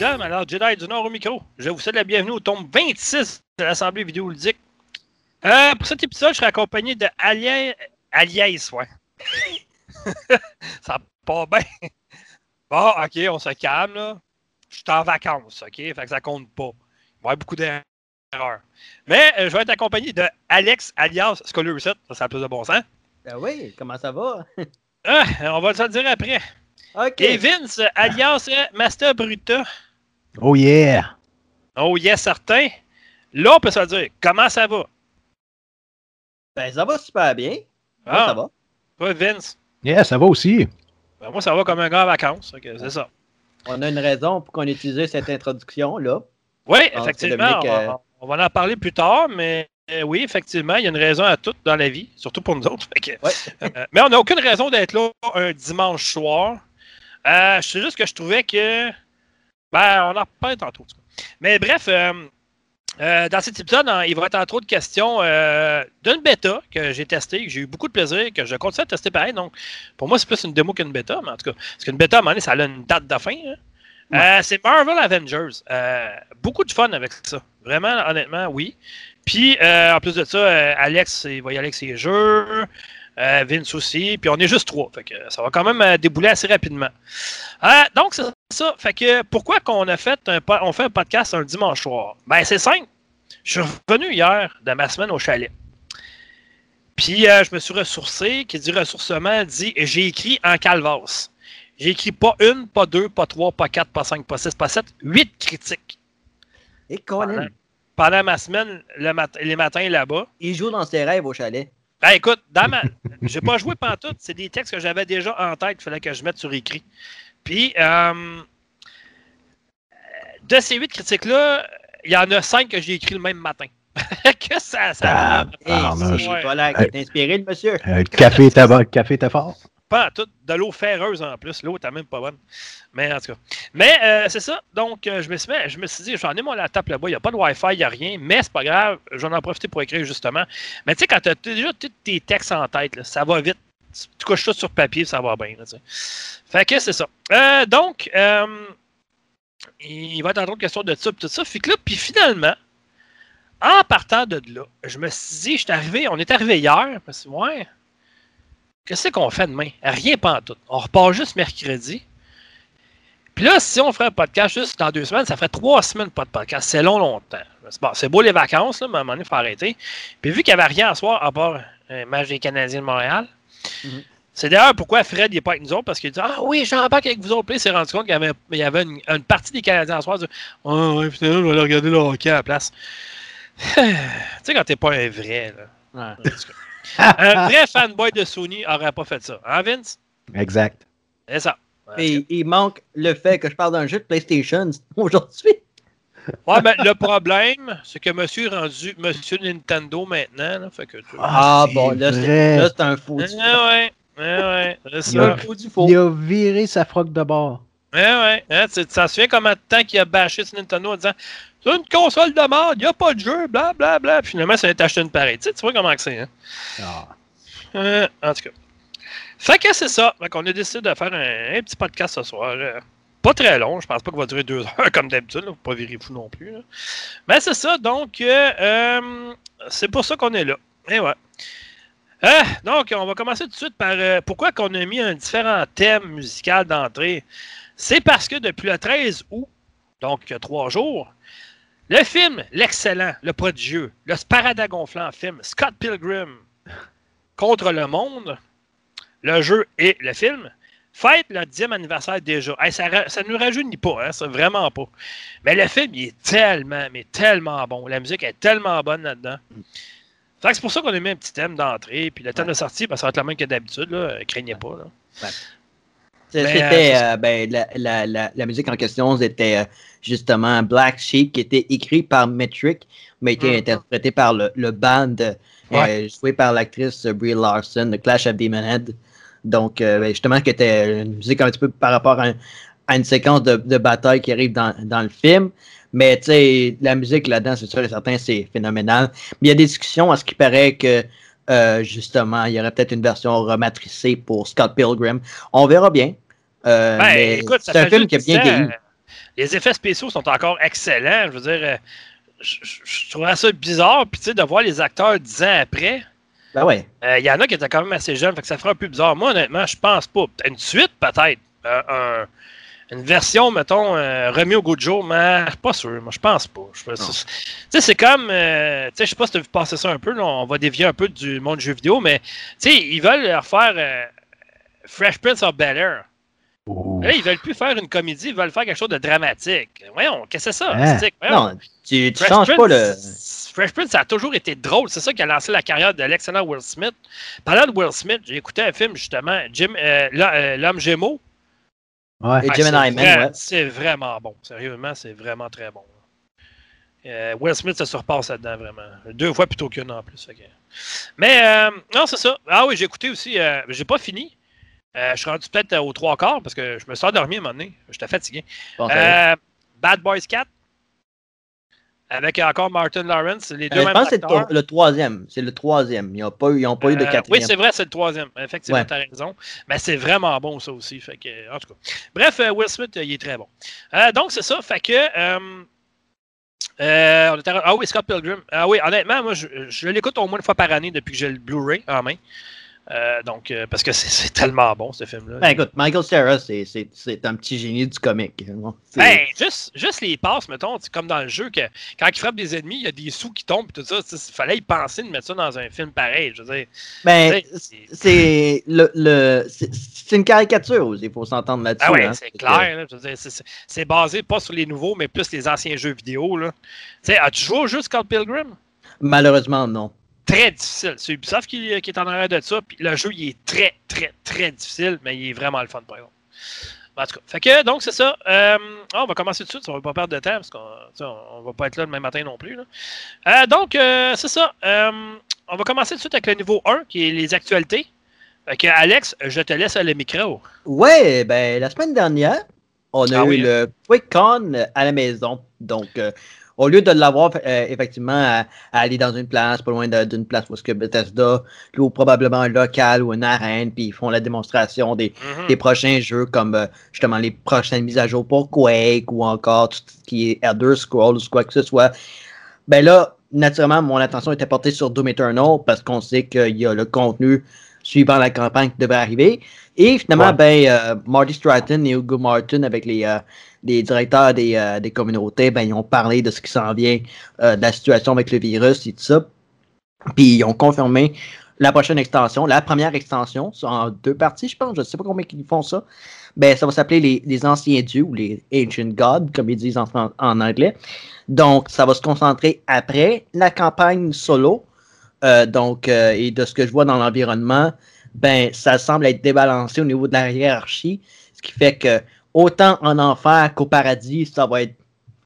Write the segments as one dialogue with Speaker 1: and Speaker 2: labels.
Speaker 1: Dame, alors Jedi du Nord au micro. Je vous souhaite la bienvenue au tome 26 de l'Assemblée vidéoludique. Euh, pour cet épisode, je serai accompagné de Alias. Alias, ouais. ça pas bien. Bon, ok, on se calme, là. Je suis en vacances, ok? Fait que ça compte pas. Il va y avoir beaucoup d'erreurs. Mais euh, je vais être accompagné de Alex alias Scholar Reset. Ça, ça a plus de bon sens.
Speaker 2: Ben oui, comment ça va?
Speaker 1: Ah, on va le dire après.
Speaker 2: OK.
Speaker 1: Et Vince alias Master Bruta.
Speaker 3: Oh yeah!
Speaker 1: Oh yes, certain. Là, on peut se le dire. Comment ça va?
Speaker 2: Ben ça va super bien.
Speaker 1: Ah.
Speaker 2: ça va?
Speaker 1: Toi, Vince?
Speaker 3: Yeah, ça va aussi.
Speaker 1: Ben, moi, ça va comme un gars en vacances. C'est ça.
Speaker 2: On a une raison pour qu'on utilise cette introduction-là.
Speaker 1: Oui,
Speaker 2: Ah,
Speaker 1: effectivement.
Speaker 2: c'est
Speaker 1: On va, on va en parler plus tard, mais euh, oui, effectivement, il y a une raison à tout dans la vie, surtout pour nous autres. Fait que,
Speaker 2: Ouais.
Speaker 1: euh, mais on n'a aucune raison d'être là un dimanche soir. Euh, c'est juste que je trouvais que. Ben, on en reparle tantôt. en tout cas. Mais bref, euh, euh, dans cet épisode, hein, il va être entre autres question euh, d'une bêta que j'ai testée, que j'ai eu beaucoup de plaisir, que je continue à tester pareil. Donc, pour moi, c'est plus une démo qu'une bêta, mais en tout cas, parce qu'une bêta, à un moment donné, ça a une date de fin. hein. Euh, c'est Marvel Avengers. Beaucoup de fun avec ça. Vraiment, honnêtement, oui. Puis, en plus de ça, Alex, il va y aller avec ses jeux. Euh, Vince aussi. Puis, on est juste trois. Fait que ça va quand même euh, débouler assez rapidement. Euh, donc, c'est ça. Fait que pourquoi qu'on a fait un, on fait un podcast un dimanche soir? Ben, c'est simple. Je suis revenu hier de ma semaine au chalet. Puis, euh, je me suis ressourcé. Qui dit ressourcement dit j'ai écrit en calvasse. J'ai écrit pas une, pas deux, pas trois, pas quatre, pas cinq, pas six, pas sept, huit critiques
Speaker 2: Et Colin,
Speaker 1: pendant ma semaine, le mat- les matins là-bas.
Speaker 2: il joue dans ses rêves au chalet.
Speaker 1: Ben écoute, dans ma... j'ai pas joué pantoute, c'est des textes que j'avais déjà en tête, il fallait que je mette sur écrit. Puis, euh, de ces huit critiques-là, il y en a cinq que j'ai écrit le même matin. que ça, ça
Speaker 2: Et
Speaker 3: Tabarnouche.
Speaker 2: c'est voilà qui est inspiré, le monsieur.
Speaker 3: Euh, le café le café était fort.
Speaker 1: Pas en tout. De l'eau ferreuse en plus. L'eau était même pas bonne. Mais en tout cas. Mais euh, c'est ça. Donc, euh, je me suis, je me suis dit, j'en ai mon laptop là-bas. Il n'y a pas de Wi-Fi, il n'y a rien. Mais c'est pas grave. J'en ai profité pour écrire justement. Mais tu sais, quand tu as déjà tous tes textes en tête, ça va vite. Tu, couches ça sur papier, ça va bien. fait que c'est ça. Euh, donc, il va être en autre question de ça, tout ça. Puis finalement, en partant de là, je me suis dit, je suis arrivé, on est arrivé hier. Je me suis dit, ouais. Qu'est-ce qu'on fait demain? Rien pas en tout. On repart juste mercredi. Puis là, si on ferait un podcast juste dans deux semaines, ça ferait trois semaines pas de podcast. C'est long, longtemps. Bon, c'est beau les vacances, là, mais à un moment donné, il faut arrêter. Puis vu qu'il n'y avait rien à soir à part un match des Canadiens de Montréal,
Speaker 2: Mhm.
Speaker 1: c'est d'ailleurs pourquoi Fred n'est pas avec nous autres, parce qu'il dit Ah oui, j'embarque avec vous autres. Puis il s'est rendu compte qu'il y avait, il y avait une, une partie des Canadiens à soir. Il dit Ah ouais, finalement, je vais aller regarder le hockey à la place. tu sais, quand t'es pas un vrai, là.
Speaker 2: Ouais.
Speaker 1: Un vrai fanboy de Sony aurait pas fait ça. Hein, Vince?
Speaker 3: Exact.
Speaker 1: C'est ça.
Speaker 2: Et il manque le fait que je parle d'un jeu de PlayStation aujourd'hui.
Speaker 1: Ouais, mais le problème, c'est que monsieur est rendu monsieur Nintendo maintenant. Là, fait que, tu-
Speaker 2: Ah,
Speaker 3: c'est
Speaker 2: bon, là, c'est
Speaker 3: vrai.
Speaker 2: là, c'est un fou.
Speaker 1: Ouais, ouais. Ouais, ça.
Speaker 2: fou du faux.
Speaker 3: Il a viré sa froque de bord.
Speaker 1: Ouais, ouais. Hein, tu tu t'en souviens combien de temps qu'il a bâché sur Nintendo en disant C'est une console de merde, il n'y a pas de jeu, bla bla bla. Puis finalement, ça a été acheté une pareille. Tu sais, tu vois comment c'est, hein?
Speaker 3: Ah.
Speaker 1: Euh, en tout cas. Fait que c'est ça. Fait qu'on a décidé de faire un, un petit podcast ce soir. euh, pas très long. Je pense pas qu'il va durer deux heures comme d'habitude. Faut pas virer fou non plus. là. Mais c'est ça. Donc, euh, c'est pour ça qu'on est là. Et ouais. Ah, donc, on va commencer tout de suite par euh, pourquoi qu'on a mis un différent thème musical d'entrée. C'est parce que depuis le 13 août, donc il y a trois jours, le film, l'excellent, le prodigieux, le sparadagonflant film Scott Pilgrim contre le monde, le jeu et le film, fête le 10e anniversaire déjà. Hey, ça, ça nous rajeunit pas, hein, ça, vraiment pas. Mais le film, il est tellement, mais tellement bon. La musique est tellement bonne là-dedans. Fait que c'est pour ça qu'on a mis un petit thème d'entrée. Puis le thème de sortie, ben, ça va être le même que d'habitude. Là. Craignez pas. Là.
Speaker 2: C'était
Speaker 1: euh,
Speaker 2: euh, ben, la, la, la, la musique en question, c'était euh, justement Black Sheep qui était écrit par Metric, mais qui
Speaker 1: Mhm.
Speaker 2: était interprété par le, le band euh, joué par l'actrice Brie Larson, The Clash of Demon Head. Donc, ben, justement, qui était une musique un petit peu par rapport à un, à une séquence de, de bataille qui arrive dans, dans le film. Mais tu sais, la musique là-dedans, c'est sûr et certain, c'est phénoménal. Mais il y a des discussions à ce qui paraît que euh, justement, il y aurait peut-être une version rematricée pour Scott Pilgrim. On verra bien. Euh,
Speaker 1: Ben,
Speaker 2: c'est un film qui
Speaker 1: juste
Speaker 2: bien
Speaker 1: 10 ans,
Speaker 2: vieilli.
Speaker 1: Les effets spéciaux sont encore excellents. Je veux dire, euh, je, je- je trouvais ça bizarre. Puis, tu sais, de voir les acteurs 10 ans après,
Speaker 2: Ben ouais.
Speaker 1: euh, il y en a qui étaient quand même assez jeunes. Fait que ça ferait un peu bizarre. Moi, honnêtement, je pense pas. Une suite, peut-être. Un- une version, mettons, euh, remis au goût jour, mais je suis pas sûr. Moi, je pense pas. Tu sais, c'est comme. euh, tu sais, je sais pas si tu as vu passer ça un peu. là, on va dévier un peu du monde du jeu vidéo, mais, tu sais, ils veulent refaire euh, Fresh Prince of Bel Air.
Speaker 3: Ouh.
Speaker 1: Là, ils veulent plus faire une comédie, ils veulent faire quelque chose de dramatique. Voyons, qu'est-ce que c'est ça?
Speaker 3: Hein?
Speaker 2: Non, tu, tu
Speaker 1: Fresh
Speaker 2: changes pas le.
Speaker 1: Prince- Fresh Prince, ça a toujours été drôle. C'est ça qui a lancé la carrière de l'excellent Will Smith. Parlant de Will Smith, j'ai écouté un film, justement, Jim, euh, L'Homme Gémeaux.
Speaker 3: Ouais.
Speaker 2: Et Gemini
Speaker 1: c'est
Speaker 2: Man,
Speaker 1: vrai-
Speaker 2: ouais.
Speaker 1: C'est vraiment bon. Sérieusement, c'est vraiment très bon. Euh, Will Smith se surpasse là-dedans, vraiment. Deux fois plutôt qu'une en plus. Mais, euh, non, c'est ça. Ah oui, j'ai écouté aussi. euh, j'ai pas fini. Euh, je suis rendu peut-être aux trois quarts parce que je me suis endormi à un moment donné. J'étais fatigué.
Speaker 2: Bon.
Speaker 1: Euh, Bad Boys 4. Avec encore Martin Lawrence. Les deux
Speaker 2: Euh, je
Speaker 1: mêmes
Speaker 2: pense que c'est
Speaker 1: acteurs.
Speaker 2: le, le troisième. C'est le troisième. Ils n'ont pas, eu- ils ont pas eu de
Speaker 1: Euh,
Speaker 2: quatrième.
Speaker 1: oui, c'est vrai, c'est le troisième. Effectivement,
Speaker 2: Ouais.
Speaker 1: tu as raison. Mais c'est vraiment bon, ça aussi. Fait que, en tout cas. Bref, euh, Will Smith, il est très bon. Donc, c'est ça. Fait que. euh, on ah oui, Scott Pilgrim. Ah oui, honnêtement, moi, je, je l'écoute au moins une fois par année depuis que j'ai le Blu-ray en main. Euh, donc, euh, parce que c'est- tellement bon, ce film-là.
Speaker 2: Ben écoute, Michael Cera, c'est- un petit génie du comique. C'est-
Speaker 1: Ben, juste, juste les passes, mettons, c'est comme dans le jeu, que quand il frappe des ennemis, il y a des sous qui tombent et tout ça. Il fallait y penser de mettre ça dans un film pareil. Je veux dire,
Speaker 2: ben, c'est le, le c'est- une caricature aussi, il faut s'entendre là-dessus.
Speaker 1: Ah ouais,
Speaker 2: hein.
Speaker 1: c'est clair. c'est- basé pas sur les nouveaux, mais plus les anciens jeux vidéo. Là. As-tu joué au jeu Scott Pilgrim?
Speaker 2: Malheureusement, non.
Speaker 1: Très difficile. C'est Ubisoft qui, qui est en arrière de ça. Puis le jeu, il est très, très, très difficile, mais il est vraiment le fun, par exemple. En tout cas, fait que, donc, c'est ça. Euh, ah, on va commencer tout de suite, ça va pas perdre de temps, parce qu'on on va pas être là le même matin non plus. là. Euh, donc, euh, c'est ça. Euh, on va commencer tout de suite avec le niveau 1, qui est les actualités. Fait que, Alex, je te laisse le micro.
Speaker 2: Ouais, ben, la semaine dernière, on a
Speaker 1: Ah
Speaker 2: eu
Speaker 1: oui,
Speaker 2: le QuakeCon à la maison. Donc, euh, au lieu de l'avoir euh, effectivement à, à aller dans une place, pas loin d'une place où est-ce que Bethesda loue probablement un local ou une arène, puis ils font la démonstration des,
Speaker 1: Mhm.
Speaker 2: des prochains jeux comme euh, justement les prochaines mises à jour pour Quake ou encore tout ce qui est Elder Scrolls ou quoi que ce soit. Ben là, naturellement, mon attention était portée sur Doom Eternal parce qu'on sait qu'il y a le contenu suivant la campagne qui devrait arriver. Et finalement,
Speaker 3: Ouais.
Speaker 2: ben, euh, Marty Stratton et Hugo Martin, avec les, euh, les directeurs des, euh, des communautés, ben, ils ont parlé de ce qui s'en vient, de la situation avec le virus et tout ça. Puis ils ont confirmé la prochaine extension, la première extension, en deux parties, je pense. Je ne sais pas combien ils font ça. Ben, ça va s'appeler les, les Anciens Dieux ou les Ancient Gods, comme ils disent en anglais. Donc, ça va se concentrer après la campagne solo. Euh, donc, euh, et de ce que je vois dans l'environnement, ben, ça semble être débalancé au niveau de la hiérarchie, ce qui fait que autant en enfer qu'au paradis, ça va être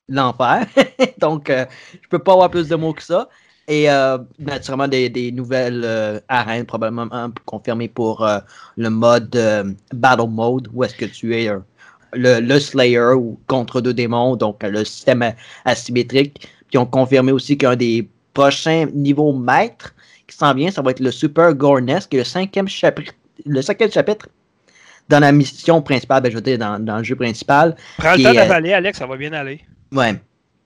Speaker 2: l'enfer. donc, euh, je peux pas avoir plus de mots que ça. Et euh, naturellement, des, nouvelles arènes probablement confirmées pour le mode Battle Mode, où est-ce que tu es le, Slayer ou contre deux démons, donc le système asymétrique. Puis on confirmé aussi qu'un des prochains niveaux maîtres qui s'en vient, ça va être le Super Gorness, qui est le cinquième chapitre, le cinquième chapitre dans la mission principale, ben, je veux dire, dans, dans le jeu principal.
Speaker 1: Prends le temps
Speaker 2: euh,
Speaker 1: d'avaler, Alex, ça va bien aller.
Speaker 2: Ouais.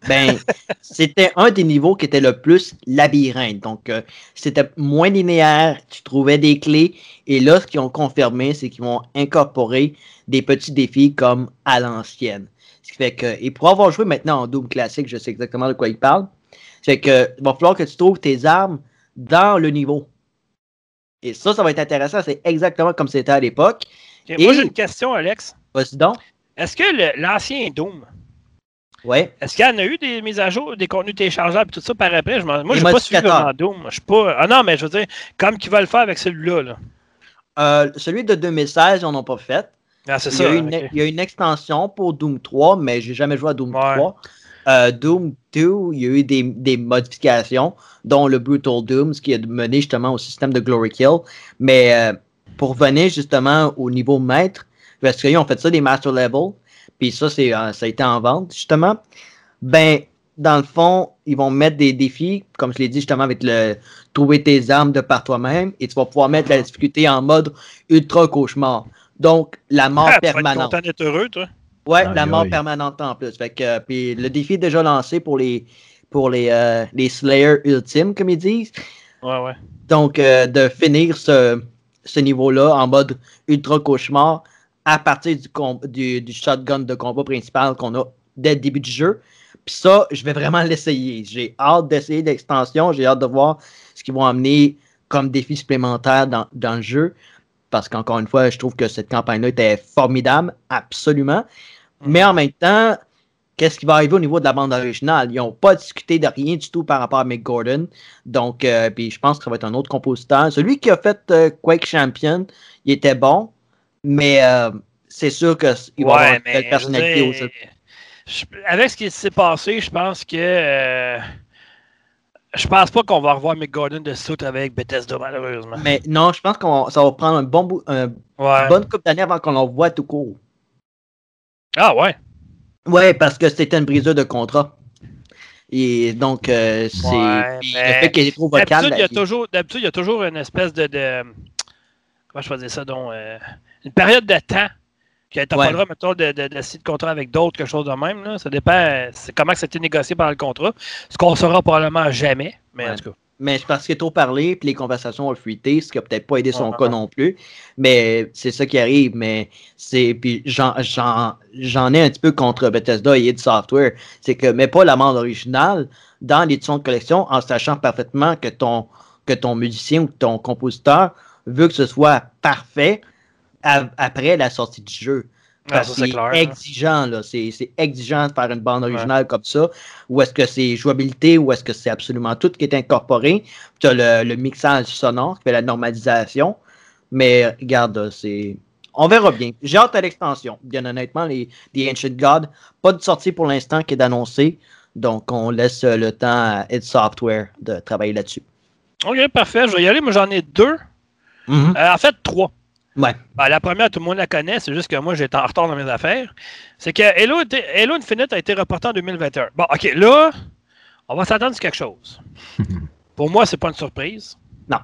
Speaker 2: Ben, c'était un des niveaux qui était le plus labyrinthe. Donc, euh, c'était moins linéaire, tu trouvais des clés. Et là, ce qu'ils ont confirmé, c'est qu'ils vont incorporer des petits défis comme à l'ancienne. Ce qui fait que, et pour avoir joué maintenant en Doom classique, je sais exactement de quoi il parle. C'est que, il va falloir que tu trouves tes armes dans le niveau. Et ça, ça va être intéressant. C'est exactement comme c'était à l'époque.
Speaker 1: Ok, Moi,
Speaker 2: Et-
Speaker 1: j'ai une question, Alex.
Speaker 2: Vas-y donc.
Speaker 1: Est-ce que l'ancien Doom,
Speaker 2: Ouais.
Speaker 1: est-ce qu'il y en a eu des mises à jour, des contenus téléchargeables, tout ça par après? Je moi, je n'ai pas suivi vraiment Doom. Je suis pas. Ah non, mais je veux dire, comme qu'ils veulent le faire avec celui-là. Là.
Speaker 2: Euh, celui de 2016, ils n'en ont pas fait.
Speaker 1: Ah, c'est
Speaker 2: Il y,
Speaker 1: ça.
Speaker 2: a une,
Speaker 1: ok.
Speaker 2: il y a une extension pour Doom 3, mais j'ai jamais joué à Doom
Speaker 1: Ouais.
Speaker 2: 3. Euh, Doom 2, il y a eu des, des modifications, dont le Brutal Doom, ce qui a mené justement au système de Glory Kill. Mais euh, pour venir justement au niveau maître, parce qu'ils ont fait ça des Master Level, puis ça, c'est, euh, ça a été en vente, justement. Ben, dans le fond, ils vont mettre des défis, comme je l'ai dit justement, avec le trouver tes armes de par toi-même, et tu vas pouvoir mettre la difficulté en mode ultra cauchemar. Donc, la mort
Speaker 1: Ah, tu vas être
Speaker 2: permanente.
Speaker 1: content d'être heureux, toi.
Speaker 2: Ouais, la mort permanente en plus. Fait que, euh, puis le défi est déjà lancé pour les, pour les, euh, les Slayers ultimes, comme ils disent.
Speaker 1: Ouais, ouais.
Speaker 2: Donc, euh, de finir ce, ce niveau-là en mode ultra cauchemar à partir du, du, du shotgun de combat principal qu'on a dès le début du jeu. Puis ça, je vais vraiment l'essayer. J'ai hâte d'essayer l'extension. J'ai hâte de voir ce qu'ils vont amener comme défi supplémentaire dans, dans le jeu. Parce qu'encore une fois, je trouve que cette campagne-là était formidable, absolument. Mais en même temps, qu'est-ce qui va arriver au niveau de la bande originale? Ils n'ont pas discuté de rien du tout par rapport à Mick Gordon. Donc, euh, puis je pense que ça va être un autre compositeur. Celui qui a fait euh, Quake Champion, il était bon, mais euh, c'est sûr qu'il va avoir une belle personnalité
Speaker 1: je
Speaker 2: au
Speaker 1: veux
Speaker 2: jeu.
Speaker 1: dire, je- avec ce qui s'est passé, je pense que. je pense pas qu'on va revoir Mick Gordon de suite avec Bethesda, malheureusement.
Speaker 2: Mais non, je pense que ça va prendre un bon bout, un-
Speaker 1: Ouais.
Speaker 2: une bonne couple d'années avant qu'on le voit tout court.
Speaker 1: Ah, ouais.
Speaker 2: Ouais, parce que c'était une brisure de contrat. Et donc, euh, c'est.
Speaker 1: Ouais,
Speaker 2: le fait qu'il est trop vocal.
Speaker 1: D'habitude, il y a toujours, d'habitude, il y a toujours une espèce de. de- comment je faisais ça donc euh, Une période de temps que tu n'as
Speaker 2: Ouais.
Speaker 1: pas le droit, mettons, de, de, de de contrat avec d'autres, quelque chose de même. Là. Ça dépend. euh, C'est comment c'était négocié par le contrat. Ce qu'on saura probablement jamais. Mais
Speaker 2: Ouais.
Speaker 1: en tout cas.
Speaker 2: Mais c'est parce qu'il a trop parlé, puis les conversations ont fuité, ce qui a peut-être pas aidé son cas non plus. Mais c'est ça qui arrive. Mais c'est. Puis j'en, ai un petit peu contre Bethesda et id Software. C'est que mets pas la bande originale dans l'édition de collection en sachant parfaitement que ton, que ton musicien ou ton compositeur veut que ce soit parfait après la sortie du jeu.
Speaker 1: Ah,
Speaker 2: Parce
Speaker 1: ça,
Speaker 2: que
Speaker 1: c'est
Speaker 2: exigeant, là. C'est, exigeant de faire une bande originale comme ça. Ou est-ce que c'est jouabilité, ou est-ce que c'est absolument tout qui est incorporé. Tu as le, le mixage sonore qui fait la normalisation. Mais regarde, c'est. On verra bien. J'ai hâte à l'extension. Bien honnêtement, les, les Ancient Gods, pas de sortie pour l'instant qui est annoncée. Donc, on laisse le temps à id Software de travailler là-dessus.
Speaker 1: Ok, parfait. Je vais y aller. Moi, j'en ai deux.
Speaker 2: Mhm.
Speaker 1: Euh, en fait, trois.
Speaker 2: Ouais.
Speaker 1: Ben, la première, tout le monde la connaît, c'est juste que moi, j'étais en retard dans mes affaires. C'est que Halo, Halo Infinite a été reporté en 2021. Bon, OK, là, on va s'attendre à quelque chose. Pour moi, c'est pas une surprise.
Speaker 2: Non.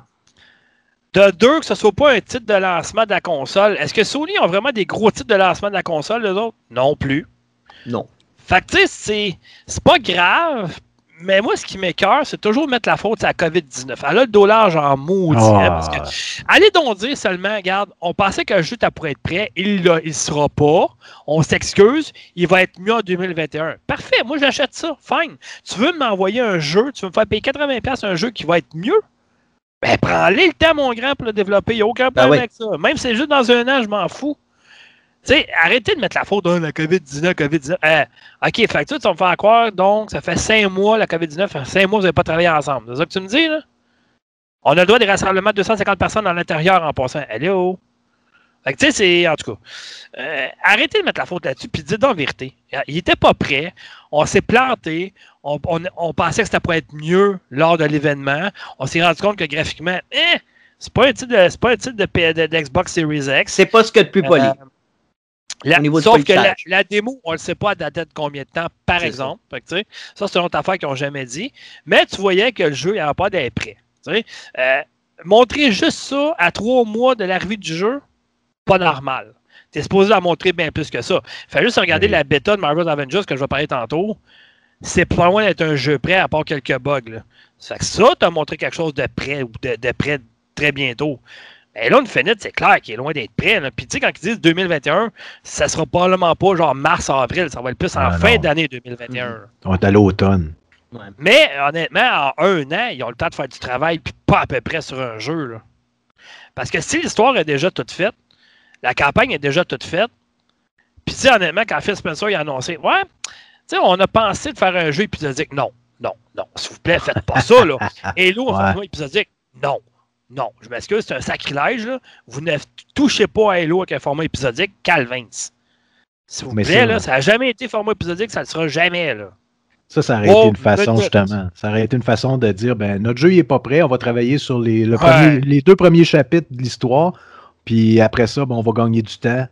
Speaker 1: De deux, que ce soit pas un titre de lancement de la console. Est-ce que Sony ont vraiment des gros titres de lancement de la console, les autres? Non plus.
Speaker 2: Non.
Speaker 1: Fait que, tu sais, c'est pas grave, mais moi, ce qui m'écœure, c'est toujours mettre la faute à la COVID-19. Elle a le dollar en maudit. hein,
Speaker 3: Ah.
Speaker 1: parce que Allez donc dire seulement, regarde, on pensait que le jeu était pour être prêt, il ne il sera pas, on s'excuse, il va être mieux en 2021. Parfait, moi j'achète ça, fine. Tu veux m'envoyer un jeu, tu veux me faire payer 80$ un jeu qui va être mieux? Ben prends-le le temps, mon grand, pour le développer, il n'y a aucun
Speaker 2: Ben
Speaker 1: problème
Speaker 2: oui.
Speaker 1: avec ça. Même si c'est juste dans un an, je m'en fous. Tu sais, arrêtez de mettre la faute dans la COVID-19, COVID-19. Euh, OK, fait que tu vas me faire croire, donc, ça fait cinq mois, la COVID-19, ça fait cinq mois, vous n'avez pas travaillé ensemble. C'est ça que tu me dis, là? On a le droit des rassemblements de 250 personnes à l'intérieur en passant. Hello! Fait que, tu sais, c'est. En tout cas, euh, arrêtez de mettre la faute là-dessus, puis dites donc la vérité. Il n'était pas prêt. On s'est planté. On, on- on pensait que ça pourrait être mieux lors de l'événement. On s'est rendu compte que graphiquement, eh, c'est pas un titre de, pas un titre de, d'Xbox Series X.
Speaker 2: C'est pas ce qu'il y a de plus poli.
Speaker 1: Euh, la- sauf que la, démo, on ne sait pas à date de combien de temps, par exemple. Fait que, tu sais, ça, c'est une autre affaire qu'ils n'ont jamais dit. Mais tu voyais que le jeu n'avait pas d'être prêt. Euh, montrer juste ça à trois mois de l'arrivée du jeu, pas normal. Tu es supposé en montrer bien plus que ça. Fait juste regarder
Speaker 3: Oui.
Speaker 1: la bêta de Marvel's Avengers que je vais parler tantôt. C'est pas loin d'être un jeu prêt à part quelques bugs. Là. Fait que ça, tu as montré quelque chose de prêt ou de, de prêt très bientôt. Mais là, Infinite, c'est clair qu'il est loin d'être prêt. là. Puis tu sais, quand ils disent 2021, ça sera probablement pas genre mars-avril, ça va être plus en
Speaker 3: Ah,
Speaker 1: fin d'année 2021. là.
Speaker 3: On est à l'automne.
Speaker 1: Mais honnêtement, en un an, ils ont le temps de faire du travail, puis pas à peu près sur un jeu. là. Parce que si l'histoire est déjà toute faite, la campagne est déjà toute faite, puis tu sais, honnêtement, quand Phil Spencer il a annoncé, ouais, tu sais, on a pensé de faire un jeu épisodique. Non, non, non, s'il vous plaît, faites pas ça, là. Halo en
Speaker 3: Ouais.
Speaker 1: format épisodique, non. Non, je m'excuse, c'est un sacrilège. Là. Vous ne touchez pas à Halo avec un format épisodique, Calvins. S'il vous
Speaker 3: Mais
Speaker 1: plaît,
Speaker 3: ça,
Speaker 1: là, ça n'a jamais été format épisodique, ça ne le sera jamais. Là.
Speaker 3: Ça, ça aurait
Speaker 1: Oh,
Speaker 3: été une façon, justement. Ça aurait été une façon de dire ben notre jeu il est pas prêt, on va travailler sur les, le
Speaker 1: Ouais.
Speaker 3: premier- les deux premiers chapitres de l'histoire, puis après ça, ben, on va gagner du temps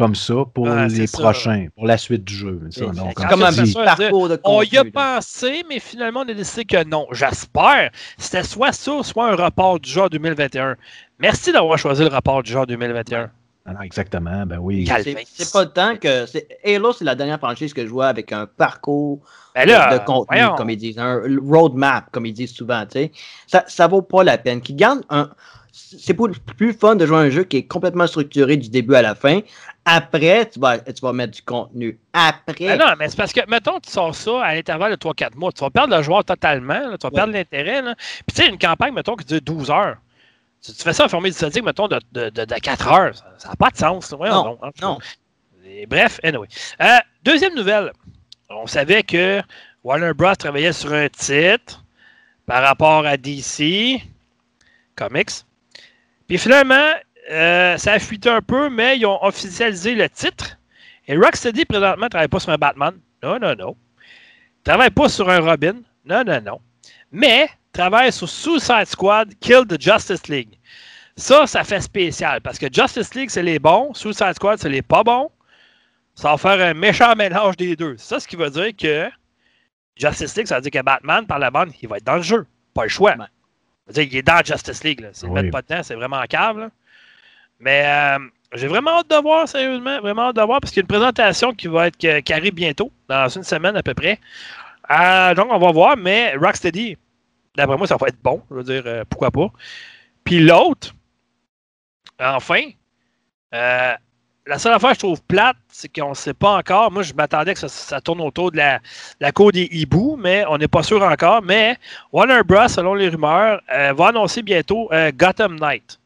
Speaker 3: comme ça pour
Speaker 1: Ouais,
Speaker 3: les
Speaker 1: ça.
Speaker 3: prochains, pour la suite du jeu. Ça,
Speaker 2: C'est
Speaker 3: donc,
Speaker 1: quand
Speaker 2: comme petit
Speaker 1: ça,
Speaker 2: parcours de
Speaker 1: On y a pensé, mais finalement, on a décidé que non. J'espère. C'était soit ça, soit un report du genre 2021. Merci d'avoir choisi le report du genre 2021.
Speaker 3: Ah exactement, ben oui.
Speaker 1: Calme.
Speaker 2: C'est- C'est pas le temps que. c'est- Halo, c'est la dernière franchise que je vois avec un parcours
Speaker 1: Ben là,
Speaker 2: de contenu,
Speaker 1: voyons.
Speaker 2: comme ils disent, un roadmap, comme ils disent souvent, tu sais. Ça, ça vaut pas la peine. Qu'ils gardent un. C'est pour- plus fun de jouer à un jeu qui est complètement structuré du début à la fin. Après, tu vas, tu vas mettre du contenu. Après.
Speaker 1: Ben non, mais c'est parce que, mettons, tu sors ça à l'intervalle de 3-4 mois. Tu vas perdre le joueur totalement. là, tu vas
Speaker 2: Ouais.
Speaker 1: perdre l'intérêt. Puis, tu sais, une campagne, mettons, qui dure 12 heures. Tu, tu fais ça en formule statique, mettons, de, de, de, de 4 heures. Ça n'a pas de sens. Voyons
Speaker 2: Non,
Speaker 1: donc, hein.
Speaker 2: non.
Speaker 1: Et bref, anyway. Euh, deuxième nouvelle. On savait que Warner Bros. travaillait sur un titre par rapport à DC Comics. Puis finalement, euh, ça a fuité un peu, mais ils ont officialisé le titre. Et Rocksteady, présentement, ne travaille pas sur un Batman. Non, non, non. Travaille pas sur un Robin. Non, non, non. Mais travaille sur Suicide Squad, Kill the Justice League. Ça, ça fait spécial parce que Justice League, c'est les bons, Suicide Squad, c'est les pas bons. Ça va faire un méchant mélange des deux. Ça, ce qui veut dire que Justice League, ça veut dire que Batman, par la bande, il va être dans le jeu. Pas le choix. Dire qu'il est dans Justice League. S'ils ne
Speaker 3: Oui.
Speaker 1: mettent pas dedans, c'est vraiment cave. là. Mais euh, j'ai vraiment hâte de voir, sérieusement. Vraiment hâte de voir parce qu'il y a une présentation qui va être qui, qui arrive bientôt, dans une semaine à peu près. Euh, donc, on va voir, mais Rocksteady, d'après moi, ça va être bon. Je veux dire, euh, pourquoi pas. Puis l'autre, enfin, euh, la seule affaire que je trouve plate, c'est qu'on ne sait pas encore. Moi, je m'attendais que ça, tourne autour de la, cour des hiboux, mais on n'est pas sûr encore. Mais Warner Bros., selon les rumeurs, euh, va annoncer bientôt euh, Gotham Knight.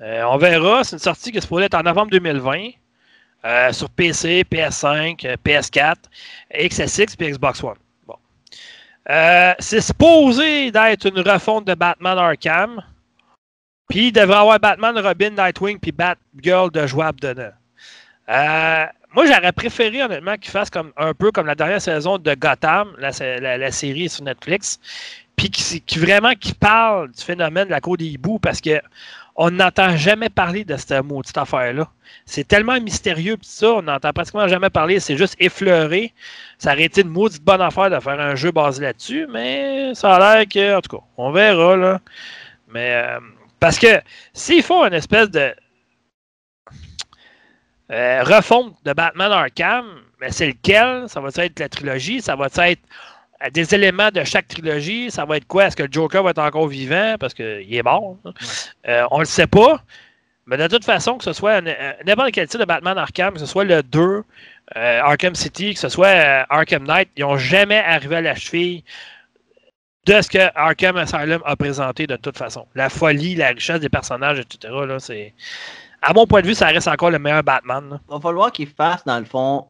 Speaker 1: Euh, on verra. C'est une sortie qui est supposée être en novembre 2020 euh, sur PC, PS5, euh, PS4, XSX et Xbox One. Bon. C'est supposé d'être une refonte de Batman Arkham. Puis il devrait avoir Batman, Robin, Nightwing puis Batgirl de jouable dedans. Euh, moi, j'aurais préféré honnêtement qu'il fasse comme, un peu comme la dernière saison de Gotham, la, la- série sur Netflix, puis qui vraiment qui parle du phénomène de la cour des hiboux parce que on n'entend jamais parler de cette maudite affaire-là. C'est tellement mystérieux, pis ça, on n'entend pratiquement jamais parler. C'est juste effleuré. Ça aurait été une maudite bonne affaire de faire un jeu basé là-dessus, mais ça a l'air que, en tout cas, on verra, là. Mais, euh, parce que s'ils font une espèce de euh, refonte de Batman Arkham, mais c'est lequel? Ça va être la trilogie? Ça va être euh, des éléments de chaque trilogie? Ça va être quoi? Est-ce que le Joker va être encore vivant? Parce qu'il est mort. hein? Euh, on le sait pas. Mais de toute façon, que ce soit n'importe quel titre de Batman Arkham, que ce soit le 2, euh, Arkham City, que ce soit Arkham Knight, ils n'ont jamais arrivé à la cheville de ce que Arkham Asylum a présenté de toute façon. La folie, la richesse des personnages, etc. Là, c'est... À mon point de vue, ça reste encore le meilleur Batman. là.
Speaker 2: va falloir qu'ils fassent, dans le fond,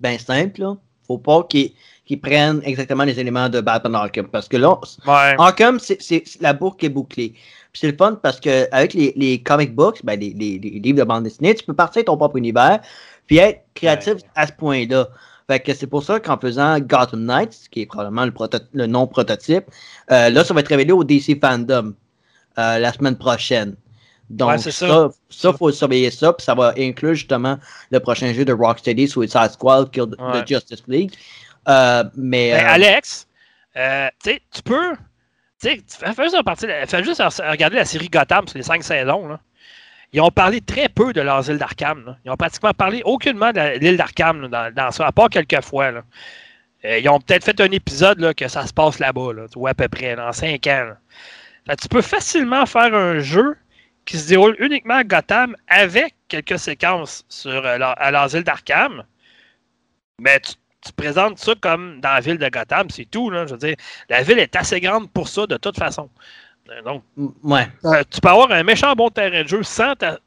Speaker 2: ben simple. Là. Faut pas qu'ils qu'ils prennent exactement les éléments de Batman Arkham. Parce que là,
Speaker 1: Ouais.
Speaker 2: Arkham, c'est c'est- c'est- la boucle est bouclée. Puis c'est le fun parce que avec les, les comic books, ben les, les- les livres de bande dessinée, tu peux partir de ton propre univers, puis être créatif
Speaker 1: Ouais.
Speaker 2: à ce point-là. Fait que c'est pour ça qu'en faisant Gotham Knights, qui est probablement le, proto- le nom prototype, euh, là, ça va être révélé au DC Fandom euh, la semaine prochaine. Donc,
Speaker 1: Ouais, ça.
Speaker 2: ça, ça, faut surveiller ça, puis ça va inclure justement le prochain jeu de Rocksteady, Suicide Squad, Kill
Speaker 1: Ouais.
Speaker 2: the Justice League. Euh, mais
Speaker 1: Ben,
Speaker 2: euh,
Speaker 1: Alex, euh, tu peux. Fais juste, regarder la série Gotham sur les cinq saisons. Là. Ils ont parlé très peu de leurs îles d'Arkham. Ils ont pratiquement parlé aucunement de l'île d'Arkham dans, dans ça, à part quelques fois. Euh, ils ont peut-être fait un épisode là, que ça se passe là-bas, là, ou à peu près, dans cinq ans. tu peux facilement faire un jeu qui se déroule uniquement à Gotham avec quelques séquences sur, euh, à leurs îles d'Arkham. Mais tu, tu présentes ça comme dans la ville de Gotham, c'est tout. Je veux dire, la ville est assez grande pour ça de toute façon. Euh, Donc,
Speaker 2: ouais.
Speaker 1: euh, tu peux avoir un méchant bon terrain de jeu sans t'a-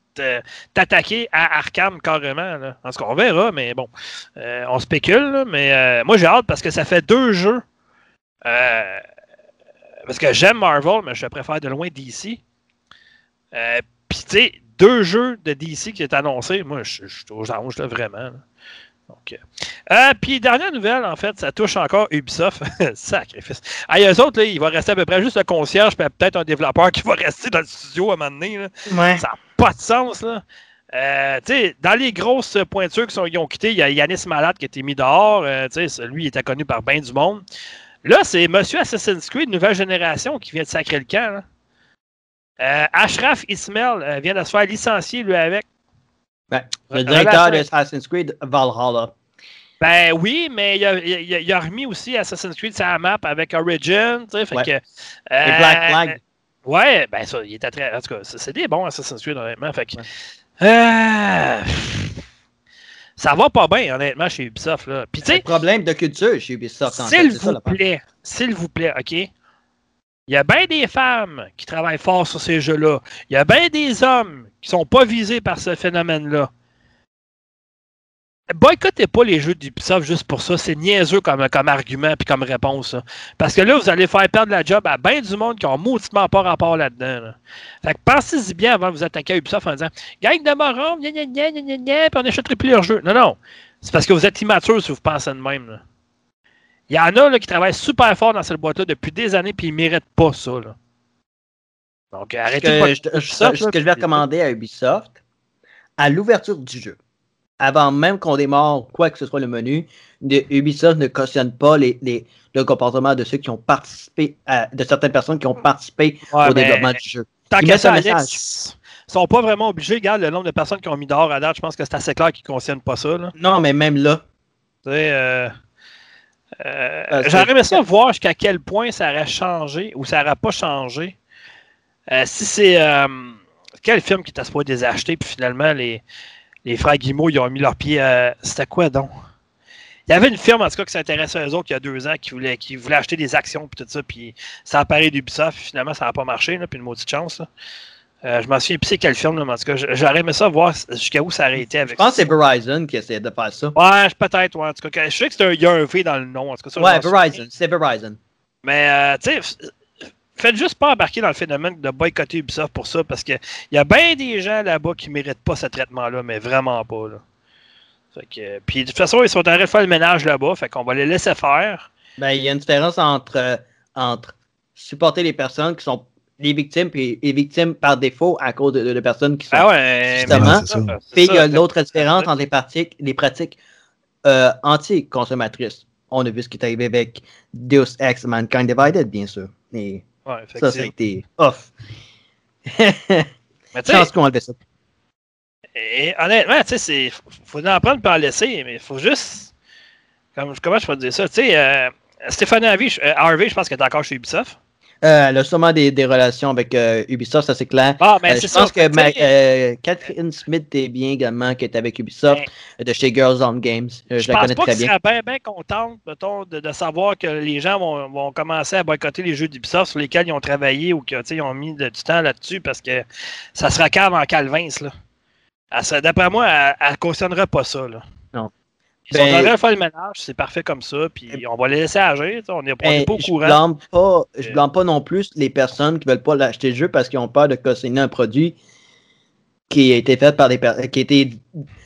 Speaker 1: t'attaquer à Arkham carrément. Là. En tout cas, on verra, mais bon, euh, on spécule. là, mais euh, moi, j'ai hâte parce que ça fait deux jeux. Euh, parce que j'aime Marvel, mais je préfère de loin DC. Puis, tu sais, deux jeux de DC qui est annoncé, moi, je je suis aux anges, là, vraiment. là. Donc, euh, puis, dernière nouvelle, en fait, ça touche encore Ubisoft. Sacrifice. Ah, eux autres, là, il va rester à peu près juste le concierge, puis peut-être un développeur qui va rester dans le studio à un moment donné. là.
Speaker 2: Ouais.
Speaker 1: Ça n'a pas de sens, là. Euh, dans les grosses pointures qui ont quitté, il y a Yanis Malade qui a été mis dehors. euh, lui, il était connu par bien du monde. Là, c'est Monsieur Assassin's Creed, nouvelle génération, qui vient de sacrer le camp. là. Euh, Ashraf Ismail vient de se faire licencier, lui, avec.
Speaker 2: Ouais. Le
Speaker 1: Re-
Speaker 2: directeur de Assassin's Creed Valhalla.
Speaker 1: Ben oui, mais il a, il a- il a remis aussi Assassin's Creed sur la map avec Origin. Fait
Speaker 2: Ouais.
Speaker 1: que,
Speaker 2: Et
Speaker 1: euh,
Speaker 2: Black Flag.
Speaker 1: Ouais, ben ça, il était très. En tout cas, c'est des bons Assassin's Creed, honnêtement. Fait que,
Speaker 2: Ouais.
Speaker 1: euh, ça va pas bien, honnêtement, chez Ubisoft. Là. Puis,
Speaker 2: le problème de culture chez Ubisoft.
Speaker 1: s'il vous plaît, s'il vous plaît, OK? Il y a bien des femmes qui travaillent fort sur ces jeux-là. Il y a bien des hommes qui sont pas visés par ce phénomène-là. Boycottez pas les jeux d'Ubisoft juste pour ça. C'est niaiseux comme, comme argument puis comme réponse. Parce que là, vous allez faire perdre la job à bien du monde qui ont mauditement pas rapport là-dedans. là. Fait que pensez-y bien avant de vous attaquer à Ubisoft en disant Gang de morons, gna gna gna gna gna puis on achèterait plus leurs jeux. Non, non. C'est parce que vous êtes immature si vous pensez de même. là. Il y en a là, qui travaillent super fort dans cette boîte-là depuis des années puis ils méritent pas ça. Là. Donc arrêtez
Speaker 2: que,
Speaker 1: pas
Speaker 2: je, je-
Speaker 1: Ubisoft,
Speaker 2: ce
Speaker 1: là,
Speaker 2: que je vais recommander à Ubisoft, à l'ouverture du jeu, avant même qu'on démarre quoi que ce soit le menu, de- Ubisoft ne cautionne pas les, les- le comportement de ceux qui ont participé, à- de certaines personnes qui ont participé
Speaker 1: Ouais,
Speaker 2: au développement du jeu.
Speaker 1: Tant qu'à ça, Alex, ils sont pas vraiment obligés. Regarde le nombre de personnes qui ont mis dehors à date. Je pense que c'est assez clair qu'ils ne cautionnent pas ça. Là.
Speaker 2: Non, mais même là,
Speaker 1: Tu sais, euh, euh,
Speaker 2: c'est-
Speaker 1: J'aurais aimé ça voir jusqu'à quel point ça aurait changé ou ça n'aurait pas changé. Euh, si c'est. euh, quel film qui était supposé désacheter, puis finalement, les, les frères Guimau, ils ont mis leur pied. euh, C'était quoi donc? Il y avait une firme, en tout cas, qui s'intéressait à eux autres il y a deux ans, qui voulait, qui voulait acheter des actions, puis tout ça, puis ça a parlé d'Ubisoft, puis finalement, ça n'a pas marché, là, puis une maudite chance. là. Euh, je m'en souviens plus c'est quel film, là, mais en tout cas, j'aurais aimé ça voir jusqu'à où ça aurait été avec
Speaker 2: je pense que c'est Verizon qui essaie de faire ça.
Speaker 1: Ouais, je- peut-être, ouais. En tout cas, je sais que c'est un- il y a un V dans le nom. En tout cas, ça,
Speaker 2: Ouais. Verizon, c'est Verizon.
Speaker 1: Mais, euh, tu sais, faites juste pas embarquer dans le phénomène de boycotter Ubisoft pour ça, parce qu'il y a bien des gens là-bas qui méritent pas ce traitement-là, mais vraiment pas, là. Fait que, puis, de toute façon, ils sont en train de faire le ménage là-bas, fait qu'on va les laisser faire.
Speaker 2: Ben, il y a une différence entre, euh, entre supporter les personnes qui sont les victimes et les victimes par défaut à cause de, de personnes qui sont.
Speaker 1: Ah ouais,
Speaker 2: Justement.
Speaker 3: ça.
Speaker 2: Puis il y
Speaker 1: ça.
Speaker 2: a l'autre différence entre les pratiques, les pratiques euh, anti-consommatrices. On a vu ce qui est arrivé avec Deus Ex Mankind Divided, bien sûr. Mais
Speaker 1: Ouais,
Speaker 2: ça,
Speaker 1: effectivement.
Speaker 2: c'était off.
Speaker 1: Mais tu sais,
Speaker 2: Chance qu'on enlevait ça.
Speaker 1: Et honnêtement, tu sais. Faut en prendre en laisser, mais il faut juste. Comme, comment je peux dire ça? Tu sais, euh, Stéphanie Harvey, je, euh, Harvey, je pense qu'elle est encore chez Ubisoft.
Speaker 2: Euh, elle a sûrement des, des relations avec euh, Ubisoft, ça c'est clair.
Speaker 1: Ah,
Speaker 2: Euh, je pense que ma- Catherine Smith est bien également, qui est avec Ubisoft,
Speaker 1: Ben,
Speaker 2: de chez Girls on Games. Je,
Speaker 1: je
Speaker 2: la
Speaker 1: pense
Speaker 2: connais
Speaker 1: pas
Speaker 2: très bien.
Speaker 1: serait bien, bien contente, mettons, de, de savoir que les gens vont, vont commencer à boycotter les jeux d'Ubisoft sur lesquels ils ont travaillé ou qu'ils ont mis de- du temps là-dessus parce que ça sera calme en calvins, là. D'après moi, elle ne cautionnerait pas ça, là. Ils sont
Speaker 2: Ben-
Speaker 1: en de faire le ménage, c'est parfait comme ça, puis on va les laisser agir, on n'est
Speaker 2: Ben,
Speaker 1: est pas au
Speaker 2: je
Speaker 1: courant.
Speaker 2: blâme pas, je
Speaker 1: Euh.
Speaker 2: blâme pas non plus les personnes qui veulent pas l'acheter le jeu parce qu'ils ont peur de cautionner un produit qui a été fait par des qui a été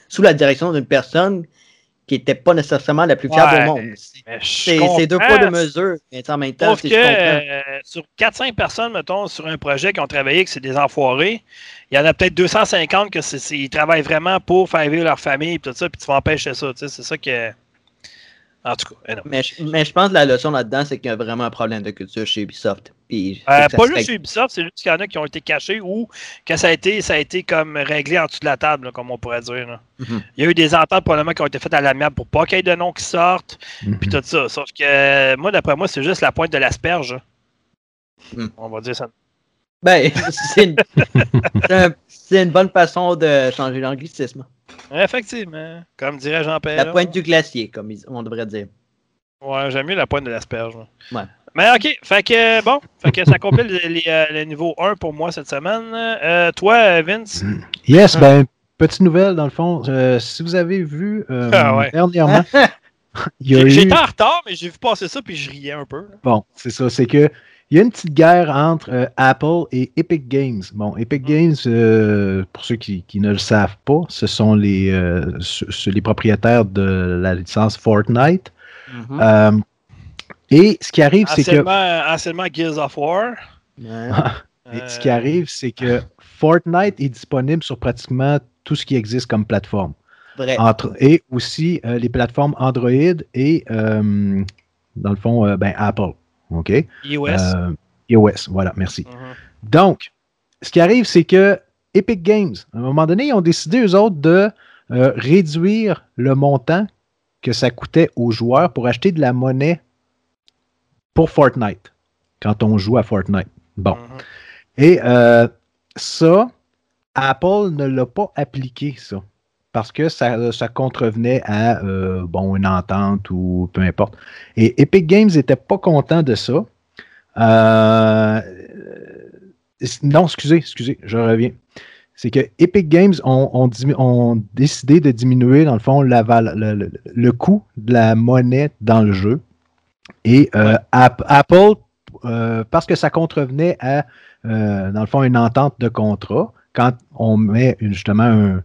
Speaker 2: sous la direction d'une personne qui n'était pas nécessairement la plus fiable
Speaker 1: Ouais,
Speaker 2: au monde. C'est deux poids, deux mesures. Mais en même temps,
Speaker 1: Sauf
Speaker 2: c'est-
Speaker 1: que
Speaker 2: je comprends.
Speaker 1: euh, sur 4-5 personnes, mettons, sur un projet qui ont travaillé, que c'est des enfoirés, il y en a peut-être 250 que c'est, travaillent vraiment pour faire vivre leur famille et tout ça, puis tu vas empêcher ça. C'est ça que. En tout cas, non.
Speaker 2: Mais, je- mais je pense que la leçon là-dedans, c'est qu'il y a vraiment un problème de culture chez Ubisoft. Puis,
Speaker 1: Euh, pas juste chez Ubisoft, c'est juste qu'il y en a qui ont été cachés ou que ça a été, ça a été comme réglé en dessous de la table, là, comme on pourrait dire. là.
Speaker 2: Mhm.
Speaker 1: Il y a eu des ententes probablement qui ont été faites à l'amiable pour pas qu'il y ait de noms qui sortent,
Speaker 3: Mhm.
Speaker 1: puis tout ça. Sauf que euh, moi, d'après moi, c'est juste la pointe de l'asperge.
Speaker 2: Hmm.
Speaker 1: On va dire ça.
Speaker 2: Ben, c'est une, une bonne façon de changer l'anglicisme.
Speaker 1: Effectivement. Comme dirait Jean-Pierre.
Speaker 2: La pointe du glacier, comme on devrait dire.
Speaker 1: Ouais, j'aime mieux la pointe de l'asperge.
Speaker 2: Ouais.
Speaker 1: Mais ok, fait que bon, fait que ça complète les, les, euh, le niveau 1 pour moi cette semaine. Euh, toi, Vince,
Speaker 3: Yes, ben, petite nouvelle, dans le fond. euh, si vous avez vu euh,
Speaker 1: Ah ouais.
Speaker 3: dernièrement, eu...
Speaker 1: j'étais en retard, mais j'ai vu passer ça puis je riais un peu. là.
Speaker 3: Bon, c'est ça, c'est que il y a une petite guerre entre euh, Apple et Epic Games. Bon, Epic
Speaker 1: Mm.
Speaker 3: Games, euh, pour ceux qui, qui ne le savent pas, ce sont les, euh, ce- ce- les propriétaires de la licence Fortnite.
Speaker 2: Mhm.
Speaker 3: Euh, et ce qui arrive, c'est que
Speaker 1: Anciennement, Gears of War.
Speaker 2: Ouais.
Speaker 3: Et ce qui arrive, c'est que Fortnite est disponible sur pratiquement tout ce qui existe comme plateforme.
Speaker 2: Vrai.
Speaker 3: Entre, et aussi euh, les plateformes Android et, euh, dans le fond, euh, ben, Apple. OK?
Speaker 1: iOS.
Speaker 3: Euh, iOS, voilà, merci.
Speaker 1: Mhm.
Speaker 3: Donc, ce qui arrive, c'est que Epic Games, à un moment donné, ils ont décidé, eux autres, de euh, réduire le montant que ça coûtait aux joueurs pour acheter de la monnaie pour Fortnite, quand on joue à Fortnite. Bon.
Speaker 1: Mhm.
Speaker 3: Et euh, ça, Apple ne l'a pas appliqué, ça. Parce que ça, ça contrevenait à euh, bon, une entente ou peu importe. Et Epic Games n'était pas content de ça. Euh, non, excusez, excusez, je reviens. C'est que Epic Games ont, ont décidé de diminuer, dans le fond, la le, le- le coût de la monnaie dans le jeu. Et euh, App- Apple, parce que ça contrevenait à, dans le fond, une entente de contrat, quand on met justement un,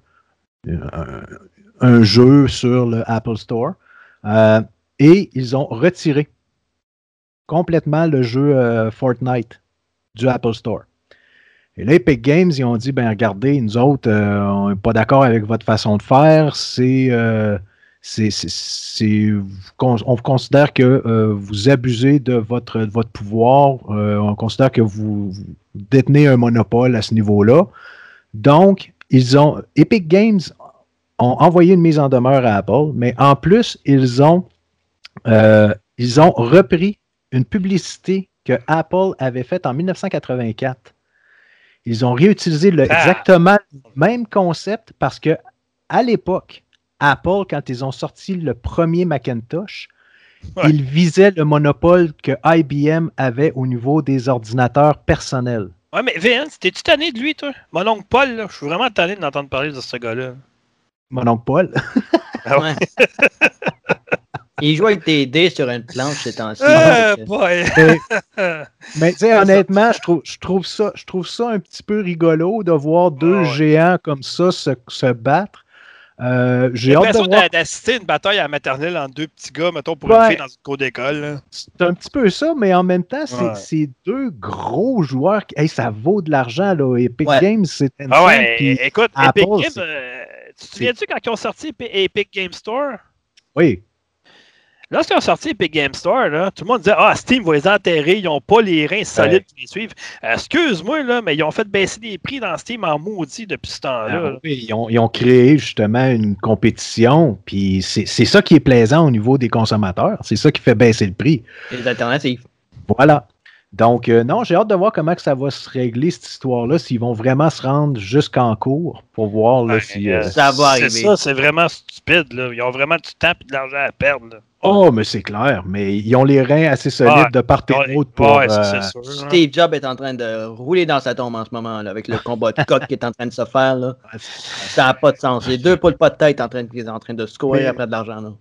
Speaker 3: un, jeu sur le Apple Store, euh, et ils ont retiré complètement le jeu euh, Fortnite du Apple Store. Et là, Epic Games, ils ont dit, ben regardez, nous autres, euh, on n'est pas d'accord avec votre façon de faire. C'est, c'est, on on considère que vous abusez de votre, de votre pouvoir. On considère que vous détenez un monopole à ce niveau-là. Donc, ils ont, Epic Games ont envoyé une mise en demeure à Apple, mais en plus, ils ont, euh, ils ont repris une publicité que Apple avait faite en 1984. Ils ont réutilisé le,
Speaker 1: Ah.
Speaker 3: exactement le même concept parce que à l'époque, Apple, quand ils ont sorti le premier Macintosh,
Speaker 1: Ouais.
Speaker 3: ils visaient le monopole que IBM avait au niveau des ordinateurs personnels.
Speaker 1: Ouais, mais Vince, t'es-tu tanné de lui, toi? Mon oncle Paul, là, je suis vraiment tanné d'entendre parler de ce gars-là.
Speaker 3: Mon oncle Paul.
Speaker 1: Ah
Speaker 2: Ouais. Il joue avec des dés sur une planche ces temps-ci.
Speaker 1: Euh.
Speaker 3: Mais, tu sais, honnêtement, je trouve, je, trouve ça, je trouve ça un petit peu rigolo de voir deux
Speaker 1: ouais.
Speaker 3: géants comme ça se, se battre. Euh,
Speaker 1: J'ai
Speaker 3: hâte de
Speaker 1: l'impression
Speaker 3: voir.
Speaker 1: d'a- d'assister à une bataille à la maternelle entre deux petits gars, mettons, pour
Speaker 3: Ouais.
Speaker 1: une fille dans une cour d'école.
Speaker 3: C'est un petit peu ça, mais en même temps, c'est
Speaker 1: Ouais.
Speaker 3: c'est deux gros joueurs. Qui, hey, ça vaut de l'argent, là. Epic
Speaker 2: Ouais.
Speaker 3: Games, c'est
Speaker 1: Ah
Speaker 3: insane,
Speaker 1: ouais,
Speaker 3: puis-
Speaker 1: écoute,
Speaker 3: Apple,
Speaker 1: Epic Games, euh, tu te souviens-tu quand ils ont sorti Epi- Epic Game Store?
Speaker 3: Oui,
Speaker 1: Lorsqu'ils ont sorti Epic Game Store, là, tout le monde disait Ah, Steam va les enterrer, ils n'ont pas les reins solides qui les suivent. Euh, Excuse-moi, là, mais ils ont fait baisser les prix dans Steam en maudit depuis ce temps-là.
Speaker 3: Ah oui, ils, ont, ils ont créé justement une compétition, puis c'est c'est ça qui est plaisant au niveau des consommateurs. C'est ça qui fait baisser le prix.
Speaker 2: Les alternatives.
Speaker 3: Voilà. Donc, euh, non, j'ai hâte de voir comment que ça va se régler, cette histoire-là, s'ils vont vraiment se rendre jusqu'en cours pour voir là,
Speaker 1: Ouais,
Speaker 3: si.
Speaker 1: euh,
Speaker 2: Ça va
Speaker 1: C'est
Speaker 2: arriver.
Speaker 1: ça, c'est vraiment stupide. Là. Ils ont vraiment du temps et de l'argent à perdre. là.
Speaker 3: Oh, mais c'est clair, mais ils ont les reins assez solides
Speaker 1: Ouais.
Speaker 3: de part et d'autre pour.
Speaker 1: ouais, c'est-
Speaker 3: euh,
Speaker 1: c'est sûr. hein.
Speaker 2: Steve Jobs est en train de rouler dans sa tombe en ce moment, là, avec le combat de coq qui est en train de se faire. Là. Ça n'a pas de sens. Les deux poules pas de tête en train de, qui sont en train de se courir
Speaker 3: Mais-
Speaker 2: après de l'argent. là.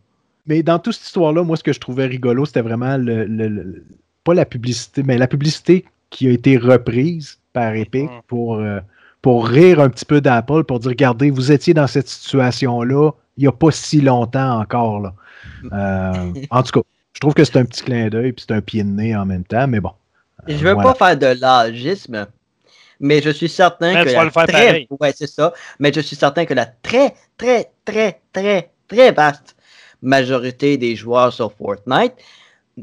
Speaker 3: Mais dans toute cette histoire-là, moi, ce que je trouvais rigolo, c'était vraiment le, le- le- pas la publicité, mais la publicité qui a été reprise par Epic
Speaker 1: Mhm.
Speaker 3: pour, euh, pour rire un petit peu d'Apple, pour dire regardez, vous étiez dans cette situation-là il n'y a pas si longtemps encore. Là. Euh, en tout cas, je trouve que c'est un petit clin d'œil puis c'est un pied de nez en même temps, mais bon.
Speaker 2: Je
Speaker 3: Euh,
Speaker 2: veux
Speaker 3: voilà.
Speaker 2: pas faire de l'agisme, mais je suis certain
Speaker 1: Mais
Speaker 2: que
Speaker 1: tu
Speaker 2: la
Speaker 1: vas le faire
Speaker 2: très,
Speaker 1: pareil.
Speaker 2: ouais, c'est ça. Mais je suis certain que la très, très, très, très, très vaste majorité des joueurs sur Fortnite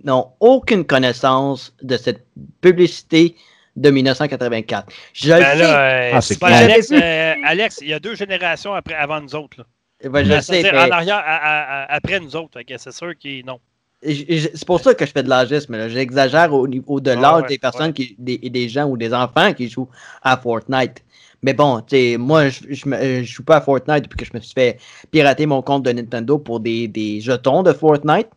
Speaker 2: n'ont aucune connaissance de cette publicité de 1984. Je le
Speaker 1: Ben
Speaker 2: sais,
Speaker 1: euh,
Speaker 3: Ah, c'est
Speaker 1: c'est pas
Speaker 2: clair.
Speaker 1: Alex, euh, Alex, il y a deux générations après, avant nous autres. Là.
Speaker 2: Ben, je
Speaker 1: Ben,
Speaker 2: le sais, mais-
Speaker 1: En arrière, à- à- à- après nous autres. C'est sûr qu'ils non.
Speaker 2: Je- je- C'est pour ça que je fais de l'agisme. là. J'exagère au niveau de
Speaker 1: Ah
Speaker 2: l'âge
Speaker 1: ouais,
Speaker 2: des personnes, qui, des, des gens ou des enfants qui jouent à Fortnite. Mais bon, tu moi, je, je, je joue pas à Fortnite depuis que je me suis fait pirater mon compte de Nintendo pour des, des jetons de Fortnite.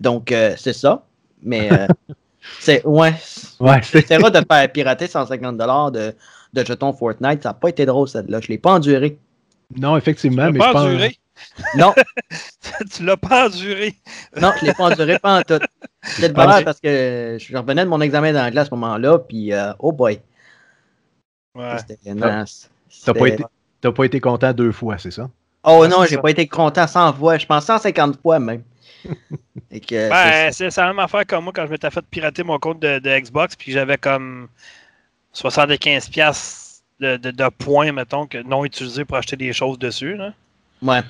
Speaker 2: Donc, euh, c'est ça. Mais euh, c'est ouais,
Speaker 3: Ouais, c'est-
Speaker 2: c'est vrai de faire pirater 150$ de, de jetons Fortnite. Ça n'a pas été drôle, celle-là. Je l'ai pas enduré.
Speaker 3: Non, effectivement,
Speaker 1: Tu
Speaker 3: mais
Speaker 1: l'as
Speaker 3: je
Speaker 1: pas
Speaker 3: pense.
Speaker 1: enduré.
Speaker 2: Non,
Speaker 1: tu l'as pas enduré.
Speaker 2: non, je l'ai pas enduré, pas en tout. De
Speaker 3: Ah,
Speaker 2: bonheur parce que je revenais de mon examen d'anglais à ce moment-là, puis euh, oh boy.
Speaker 1: Ouais.
Speaker 2: C'était- non,
Speaker 3: T'as
Speaker 2: c'était-
Speaker 3: pas, été, t'as pas été content deux fois, c'est ça?
Speaker 2: Oh non, j'ai pas été content 100 fois. Je pense 150 fois même. Et que,
Speaker 1: Ben,
Speaker 2: c'est-
Speaker 1: la même affaire comme moi quand je m'étais fait pirater mon compte de, de Xbox, puis j'avais comme 75$ piastres de, de- de points, mettons, que non utilisés pour acheter des choses dessus. là.
Speaker 2: Ouais.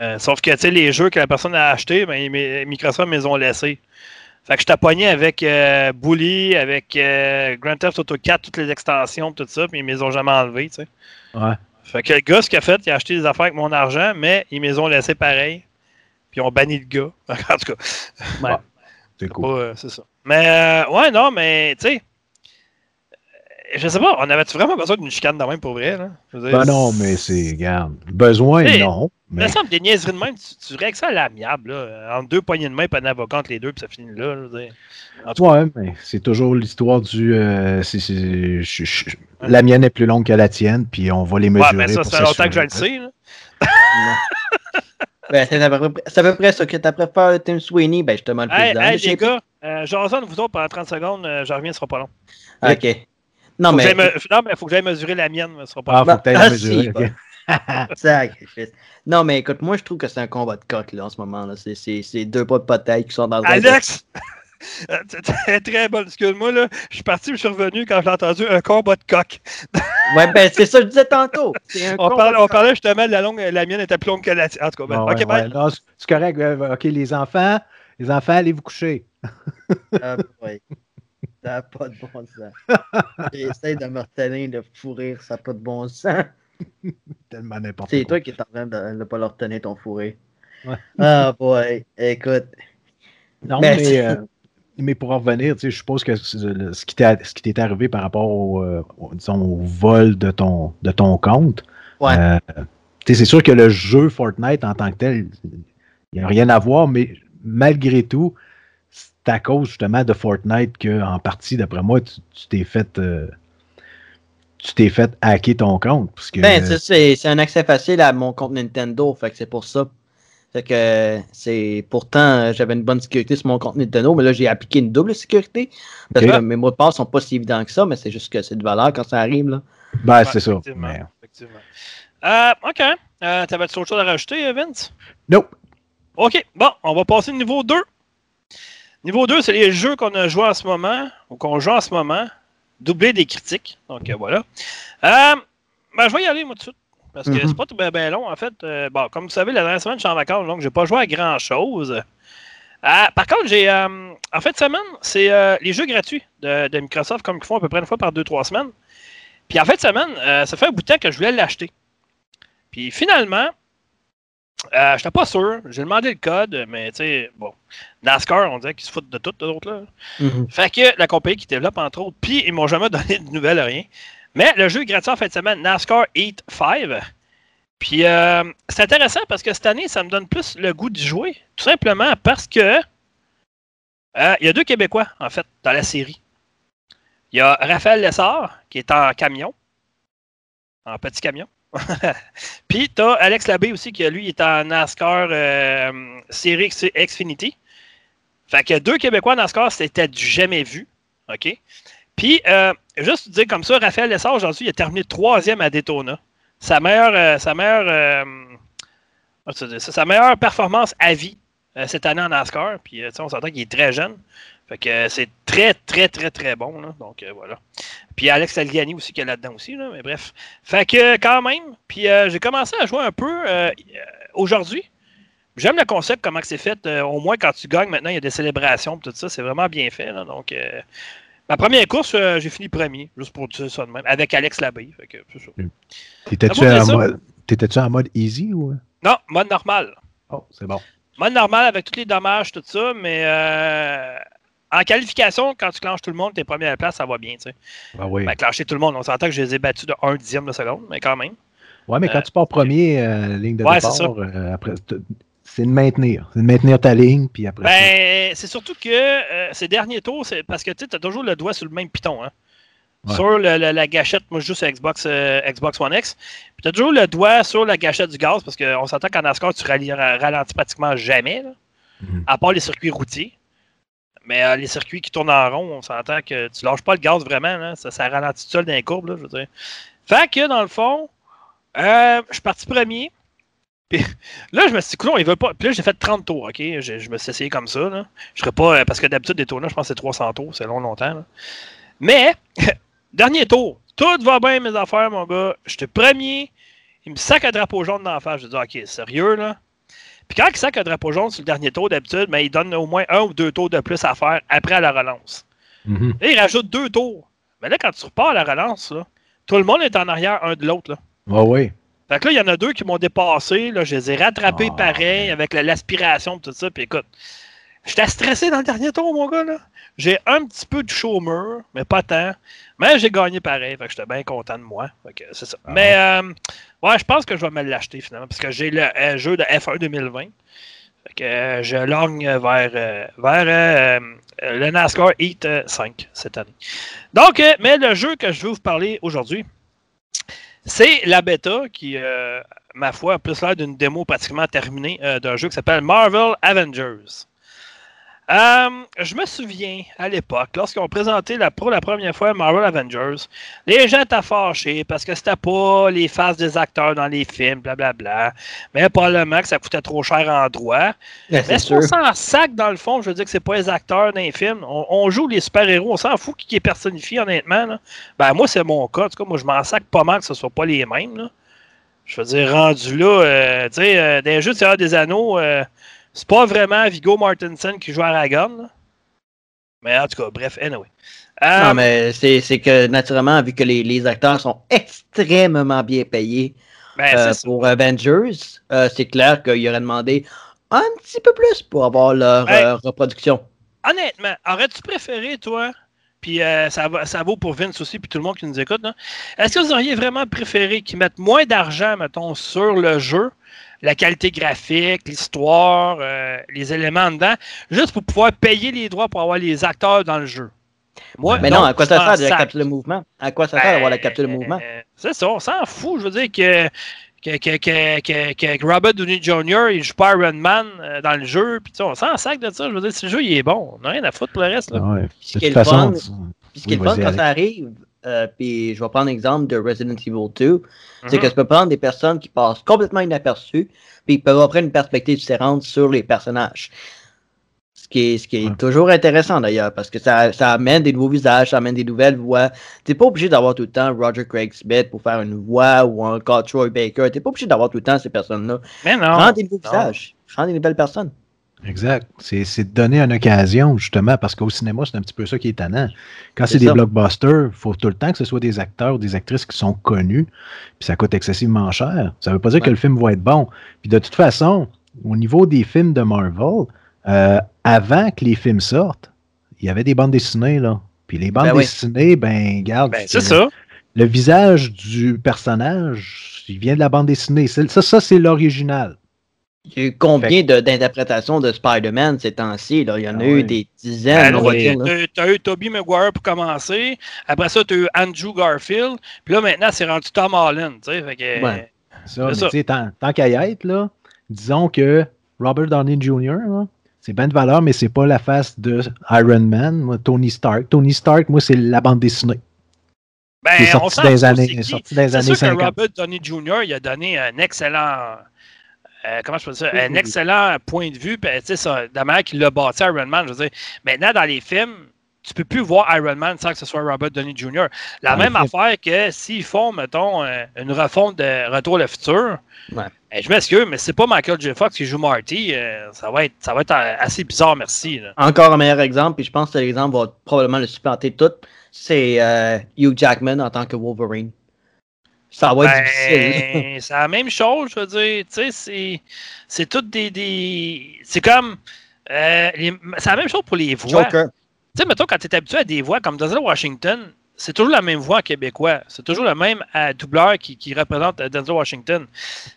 Speaker 1: Euh, sauf que, tu sais, les jeux que la personne a achetés, ben, Microsoft me les ont laissés. Fait que je t'appoignais avec euh, Bully, avec euh, Grand Theft Auto 4, toutes les extensions, tout ça, puis ils me les ont jamais enlevés, tu sais.
Speaker 3: Ouais.
Speaker 1: Fait que le gars, ce qu'il a fait, il a acheté des affaires avec mon argent, mais ils me les ont laissés pareil. Puis ils ont banni le gars. en tout cas,
Speaker 2: Ouais.
Speaker 3: C'est cool.
Speaker 1: pas, euh, c'est ça. Mais, euh, ouais, non, mais, tu sais, je sais pas, on avait-tu vraiment besoin d'une chicane de même pour vrai, là? Je veux dire,
Speaker 3: Ben non, mais c'est, regarde, besoin,
Speaker 1: Hey,
Speaker 3: non.
Speaker 1: Il me
Speaker 3: Mais,
Speaker 1: semble des niaiseries de même, tu, tu règles ça à l'amiable, là. Entre deux poignées de main, pas un avocat entre les deux, puis ça finit là. je veux dire. En tout
Speaker 3: ouais, mais c'est toujours l'histoire du. euh, c'est- c'est- je- je- la mienne est plus longue que la tienne, puis on va les
Speaker 1: Ouais,
Speaker 3: mesurer.
Speaker 1: mais ça,
Speaker 3: pour
Speaker 1: ça fait longtemps que je le sais, là.
Speaker 2: Ben, c'est à, peu près- c'est à peu près ça que tu préfères Tim Sweeney. Ben, je te demande le
Speaker 1: Hey,
Speaker 2: président.
Speaker 1: hey,
Speaker 2: sais
Speaker 1: les gars, euh, Jason, vous autres, pendant 30 secondes, euh, je reviens, ce sera pas long.
Speaker 2: Ok. Non,
Speaker 1: Faut
Speaker 2: mais.
Speaker 1: me- Non, mais il faut que j'aille mesurer la mienne, mais ce sera pas
Speaker 3: Ah, faut que
Speaker 2: Ah, si,
Speaker 3: mesurer.
Speaker 2: bah. Sacrifice. Non, mais écoute, moi, je trouve que c'est un combat de coq, là, en ce moment. là. C'est- C'est c'est deux pas de bataille qui sont dans le
Speaker 1: Alex! Très très bonne, excuse-moi, là. Je suis parti, je suis revenu quand j'ai entendu un combat de coq.
Speaker 2: Ouais, ben, c'est ça que je disais tantôt. Un
Speaker 1: On parlait, on justement de la longue, la mienne était plus longue que la tienne. En tout cas, ben,
Speaker 3: Ah,
Speaker 1: ok,
Speaker 3: ouais, c'est correct. OK, les enfants, les enfants, allez vous coucher.
Speaker 2: Ah, ouais. Ça n'a pas de bon sens. J'essaie de me retenir de fou rire, ça n'a pas de bon sens.
Speaker 3: Tellement n'importe
Speaker 2: C'est
Speaker 3: quoi.
Speaker 2: toi qui es en train de ne pas leur retenir ton fou rire.
Speaker 3: Ouais.
Speaker 2: Ah, boy. Écoute.
Speaker 3: Non,
Speaker 2: Mais-
Speaker 3: mais, euh, mais pour en revenir, je suppose que ce qui t'est arrivé par rapport au, euh, au- disons, au vol de ton, de ton compte,
Speaker 2: Ouais.
Speaker 3: euh, c'est sûr que le jeu Fortnite en tant que tel, il n'y a rien à voir, mais malgré tout, c'est à cause justement de Fortnite que, en partie, d'après moi, tu t'es fait. euh, tu t'es fait hacker ton compte. Parce que,
Speaker 2: Ben, ça, c'est c'est un accès facile à mon compte Nintendo, fait que c'est pour ça. Fait que c'est pourtant euh, j'avais une bonne sécurité sur mon compte Nintendo, mais là j'ai appliqué une double sécurité parce que mes mots de passe sont pas si évidents que ça, mais c'est juste que c'est de valeur quand ça arrive là.
Speaker 3: ben,
Speaker 1: Ouais,
Speaker 3: c'est ça.
Speaker 1: effectivement,
Speaker 3: Mais,
Speaker 1: effectivement. Euh, ok. Euh, T'avais-tu autre chose à rajouter, Vince?
Speaker 3: nope.
Speaker 1: OK, bon, on va passer au niveau 2. Niveau 2, c'est les jeux qu'on a joués en ce moment, ou qu'on joue en ce moment, doublés des critiques. Donc, euh, voilà. Euh, ben, je vais y aller, moi, tout de suite. Parce que
Speaker 2: Mhm.
Speaker 1: c'est pas tout bien ben long, en fait. Euh, bon, comme vous savez, la dernière semaine, je suis en vacances, donc j'ai pas joué à grand-chose. Par contre, j'ai. en fait, semaine, c'est les jeux gratuits de, de Microsoft, comme ils font à peu près une fois par deux, trois semaines. Puis en fait, semaine, ça fait un bout de temps que je voulais l'acheter. Puis finalement, euh, j'étais pas sûr. J'ai demandé le code, mais tu sais, bon. NASCAR, on dirait qu'ils se foutent de tout, eux autres, là. Fait que la compagnie qui développe, entre autres, puis ils m'ont jamais donné de nouvelles, rien. Mais le jeu est gratuit en fin de semaine, NASCAR 8 5. Puis euh, c'est intéressant parce que cette année, ça me donne plus le goût d'y jouer. Tout simplement parce que euh, il y a deux Québécois, en fait, dans la série. Il y a Raphaël Lessard, qui est en camion. En petit camion. Puis tu as Alex Labbé aussi, qui lui est en NASCAR euh, série Xfinity. Fait que deux Québécois en NASCAR, c'était du jamais vu. OK? Puis, euh, juste te dire comme ça, Raphaël Lessard, aujourd'hui, il a terminé troisième à Daytona. Sa meilleure, euh, sa meilleure, euh, ça? sa meilleure performance à vie cette année en NASCAR. Puis, on s'entend qu'il est très jeune. Fait que euh, c'est très, très, très, très bon. là. Donc, euh, voilà. Puis, Alex Talgiani aussi qui est là-dedans aussi. Là, mais bref. Fait que, quand même. Puis, euh, j'ai commencé à jouer un peu euh, euh, aujourd'hui. J'aime le concept, comment c'est fait. Euh, au moins, quand tu gagnes, maintenant, il y a des célébrations, tout ça. C'est vraiment bien fait. là. donc, euh, ma première course, euh, j'ai fini premier, juste pour dire ça de même, avec Alex Labbé. Fait que, c'est ça.
Speaker 3: T'étais-tu en, mode- t'étais-tu en mode easy ou?
Speaker 1: Non, mode normal.
Speaker 3: Oh, c'est bon.
Speaker 1: Mode normal avec tous les dommages, tout ça, mais euh, en qualification, quand tu clenches tout le monde, tes premières places, ça va bien. Tu sais.
Speaker 3: Ah oui.
Speaker 1: Ben, clencher tout le monde, on s'entend que je les ai battus de 1 dixième de seconde, mais quand même.
Speaker 3: Ouais, mais quand
Speaker 1: Euh,
Speaker 3: tu pars premier, euh, ligne de
Speaker 1: Ouais,
Speaker 3: départ, euh, après, c'est de maintenir. C'est de maintenir ta ligne, puis après.
Speaker 1: Ben, c'est surtout que euh, ces derniers tours, c'est parce que tu as toujours le doigt sur le même piton. Hein.
Speaker 3: Ouais.
Speaker 1: Sur le- le- la gâchette, moi je joue sur Xbox, Xbox One X. Puis tu as toujours le doigt sur la gâchette du gaz parce qu'on s'entend qu'en NASCAR, tu ralentis pratiquement jamais, là,
Speaker 3: Mhm.
Speaker 1: à part les circuits routiers. Mais euh, les circuits qui tournent en rond, on s'entend que tu lâches pas le gaz vraiment. là. Ça, ralentit tout seul dans les courbes. Là, je veux dire. Fait que dans le fond, euh, je suis parti premier. Puis là, je me suis dit, coudonc, ils veulent pas. Puis là, j'ai fait 30 tours, OK? Je, me suis essayé comme ça. Là. Je serais pas. euh, Parce que d'habitude, des tours là, je pense que c'est 300 tours, c'est long, longtemps. Mais, dernier tour, Tout va bien, mes affaires, mon gars. J'étais premier. Il me sac un drapeau jaune dans la face. Je dis, OK, sérieux, là? Puis quand il sac un drapeau jaune sur le dernier tour, d'habitude, ben, il donne au moins un ou deux tours de plus à faire après la relance.
Speaker 3: Mhm.
Speaker 1: Là, il rajoute deux tours. Mais là, quand tu repars à la relance, là, tout le monde est en arrière un de l'autre. là.
Speaker 3: Ah oui.
Speaker 1: Fait que là, il y en a deux qui m'ont dépassé. Là, je les ai rattrapés
Speaker 3: Ah,
Speaker 1: pareil, avec la- l'aspiration et tout ça. Puis écoute, j'étais stressé dans le dernier tour, mon gars. là. J'ai un petit peu de chaud au mur, mais pas tant. Mais j'ai gagné pareil. Fait que j'étais bien content de moi. C'est ça.
Speaker 3: Ah.
Speaker 1: Mais euh, ouais, je pense que je vais me l'acheter finalement. Parce que j'ai le euh, jeu de F1 2020. Fait que euh, je lorgne vers, vers le NASCAR Heat euh, 5 cette année. Donc, mais le jeu que je veux vous parler aujourd'hui, c'est la bêta qui, ma foi, a plus l'air d'une démo pratiquement terminée d'un jeu qui s'appelle Marvel Avengers. Euh, je me souviens à l'époque, lorsqu'ils ont présenté la, pour la première fois Marvel Avengers, les gens étaient fâchés parce que c'était pas les faces des acteurs dans les films, blablabla. Mais probablement que ça coûtait trop cher en droit.
Speaker 2: Ben,
Speaker 1: Mais
Speaker 2: c'est
Speaker 1: s'en sac dans le fond? Je veux dire que c'est pas les acteurs d'un film. On, on joue les super-héros. On s'en fout qui est personnifié, honnêtement. là. Ben, moi, c'est mon cas. En tout cas, moi, je m'en sac pas mal que ce soit pas les mêmes. là. Je veux dire, rendu là, euh, tu sais, euh, les jeux de Seigneur des Anneaux, euh, c'est pas vraiment Viggo Mortensen qui joue à Aragon. là. Mais en tout cas, bref, anyway. Euh,
Speaker 2: Non, mais c'est que naturellement, vu que les, les acteurs sont extrêmement bien payés
Speaker 1: ben,
Speaker 2: euh, pour Avengers, euh, c'est clair qu'il aurait demandé un petit peu plus pour avoir leur
Speaker 1: Hey.
Speaker 2: reproduction.
Speaker 1: Honnêtement, aurais-tu préféré, toi, puis ça, ça vaut pour Vince aussi, puis tout le monde qui nous écoute, est-ce que vous auriez vraiment préféré qu'ils mettent moins d'argent, mettons, sur le jeu, la qualité graphique, l'histoire, euh, les éléments dedans, juste pour pouvoir payer les droits pour avoir les acteurs dans le jeu? Moi,
Speaker 2: Mais non, à quoi ça sert de la capture de mouvement? À quoi ça sert d'avoir la capture de
Speaker 1: Ben,
Speaker 2: mouvement?
Speaker 1: C'est ça, on s'en fout. Je veux dire que, que, que, que, que, que Robert Downey Jr. il joue pas Iron Man euh, dans le jeu. Puis, on s'en sac de ça. Je veux dire, si le jeu il est bon, on n'a rien à foutre pour le reste. Là.
Speaker 3: Ah ouais.
Speaker 2: Puis ce qui est le fun quand ça arrive, euh, puis je vais prendre l'exemple de Resident Evil 2, c'est
Speaker 1: Mhm.
Speaker 2: que tu peux prendre des personnes qui passent complètement inaperçues, puis ils peuvent offrir une perspective différente sur les personnages. Ce qui est, ce qui est
Speaker 3: Ouais.
Speaker 2: toujours intéressant d'ailleurs, parce que ça, ça amène des nouveaux visages, ça amène des nouvelles voix. T'es pas obligé d'avoir tout le temps Roger Craig Smith pour faire une voix ou encore Troy Baker. T'es pas obligé d'avoir tout le temps ces personnes-là.
Speaker 1: Mais non.
Speaker 2: Prends des nouveaux
Speaker 1: non.
Speaker 2: visages, prends des nouvelles personnes.
Speaker 3: Exact. C'est de donner une occasion, justement, parce qu'au cinéma, c'est un petit peu ça qui est tannant. Quand
Speaker 2: C'est
Speaker 3: des blockbusters, il faut tout le temps que ce soit des acteurs ou des actrices qui sont connus, puis ça coûte excessivement cher. Ça ne veut pas dire que le film va être bon. Puis de toute façon, au niveau des films de Marvel, euh, avant que les films sortent, il y avait des bandes dessinées, là. Puis les bandes
Speaker 2: Ben oui.
Speaker 3: dessinées, ben, garde,
Speaker 1: Ben, c'est ça.
Speaker 3: le visage du personnage, il vient de la bande dessinée. Ça, ça c'est l'original.
Speaker 2: Il y a eu combien de- d'interprétations de Spider-Man ces temps-ci? Il y en a
Speaker 3: Ah
Speaker 2: eu
Speaker 3: oui.
Speaker 2: des dizaines,
Speaker 1: Ben
Speaker 2: là.
Speaker 1: t'as- T'as eu Toby Maguire pour commencer. Après ça, t'as eu Andrew Garfield. Puis là, maintenant, c'est rendu Tom Holland. tu sais, Fait que,
Speaker 2: Ouais.
Speaker 3: Ça, mais tu tant, tant qu'à y être, là, disons que Robert Downey Jr., là, c'est bien de valeur, mais c'est pas la face de Iron Man, moi, Tony Stark. Tony Stark, moi, c'est la bande dessinée.
Speaker 1: ben,
Speaker 3: est sorti
Speaker 1: s'en
Speaker 3: dans les
Speaker 1: fout,
Speaker 3: années,
Speaker 1: c'est qui?
Speaker 3: sorti dans les
Speaker 1: C'est
Speaker 3: années
Speaker 1: sûr que
Speaker 3: 50.
Speaker 1: Robert Downey Jr. il a donné un excellent. Euh, comment je peux dire?
Speaker 2: Oui,
Speaker 1: Un excellent point de vue. Sais, ça, de la manière qu'il l'a bâti Iron Man. Je veux dire, maintenant, dans les films, tu peux plus voir Iron Man sans que ce soit Robert Downey Jr. La même affaire que s'ils font, mettons, euh, une refonte de Retour à le futur.
Speaker 2: Ouais.
Speaker 1: ben, je m'excuse, mais c'est pas Michael J. Fox qui joue Marty. euh, ça, va être, ça va être assez bizarre, merci. là.
Speaker 2: Encore un meilleur exemple, puis je pense que l'exemple va probablement le supplanter tout, c'est euh, Hugh Jackman en tant que Wolverine. Ça va être difficile.
Speaker 1: Ben, c'est la même chose, je veux dire. Tu sais, c'est, c'est toutes des. des c'est comme. euh, c'est la même chose pour les voix. Tu sais, mettons, quand tu es habitué à des voix comme Denzel Washington, c'est toujours la même voix en québécois. C'est toujours le même euh, doubleur qui, qui représente euh, Denzel Washington.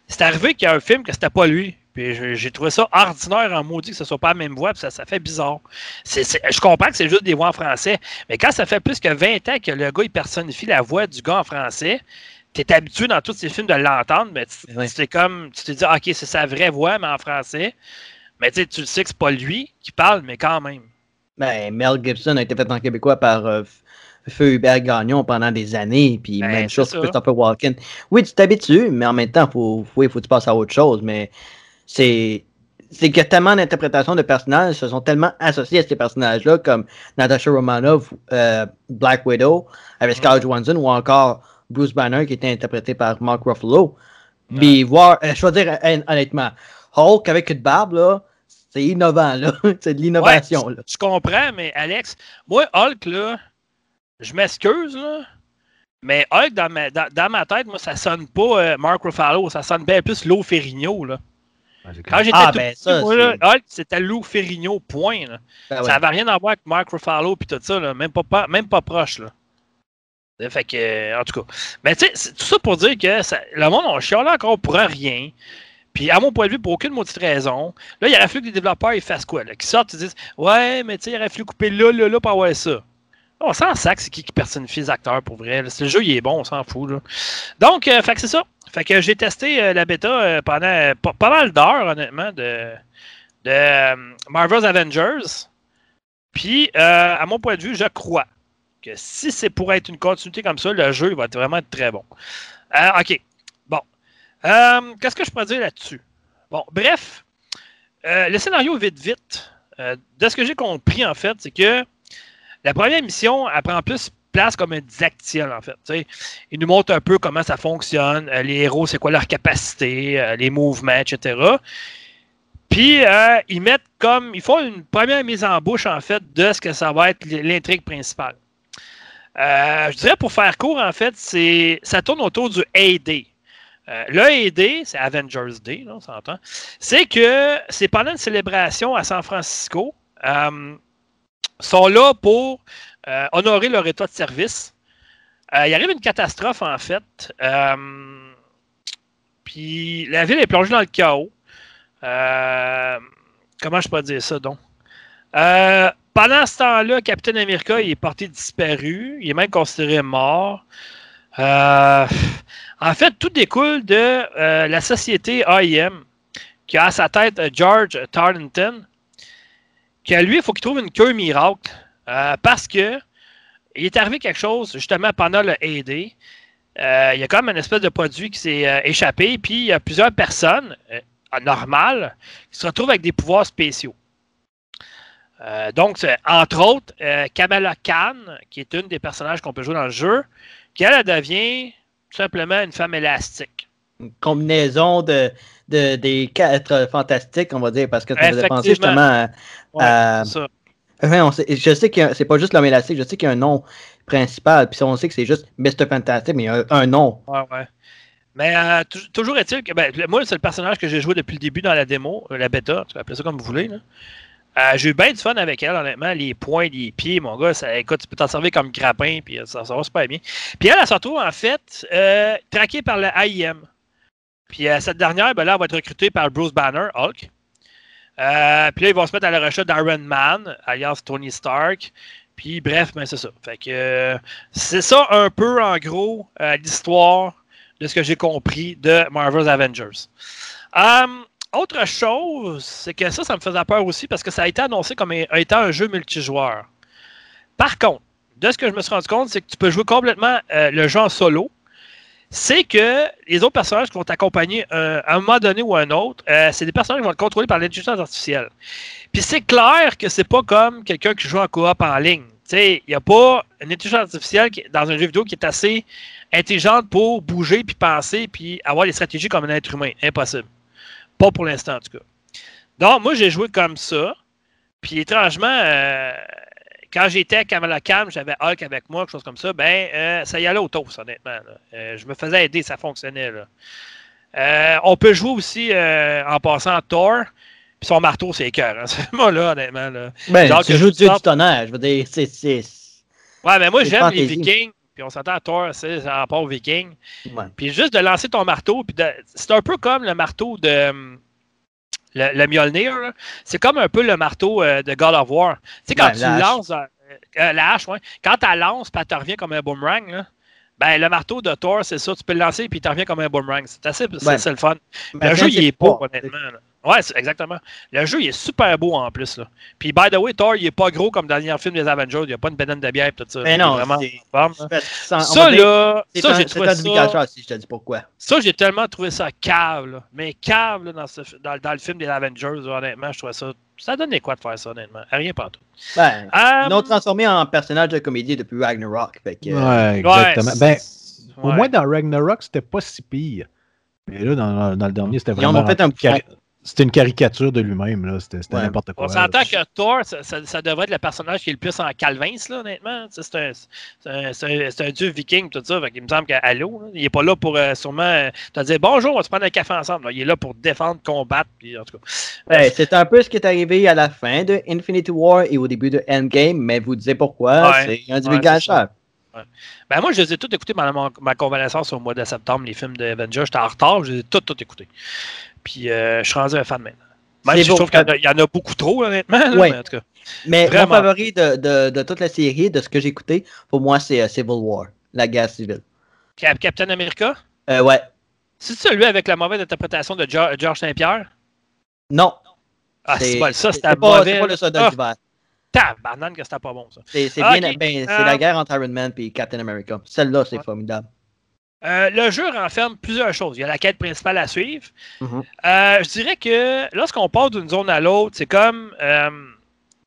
Speaker 1: C'est arrivé qu'il y a un film que c'était pas lui. Puis j'ai- trouvé ça ordinaire en maudit que ce soit pas la même voix, puis ça, ça fait bizarre. Je comprends que c'est juste des voix en français, mais quand ça fait plus que 20 ans que le gars il personnifie la voix du gars en français, tu es habitué dans tous ces films de l'entendre, mais c'est comme tu te dis OK, c'est sa vraie voix, mais en français. Mais tu sais, tu le sais que c'est pas lui qui parle, mais quand même.
Speaker 2: Ben, Mel Gibson a été fait en québécois par euh, Feu Hubert Gagnon pendant des années, puis
Speaker 1: Ben,
Speaker 2: même chose pour Christopher Walken. Oui, tu t'habitues, mais en même temps, faut, faut, faut que tu passes à autre chose, mais c'est c'est a tellement d'interprétations de personnages se sont tellement associés à ces personnages-là, comme Natasha Romanoff, euh, Black Widow, avec Scarlett Johansson, ou encore Bruce Banner, qui était interprété par Mark Ruffalo. Puis voir, euh, je veux dire hon- honnêtement, Hulk avec une barbe, là, c'est innovant, là. c'est de l'innovation,
Speaker 1: Ouais,
Speaker 2: là.
Speaker 1: Je comprends, mais Alex, moi, Hulk, là, je m'excuse, là, mais Hulk, dans ma, dans, dans ma tête, moi, ça sonne pas euh, Mark Ruffalo, ça sonne bien plus Lou Ferrigno, là.
Speaker 3: Ouais,
Speaker 1: Quand j'étais
Speaker 2: Ah,
Speaker 1: tout
Speaker 2: ben,
Speaker 1: petit,
Speaker 2: ça,
Speaker 1: moi, là, Hulk, c'était Lou Ferrigno, point, là.
Speaker 2: Ben
Speaker 1: Ça
Speaker 2: ouais.
Speaker 1: n'avait rien à voir avec Mark Ruffalo puis tout ça, là. Même, pas, pas- même pas proche. Là. Fait que, euh, en tout cas. Mais tu sais, tout ça pour dire que le monde, on chiale encore pour rien. Puis, à mon point de vue, pour aucune maudite raison, là, il aurait fallu que les développeurs ils fassent quoi? Là? Qu'ils sortent et disent Ouais, mais tu sais, il aurait fallu couper là, là, là pour avoir ça. On s'en sac, c'est qui qui personnifie les acteurs pour vrai. le jeu il est bon, on s'en fout. Donc, euh, fait que c'est ça. Fait que j'ai testé euh, la bêta pendant pas, mal d'heures, honnêtement, de, de Marvel's Avengers. Puis, à mon point de vue, je crois que si c'est pour être une continuité comme ça, le jeu va être vraiment très bon. Euh, OK. Bon. Euh, Qu'est-ce que je pourrais dire là-dessus? Bon, bref. euh, le scénario vite, vite. de ce que j'ai compris, en fait, c'est que la première mission, elle prend plus place comme un didacticiel, en fait. tu sais. Il nous montre un peu comment ça fonctionne, les héros, c'est quoi leur capacité, les mouvements, etc. Puis, ils mettent comme. Ils font une première mise en bouche, en fait, de ce que ça va être l'intrigue principale. Euh, je dirais, pour faire court, en fait, c'est ça tourne autour du AD. Euh, le AD, c'est Avengers Day, là, on s'entend. C'est que c'est pendant une célébration à San Francisco. Euh, sont là pour euh, honorer leur état de service. Il arrive une catastrophe, en fait. Puis la ville est plongée dans le chaos. Comment je peux dire ça, donc? Pendant ce temps-là, Captain America il est porté disparu. Il est même considéré mort. Euh, en fait, tout découle de euh, la société AIM, qui a à sa tête euh, George Tarleton, qui lui, il faut qu'il trouve une cure miracle, parce que il est arrivé quelque chose justement pendant le AD. Il y a quand même une espèce de produit qui s'est échappé, puis il y a plusieurs personnes normales qui se retrouvent avec des pouvoirs spéciaux. Euh, donc, entre autres, euh, Kamala Khan, qui est une des personnages qu'on peut jouer dans le jeu, qui elle, elle devient tout simplement une femme élastique.
Speaker 2: Une combinaison de, de- des quatre fantastiques, on va dire, parce que ça faisait penser justement à.
Speaker 1: Ouais, ça.
Speaker 2: Enfin, on sait- je sais que c'est pas juste l'homme élastique, je sais qu'il y a un nom principal, puis on sait que c'est juste Mr. Fantastic, mais il y a un, nom.
Speaker 1: Ouais, ouais. Mais euh, tou- toujours est-il que ben, moi, c'est le personnage que j'ai joué depuis le début dans la démo, la bêta, tu peux appeler ça comme vous voulez. là. Euh, j'ai eu bien du fun avec elle, honnêtement. Les poings, les pieds, mon gars, écoute, tu peux t'en servir comme grappin, puis euh, ça, ça va super bien. Puis elle, elle se retrouve, en fait, euh, traquée par le AIM. Puis cette dernière, ben là, elle va être recrutée par Bruce Banner, Hulk. Puis là, ils vont se mettre à la recherche d'Iron Man, alias Tony Stark. Puis bref, ben c'est ça. Fait que c'est ça un peu, en gros, l'histoire de ce que j'ai compris de Marvel's Avengers. Um, autre chose, c'est que ça, ça me faisait peur aussi parce que ça a été annoncé comme étant un jeu multijoueur. Par contre, de ce que je me suis rendu compte, c'est que tu peux jouer complètement euh, le jeu en solo. C'est que les autres personnages qui vont t'accompagner euh, à un moment donné ou à un autre, euh, c'est des personnages qui vont être contrôlés par l'intelligence artificielle. Puis c'est clair que c'est pas comme quelqu'un qui joue en coop en ligne. Il n'y a pas une intelligence artificielle dans un jeu vidéo qui est assez intelligente pour bouger, puis penser, puis avoir des stratégies comme un être humain. Impossible. Pas pour l'instant, en tout cas. Donc, moi, j'ai joué comme ça. Puis, étrangement, euh, quand j'étais à Kamala Khan, j'avais Hulk avec moi, quelque chose comme ça, ben, euh, ça y allait au toast, honnêtement. Euh, je me faisais aider, ça fonctionnait. Là. On peut jouer aussi en passant Thor, puis son marteau, c'est cœur. Hein. Moi, là, honnêtement. Là.
Speaker 2: Ben,
Speaker 1: Genre
Speaker 2: tu
Speaker 1: que
Speaker 2: joues Dieu du tonnerre, je veux dire, c'est.
Speaker 1: Ouais, mais moi, j'aime les. Vikings, puis on s'entend à Thor, c'est en rapport
Speaker 2: ouais.
Speaker 1: Puis juste de lancer ton marteau, puis de- c'est un peu comme le marteau de le, le Mjolnir. C'est comme un peu le marteau euh, de God of War. Tu sais, quand
Speaker 2: Ouais,
Speaker 1: tu
Speaker 2: la hache.
Speaker 1: lances euh, euh, la hache, ouais. quand tu la lances, puis elle te revient comme un boomerang, là, ben, le marteau de Thor, c'est ça, tu peux le lancer, puis il te revient comme un boomerang. C'est assez, c'est- le fun.
Speaker 2: Mais
Speaker 1: le jeu, il est
Speaker 2: pas-
Speaker 1: honnêtement. là. Ouais, exactement. Le jeu, il est super beau en plus. Là. Puis, by the way, Thor, il est pas gros comme dans le dernier film des Avengers. Il n'y a pas une banane de bière et tout ça.
Speaker 2: Mais
Speaker 1: Il est
Speaker 2: non,
Speaker 1: vraiment là.
Speaker 2: Que ça- dire-
Speaker 1: là,
Speaker 2: C'est
Speaker 1: ça, j'ai trouvé
Speaker 2: un
Speaker 1: ça.
Speaker 2: si je te dis pourquoi.
Speaker 1: Ça, j'ai tellement trouvé ça cave, là. Mais cave, là, dans, ce, dans, dans le film des Avengers, honnêtement, je trouvais ça. Ça donnait quoi de faire ça, honnêtement? Rien pas tout.
Speaker 2: Ben,
Speaker 1: Euh,
Speaker 2: ils l'ont transformé en personnage de comédie depuis Ragnarok. Fait que,
Speaker 3: Ouais, exactement. Ben, au
Speaker 1: ouais.
Speaker 3: moins dans Ragnarok, c'était pas si pire. Mais là, dans, dans le dernier, c'était
Speaker 2: Ils en
Speaker 3: vraiment.
Speaker 2: ont fait un
Speaker 3: C'était une caricature de lui-même, là. C'était c'était
Speaker 2: Ouais.
Speaker 3: n'importe quoi.
Speaker 1: On s'entend que Thor, ça, ça- ça devrait être le personnage qui est le plus en calvin, là, honnêtement. C'est un, dieu viking, tout ça. Fait qu'il me semble qu'à l'eau, il est pas là pour euh, sûrement euh, te dire bonjour, on va se prendre un café ensemble. là. Il est là pour défendre, combattre. Puis, en tout cas.
Speaker 2: Ouais, c'est un peu ce qui est arrivé à la fin de Infinity War et au début de Endgame, mais vous disiez pourquoi.
Speaker 1: Ouais.
Speaker 2: C'est un
Speaker 1: Ouais,
Speaker 2: divulgateur.
Speaker 1: Ben, moi, je les ai tous écoutés pendant mon- ma convalescence au mois de septembre, les films de Avengers. J'étais en retard, je les ai tous, tous écoutés. Puis, euh, je suis rendu un fan maintenant. Même si je trouve qu'il y en a- il y, en a beaucoup trop, honnêtement. là,
Speaker 2: Ouais.
Speaker 1: mais en tout cas.
Speaker 2: Mais mon favori de, de, de toute la série, de ce que j'ai écouté, pour moi, c'est euh, Civil War, la guerre civile.
Speaker 1: Cap- Captain America,
Speaker 2: Euh, ouais.
Speaker 1: c'est celui avec la mauvaise interprétation de Geo- George Saint-Pierre?
Speaker 2: Non.
Speaker 1: Ah, c'est pas ça,
Speaker 2: c'est
Speaker 1: c'était
Speaker 2: pas,
Speaker 1: mauvais.
Speaker 2: c'est pas le soldat
Speaker 1: Ah,
Speaker 2: d'hiver.
Speaker 1: tabarnane que c'était pas bon, ça.
Speaker 2: C'est
Speaker 1: Ah,
Speaker 2: ben,
Speaker 1: Euh,
Speaker 2: la guerre entre Iron Man et Captain America. Celle-là, c'est formidable.
Speaker 1: Euh, le jeu renferme plusieurs choses. Il y a la quête principale à suivre.
Speaker 2: Mhm.
Speaker 1: Euh, je dirais que lorsqu'on passe d'une zone à l'autre, c'est comme euh,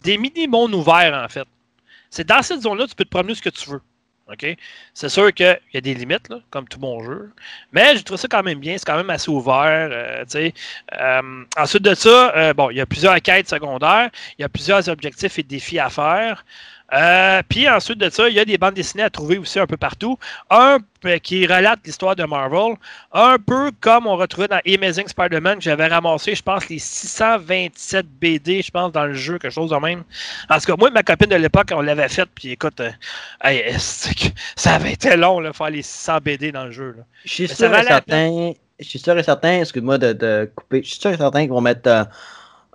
Speaker 1: des mini-mondes ouverts, en fait. C'est dans cette zone-là, tu peux te promener ce que tu veux. OK? C'est sûr qu'il y a des limites, là, comme tout bon jeu. Mais je trouve ça quand même bien. C'est quand même assez ouvert. ensuite de ça, bon, il y a plusieurs quêtes secondaires. Il y a plusieurs objectifs et défis à faire. Euh, puis ensuite de ça, il y a des bandes dessinées à trouver aussi un peu partout. Un euh, qui relate l'histoire de Marvel, un peu comme on retrouvait dans Amazing Spider-Man, que j'avais ramassé, je pense, les 627 BD, je pense, dans le jeu, quelque chose de même. En tout cas, moi et ma copine de l'époque, on l'avait fait, puis écoute, euh, hey, ça avait été long, là, faire les 600 BD dans le jeu. là.
Speaker 2: Je suis sûr et certain, je suis sûr et certain, excuse-moi de, de couper, je suis sûr et certain qu'ils vont mettre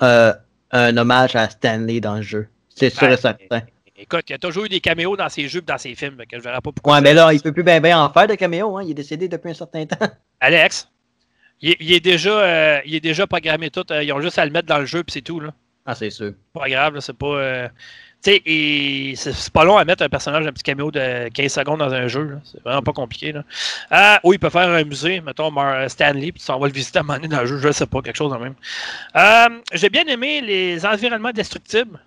Speaker 2: euh, un hommage à Stanley dans le jeu. C'est sûr et certain.
Speaker 1: Écoute, il y a toujours eu des caméos dans ses jeux et dans ses films, que je verrai pas pourquoi.
Speaker 2: Ouais, mais là, il peut plus bien ben en faire de caméo, hein. Il est décédé depuis un certain temps.
Speaker 1: Alex, il est, il est déjà, euh, il est déjà programmé tout. euh, ils ont juste à le mettre dans le jeu, puis c'est tout. Là.
Speaker 2: Ah, c'est sûr.
Speaker 1: Pas grave, c'est pas. euh, Tu sais, c'est pas long à mettre un personnage, un petit caméo de 15 secondes dans un jeu. C'est vraiment pas compliqué. Là. Euh, oui, il peut faire un musée, mettons Stanley, puis tu s'en vas le visiter à un moment donné dans le jeu, je sais pas, quelque chose de même. J'ai bien aimé les environnements destructibles.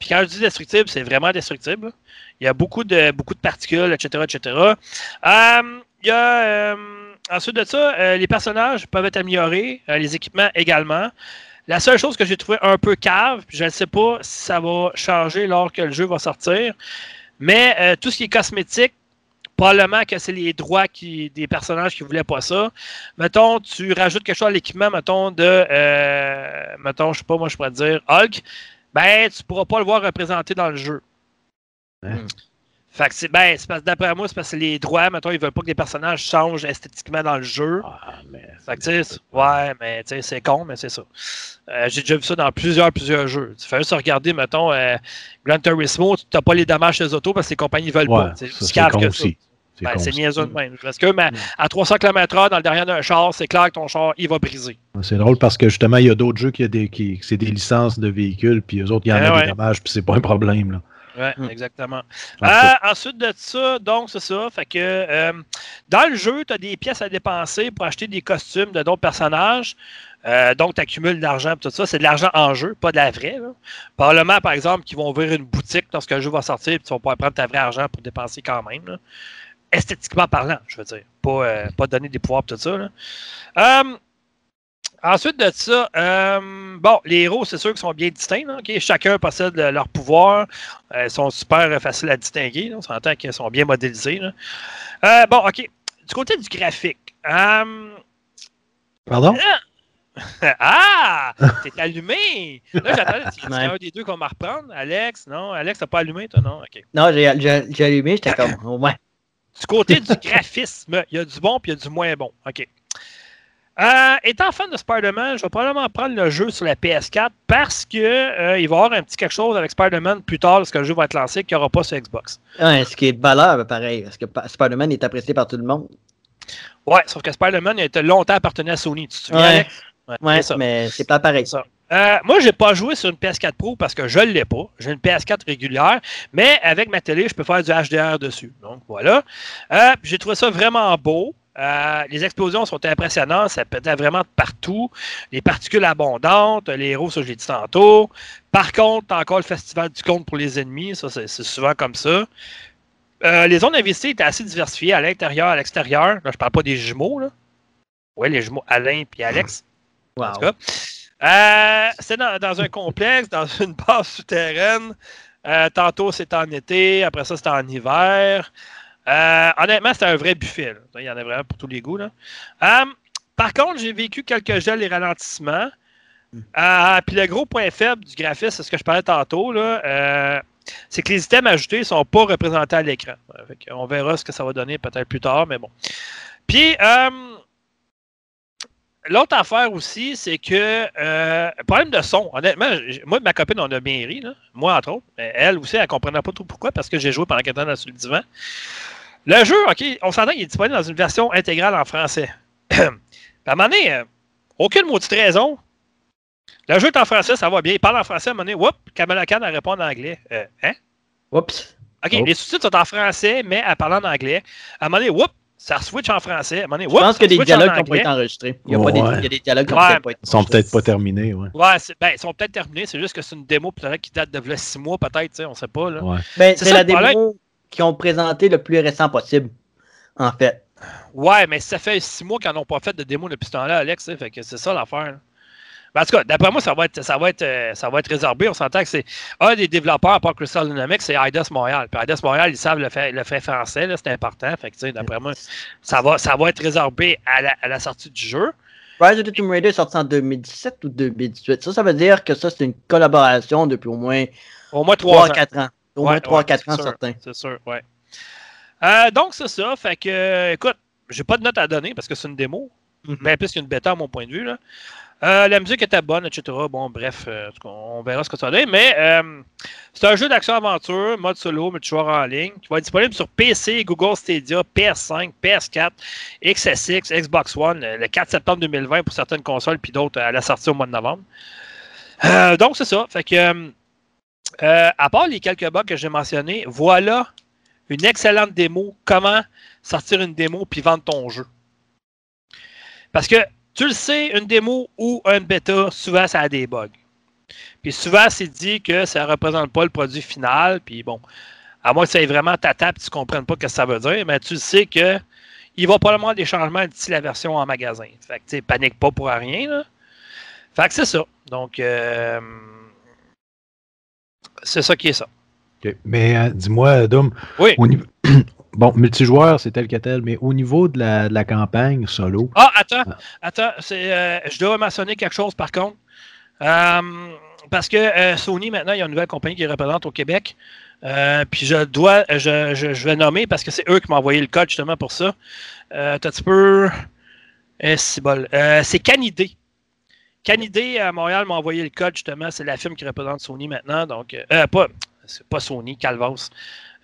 Speaker 1: Puis quand je dis destructible, c'est vraiment destructible. Il y a beaucoup de, beaucoup de particules, etc. etc. Euh, il y a, euh, ensuite de ça, euh, les personnages peuvent être améliorés, les équipements également. La seule chose que j'ai trouvé un peu cave, puis je ne sais pas si ça va changer lors que le jeu va sortir, mais tout ce qui est cosmétique, probablement que c'est les droits des personnages qui ne voulaient pas ça. Mettons, tu rajoutes quelque chose à l'équipement, mettons, de, mettons, je sais pas, moi je pourrais dire Hulk, ben, tu pourras pas le voir représenté dans le jeu.
Speaker 3: Hein?
Speaker 1: Fait que c'est, ben, c'est parce, d'après moi, c'est parce que les droits, mettons, ils veulent pas que les personnages changent esthétiquement dans le jeu.
Speaker 3: Ah, mais.
Speaker 1: Fait que, tu sais, c'est- ouais, mais tu sais, c'est con, mais c'est ça. Euh, J'ai déjà vu ça dans plusieurs, plusieurs jeux. Tu fais juste regarder, mettons, euh, Gran Turismo, tu n'as pas les dommages chez les autos parce que les compagnies veulent
Speaker 3: Ouais,
Speaker 1: pas. C'est
Speaker 3: ça, c'est con
Speaker 1: que
Speaker 3: aussi.
Speaker 1: Ben, c'est niaiseux de même. Parce que mais à 300 km/h dans le derrière d'un char, c'est clair que ton char, il va briser.
Speaker 3: C'est drôle parce que justement, il y a d'autres jeux qui, a des, qui c'est des licences de véhicules, puis eux autres, il y en
Speaker 1: Eh
Speaker 3: a
Speaker 1: ouais.
Speaker 3: des dommages, puis c'est pas un problème. Là.
Speaker 1: Ouais,
Speaker 2: Mm.
Speaker 1: exactement. Euh, ensuite de ça, donc c'est ça. Fait que euh, dans le jeu, tu as des pièces à dépenser pour acheter des costumes de d'autres personnages. Euh, donc, tu accumules de l'argent et tout ça. C'est de l'argent en jeu, pas de la vraie. Là. Parlement, par exemple, qui vont ouvrir une boutique lorsque le jeu va sortir, puis tu vas pouvoir prendre ta vraie argent pour dépenser quand même. là. Esthétiquement parlant, je veux dire. Pas, euh, pas donner des pouvoirs tout ça. là. Euh, Ensuite de ça, euh, bon, les héros, c'est sûr qu'ils sont bien distincts. là, ok? Chacun possède le- leur pouvoir. Euh, ils sont super euh, faciles à distinguer. là. On s'entend qu'ils sont bien modélisés. là. Euh, bon, OK. Du côté du graphique.
Speaker 3: Pardon?
Speaker 1: ah! T'es allumé! Là, j'attendais. Il y a
Speaker 2: Ouais.
Speaker 1: un des deux qu'on va reprendre. Alex, non? Alex, t'as pas allumé, toi? Non? OK.
Speaker 2: Non, j'ai allumé, j'étais comme, au moins.
Speaker 1: Du côté du graphisme, il y a du bon puis il y a du moins bon. OK. Euh, étant fan de Spider-Man, je vais probablement prendre le jeu sur la PS4 parce que euh, il va y avoir un petit quelque chose avec Spider-Man plus tard lorsque le jeu va être lancé qu'il n'y aura pas sur Xbox.
Speaker 2: Ouais, ce qui est de valeur, pareil, parce que Spider-Man est apprécié par tout le monde.
Speaker 1: Ouais, sauf que Spider-Man il a été longtemps appartenu à Sony, tu te souviens?
Speaker 2: Ouais.
Speaker 1: Alex? Ouais,
Speaker 2: Ouais, mais c'est pas pareil.
Speaker 1: Ça. Euh, moi, j'ai pas joué sur une PS4 Pro parce que je ne l'ai pas. J'ai une PS4 régulière, mais avec ma télé, je peux faire du HDR dessus. Donc voilà. Euh, j'ai trouvé ça vraiment beau. Euh, les explosions sont impressionnantes, ça pétait vraiment de partout. Les particules abondantes, les héros, ça je l'ai dit tantôt. Par contre, encore le festival du compte pour les ennemis, ça c'est souvent comme ça. Euh, les zones investissées étaient assez diversifiées à l'intérieur, à l'extérieur. Là, je parle pas des jumeaux, là. Ouais, les jumeaux Alain et Alex.
Speaker 2: Wow.
Speaker 1: En tout cas. Euh, c'est dans, dans un complexe, dans une base souterraine. Euh, tantôt, c'est en été. Après ça, c'est en hiver. Euh, honnêtement, c'était un vrai buffet. là. Il y en a vraiment pour tous les goûts. là. Euh, par contre, j'ai vécu quelques gels et ralentissements. Euh, Puis le gros point faible du graphisme, c'est ce que je parlais tantôt, là, c'est que les items ajoutés ne sont pas représentés à l'écran. On verra ce que ça va donner peut-être plus tard, mais bon. Puis, euh, l'autre affaire aussi, c'est que euh, problème de son. Honnêtement, moi et ma copine, on a bien ri. Là. Moi, entre autres. Mais elle aussi, elle ne comprenait pas trop pourquoi, parce que j'ai joué pendant 4 ans sur le divan. Le jeu, OK, on s'entend qu'il est disponible dans une version intégrale en français. À un moment donné, euh, aucune maudite raison. Le jeu est en français, ça va bien. Il parle en français, à un moment donné, whoop, Kamala Khan, elle répond en anglais. Euh, hein?
Speaker 2: Oups.
Speaker 1: OK, les sous-titres sont en français, mais elle parle en anglais. À un moment donné, whoop, ça switch en français. À un moment donné,
Speaker 2: Je pense que des dialogues qui n'ont pas été enregistrés. Il y a, pas des,
Speaker 3: Ouais.
Speaker 2: il y a des dialogues qui n'ont
Speaker 1: Ouais.
Speaker 2: pas été
Speaker 3: Ils sont
Speaker 2: enregistrés.
Speaker 3: peut-être pas terminés, ouais.
Speaker 1: Ouais, ben, ils sont peut-être terminés, c'est juste que c'est une démo peut-être qui date de v'là six mois, peut-être, on sait pas. Là.
Speaker 3: ouais.
Speaker 2: Ben,
Speaker 1: C'est
Speaker 2: la démo qu'ils ont présenté le plus récent possible, en fait.
Speaker 1: Ouais, mais ça fait six mois qu'ils n'ont pas fait de démo depuis ce temps-là, Alex, fait que c'est ça l'affaire. Ben, en tout cas, d'après moi, ça va être, ça va être, euh, ça va être résorbé. On s'entend que c'est un des développeurs, à part Crystal Dynamics, c'est IDOS Montréal. Puis IDOS Montréal, ils savent le fait, le fait français, là, c'est important. Fait que, d'après moi, ça va, ça va être résorbé à la, à la sortie du jeu.
Speaker 2: Rise of the Tomb Raider est sorti en 2017 ou 2018. Ça, ça veut dire que ça, c'est une collaboration depuis au moins
Speaker 1: Au moins trois ans.
Speaker 2: 3-4 ans. Au
Speaker 1: Ouais,
Speaker 2: moins 3-4
Speaker 1: ouais,
Speaker 2: ans, certains.
Speaker 1: C'est sûr, ouais. Euh, donc, c'est ça. Fait que, euh, écoute, j'ai pas de note à donner parce que c'est une démo.
Speaker 2: Mhm.
Speaker 1: Bien plus qu'une bêta, à mon point de vue. Là. Euh, la musique était bonne, etc. Bon, bref, euh, on verra ce que ça va donner. Mais euh, c'est un jeu d'action-aventure, mode solo, multijoueur en ligne, qui va être disponible sur PC, Google Stadia, PS5, PS4, XSX, Xbox One, le 4 septembre 2020 pour certaines consoles, puis d'autres à la sortie au mois de novembre. Donc, c'est ça. Fait que, à part les quelques bugs que j'ai mentionnés, voilà une excellente démo. Comment sortir une démo puis vendre ton jeu? Parce que tu le sais, une démo ou un bêta, souvent ça a des bugs. Puis souvent, c'est dit que ça ne représente pas le produit final. Puis bon, à moins que ça ait vraiment ta table tu ne comprennes pas ce que ça veut dire, mais tu le sais que il va probablement avoir des changements d'ici la version en magasin. Fait que tu sais, panique pas pour rien. Là. Fait que c'est ça. Donc, euh, c'est ça qui est ça.
Speaker 3: Mais euh, dis-moi, Dom,
Speaker 1: Oui.
Speaker 3: au niveau... bon, multijoueur, c'est tel que tel, mais au niveau de la, de la campagne solo,
Speaker 1: Ah, attends,
Speaker 3: Ah.
Speaker 1: attends, euh, je dois mentionner quelque chose par contre. Euh, parce que euh, Sony, maintenant, il y a une nouvelle compagnie qui représente au Québec. Puis je dois, je, je, je vais nommer parce que c'est eux qui m'ont envoyé le code justement pour ça. T'as un petit peu. Eh, c'est. Euh, c'est Canidé. Canidé à Montréal m'a envoyé le code justement. C'est la firme qui représente Sony maintenant. Donc, pas, c'est pas Sony, Calvas.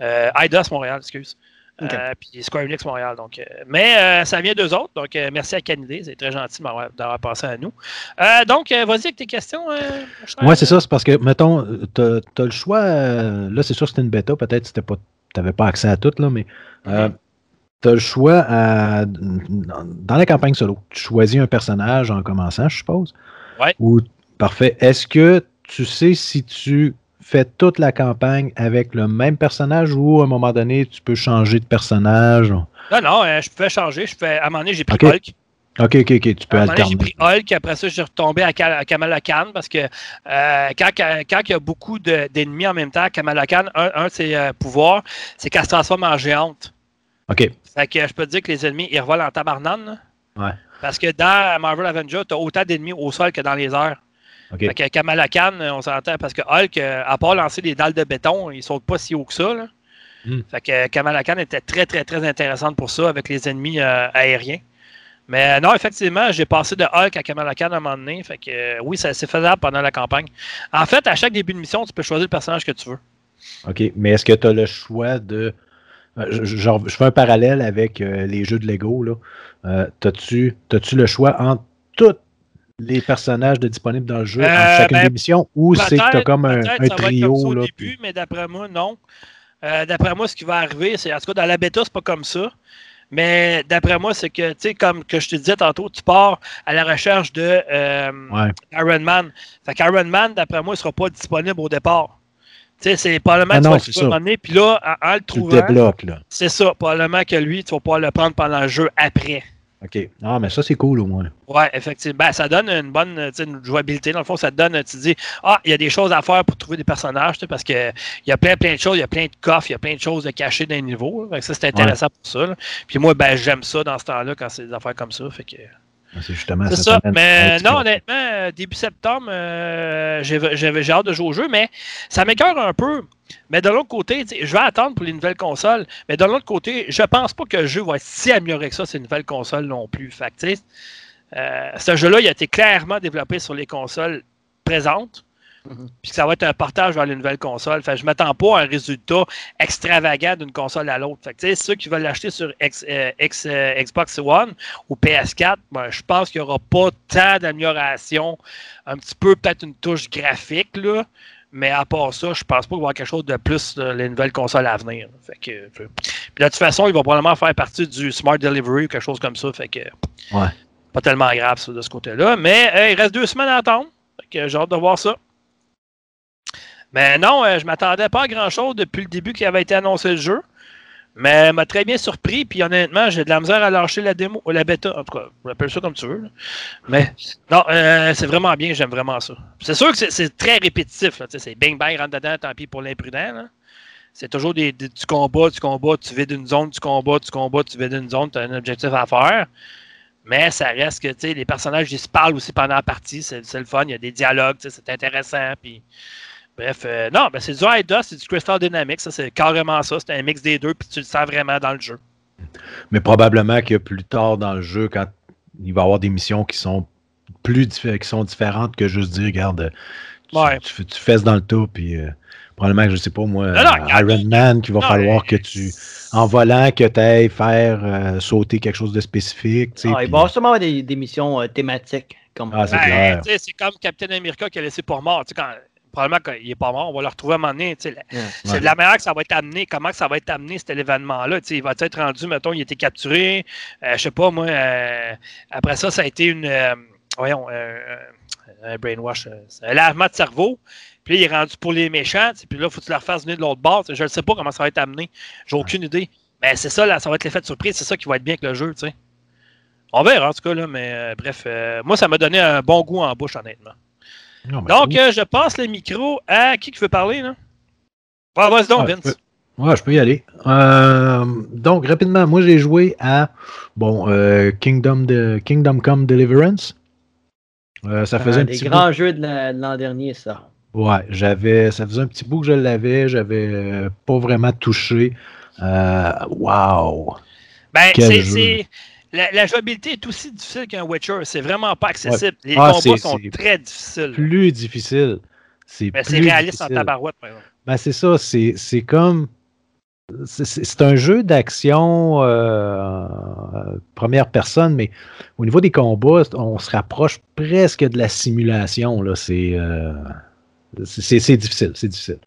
Speaker 1: IDOS Montréal, excuse. Euh, puis Square Enix Montréal. Donc, euh, mais euh, ça vient d'eux autres. Donc, merci à Canidé. C'est très gentil d'avoir pensé à nous. Donc, vas-y avec tes questions.
Speaker 3: Ouais, c'est ça, c'est parce que, mettons, t'as as le choix. là, c'est sûr que c'était une bêta, peut-être que tu n'avais pas accès à tout, là, mais euh, tu as le choix à- dans la campagne solo. Tu choisis un personnage en commençant, je suppose.
Speaker 1: Ouais.
Speaker 3: Ou, parfait. Est-ce que tu sais si tu fais toute la campagne avec le même personnage ou à un moment donné, tu peux changer de personnage?
Speaker 1: Non, non, euh, je pouvais changer. Je fais, à un moment donné, j'ai pris. Hulk.
Speaker 3: Ok, ok, ok, tu peux
Speaker 1: À un moment donné,
Speaker 3: alterner.
Speaker 1: j'ai pris Hulk. Après ça, j'ai retombé à, Ka- à Kamala Khan parce que euh, quand, quand il y a beaucoup de- d'ennemis en même temps, Kamala Khan, un, un de ses euh, pouvoirs, c'est qu'elle se transforme en géante.
Speaker 3: Ok,
Speaker 1: Fait que je peux te dire que les ennemis, ils revolent en tabarnane. là.
Speaker 3: Ouais.
Speaker 1: Parce que dans Marvel Avengers, tu as autant d'ennemis au sol que dans les airs.
Speaker 3: Ok.
Speaker 1: Fait que Kamala Khan, on s'entend parce que Hulk, euh, à part lancer des dalles de béton, il saute pas si haut que ça. Là.
Speaker 3: Hmm.
Speaker 1: Fait que Kamala Khan était très, très, très intéressante pour ça avec les ennemis euh, aériens. Mais euh, non, effectivement, j'ai passé de Hulk à Kamala Khan à un moment donné. Fait que euh, oui, c'est faisable pendant la campagne. En fait, à chaque début de mission, tu peux choisir le personnage que tu veux.
Speaker 3: OK, mais est-ce que tu as le choix de. je- je- Genre, je fais un parallèle avec euh, les jeux de Lego. là. Euh, T'as-tu as-tu le choix entre toutes les personnages de disponibles dans le jeu
Speaker 1: Euh,
Speaker 3: en chacune
Speaker 1: ben,
Speaker 3: des missions ou c'est que tu as comme un,
Speaker 1: être comme
Speaker 3: trio
Speaker 1: ça au
Speaker 3: là,
Speaker 1: début,
Speaker 3: puis-
Speaker 1: mais d'après moi, non. Euh, d'après moi, ce qui va arriver, c'est en tout cas dans la bêta, c'est pas comme ça. Mais d'après moi, c'est que, tu sais, comme que je te disais tantôt, tu pars à la recherche de euh,
Speaker 3: Ouais.
Speaker 1: Iron Man. Fait qu'Iron Man, d'après moi, il sera pas disponible au départ. Tu sais, c'est probablement
Speaker 3: Ah
Speaker 1: que tu
Speaker 3: non,
Speaker 1: vas le puis là, en, en le
Speaker 3: Tu le
Speaker 1: trouvant, c'est ça. Probablement que lui, tu vas pouvoir le prendre pendant le jeu après.
Speaker 3: OK. Ah, mais ça, c'est cool au moins.
Speaker 1: Ouais, effectivement. Ben, ça donne une bonne une jouabilité. Dans le fond, ça te donne, tu dis, ah, il y a des choses à faire pour trouver des personnages, parce qu'il y a plein, plein de choses, il y a plein de coffres, il y a plein de choses de cachées dans les niveaux. là. Ça, c'est intéressant pour ça. là. Puis moi, ben, j'aime ça dans ce temps-là quand c'est des affaires comme ça. Fait que.
Speaker 3: C'est justement ça.
Speaker 1: Mais non, honnêtement, euh, début septembre, euh, j'ai hâte de jouer au jeu, mais ça m'écœure un peu. Mais de l'autre côté, je vais attendre pour les nouvelles consoles. Mais de l'autre côté, je pense pas que le jeu va être si amélioré que ça, ces nouvelles consoles non plus. Fait euh, ce jeu-là, il a été clairement développé sur les consoles présentes.
Speaker 2: Mhm.
Speaker 1: Puis que ça va être un partage vers les nouvelles consoles. Fait que je m'attends pas à un résultat extravagant d'une console à l'autre. Fait que, ceux qui veulent l'acheter sur euh, euh, Xbox One ou PS4, ben, je pense qu'il n'y aura pas tant d'amélioration. Un petit peu, peut-être une touche graphique, là. Mais à part ça, je pense pas qu'il va y avoir quelque chose de plus dans les nouvelles consoles à venir. Fait que, euh, puis de toute façon, il va probablement faire partie du Smart Delivery ou quelque chose comme ça. Fait que
Speaker 3: Ouais.
Speaker 1: pas tellement grave ça, de ce côté-là. Mais il reste deux semaines à attendre. Fait que j'ai hâte de voir ça. Mais non, euh, je m'attendais pas à grand-chose depuis le début qu'il avait été annoncé le jeu. Mais m'a très bien surpris. Puis honnêtement, j'ai de la misère à lâcher la démo, ou la bêta. En tout cas, on appelle ça comme tu veux. Mais non, euh, c'est vraiment bien. J'aime vraiment ça. C'est sûr que c'est- très répétitif. C'est bing bang, rentre dedans, tant pis pour l'imprudent. C'est toujours des, du combat, du combat, tu vides une zone, du combat, du combat, tu vides une zone, tu as un objectif à faire. Mais ça reste que tu sais, les personnages ils se parlent aussi pendant la partie, c'est le fun, il y a des dialogues, c'est intéressant. Puis, bref, euh, non, ben c'est du IDA, c'est du Crystal Dynamics, ça c'est carrément ça, c'est un mix des deux, puis tu le sens vraiment dans le jeu.
Speaker 3: Mais probablement que plus tard dans le jeu, quand il va y avoir des missions qui sont plus diffé- qui sont différentes que juste dire, regarde, tu,
Speaker 1: Ouais.
Speaker 3: tu, fais- tu fesses dans le tas, puis euh, probablement que je sais pas moi,
Speaker 1: Non, non,
Speaker 3: euh. Iron Man, qu'il va
Speaker 1: Non,
Speaker 3: falloir
Speaker 1: mais-
Speaker 3: que tu, en volant, que tu ailles faire euh, sauter quelque chose de spécifique. tu sais,
Speaker 2: Ah, il va y avoir sûrement avoir des, des missions euh, thématiques. Comme
Speaker 3: Ah, c'est
Speaker 1: Ben, comme Captain America qui a laissé pour mort. Tu sais, quand, probablement qu'il n'est pas mort, on va le retrouver à un moment donné.
Speaker 2: Ouais.
Speaker 1: C'est
Speaker 3: Ouais.
Speaker 1: de la manière que ça va être amené, comment que ça va être amené, cet événement-là. Il va être rendu, mettons, il a été capturé. euh, je sais pas, moi, euh, après ça, ça a été une. euh, voyons, euh, euh, un brainwash. euh, un lavement de cerveau. Puis là, il est rendu pour les méchants. Puis là, il faut que tu le refasses venir de l'autre bord. Je ne sais pas comment ça va être amené. J'ai aucune idée. Mais c'est ça, là, ça va être l'effet de surprise. C'est ça qui va être bien avec le jeu. tu sais. On verra, en tout cas. Là, mais euh, bref, euh, moi, ça m'a donné un bon goût en bouche, honnêtement.
Speaker 3: Non,
Speaker 1: Donc, euh, je passe le micro à qui qui veut parler, là? Ah, vas-y donc,
Speaker 3: Ah, je
Speaker 1: Vince.
Speaker 3: peux- Ouais, je peux y aller. Euh, donc, rapidement, moi, j'ai joué à bon, euh, Kingdom, de, Kingdom Come Deliverance. Euh, ça faisait
Speaker 2: Un
Speaker 3: un
Speaker 2: des
Speaker 3: petit
Speaker 2: grands jeux de la- de l'an dernier, ça.
Speaker 3: Ouais, j'avais, ça faisait un petit bout que je l'avais, j'avais pas vraiment touché. Euh, wow!
Speaker 1: Ben,
Speaker 3: Quel
Speaker 1: c'est,
Speaker 3: jeu.
Speaker 1: c'est- La, la jouabilité est aussi difficile qu'un Witcher. C'est vraiment pas accessible. Les
Speaker 3: Ah,
Speaker 1: combats sont très difficiles.
Speaker 3: Plus difficile. C'est plus
Speaker 1: réaliste en tabarouette, par exemple.
Speaker 3: Ben, c'est ça, c'est comme. c'est- un jeu d'action euh, première personne, mais au niveau des combats, on se rapproche presque de la simulation. C'est euh, c'est difficile, c'est difficile.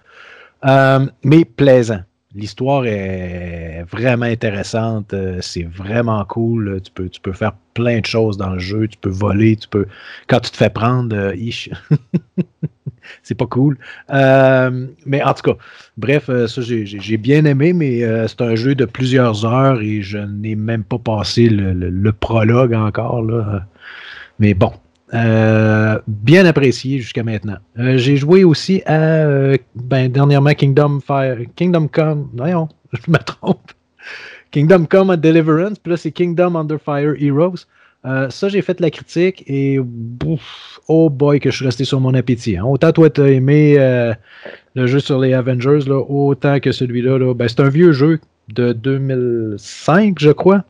Speaker 3: Euh, mais plaisant. L'histoire est vraiment intéressante. euh, C'est vraiment cool. Tu peux, tu peux faire plein de choses dans le jeu. Tu peux voler. Tu peux. Quand tu te fais prendre, euh, c'est pas cool. Euh, mais en tout cas, bref, euh, ça j'ai- bien aimé, mais c'est un jeu de plusieurs heures et je n'ai même pas passé le, prologue encore. Mais bon, euh, bien apprécié jusqu'à maintenant. Euh, j'ai joué aussi à euh, ben, dernièrement Kingdom Fire, Kingdom Come. Voyons, je me trompe. Kingdom Come Deliverance, puis là c'est Kingdom Under Fire Heroes. Ça, j'ai fait la critique et oh boy, que je suis resté sur mon appétit. hein. Autant toi, tu as aimé le jeu sur les Avengers, là, autant que celui-là. Là, ben, c'est un vieux jeu de 2005, je crois,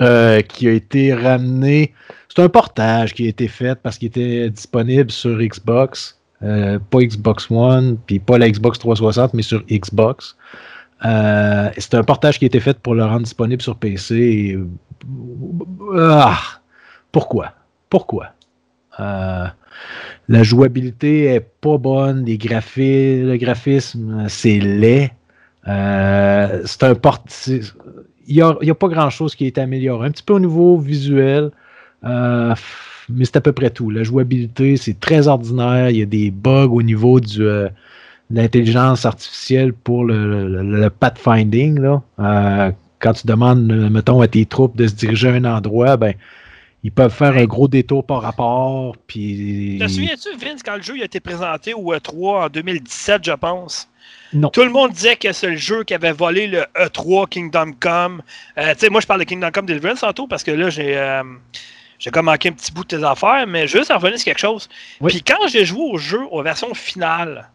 Speaker 3: euh, qui a été ramené. C'est un portage qui a été fait parce qu'il était disponible sur Xbox, euh, pas Xbox One, puis pas la Xbox 360, mais sur Xbox. Euh, c'est un portage qui a été fait pour le rendre disponible sur PC. Ah! pourquoi? Pourquoi? La jouabilité est pas bonne. Le graphisme, c'est laid. C'est un port. Il n'y a, a pas grand chose qui est amélioré. Un petit peu au niveau visuel, euh, mais c'est à peu près tout. La jouabilité, c'est très ordinaire. Il y a des bugs au niveau euh, de l'intelligence artificielle pour le, pathfinding. Euh, quand tu demandes, mettons, à tes troupes de se diriger à un endroit, ben, ils peuvent faire un gros détour par rapport.
Speaker 1: Te souviens-tu, Vince, quand le jeu a été présenté au E3 en 2017, je pense?
Speaker 3: Non.
Speaker 1: Tout le monde disait que c'est le jeu qui avait volé le E3 Kingdom Come. Euh, tu sais, moi, je parle de Kingdom Come Deliverance tantôt parce que là, j'ai. euh, j'ai comme manqué un petit bout de tes affaires, mais juste en revenir sur quelque chose.
Speaker 3: Oui.
Speaker 1: Puis quand j'ai joué au jeu, aux versions finales,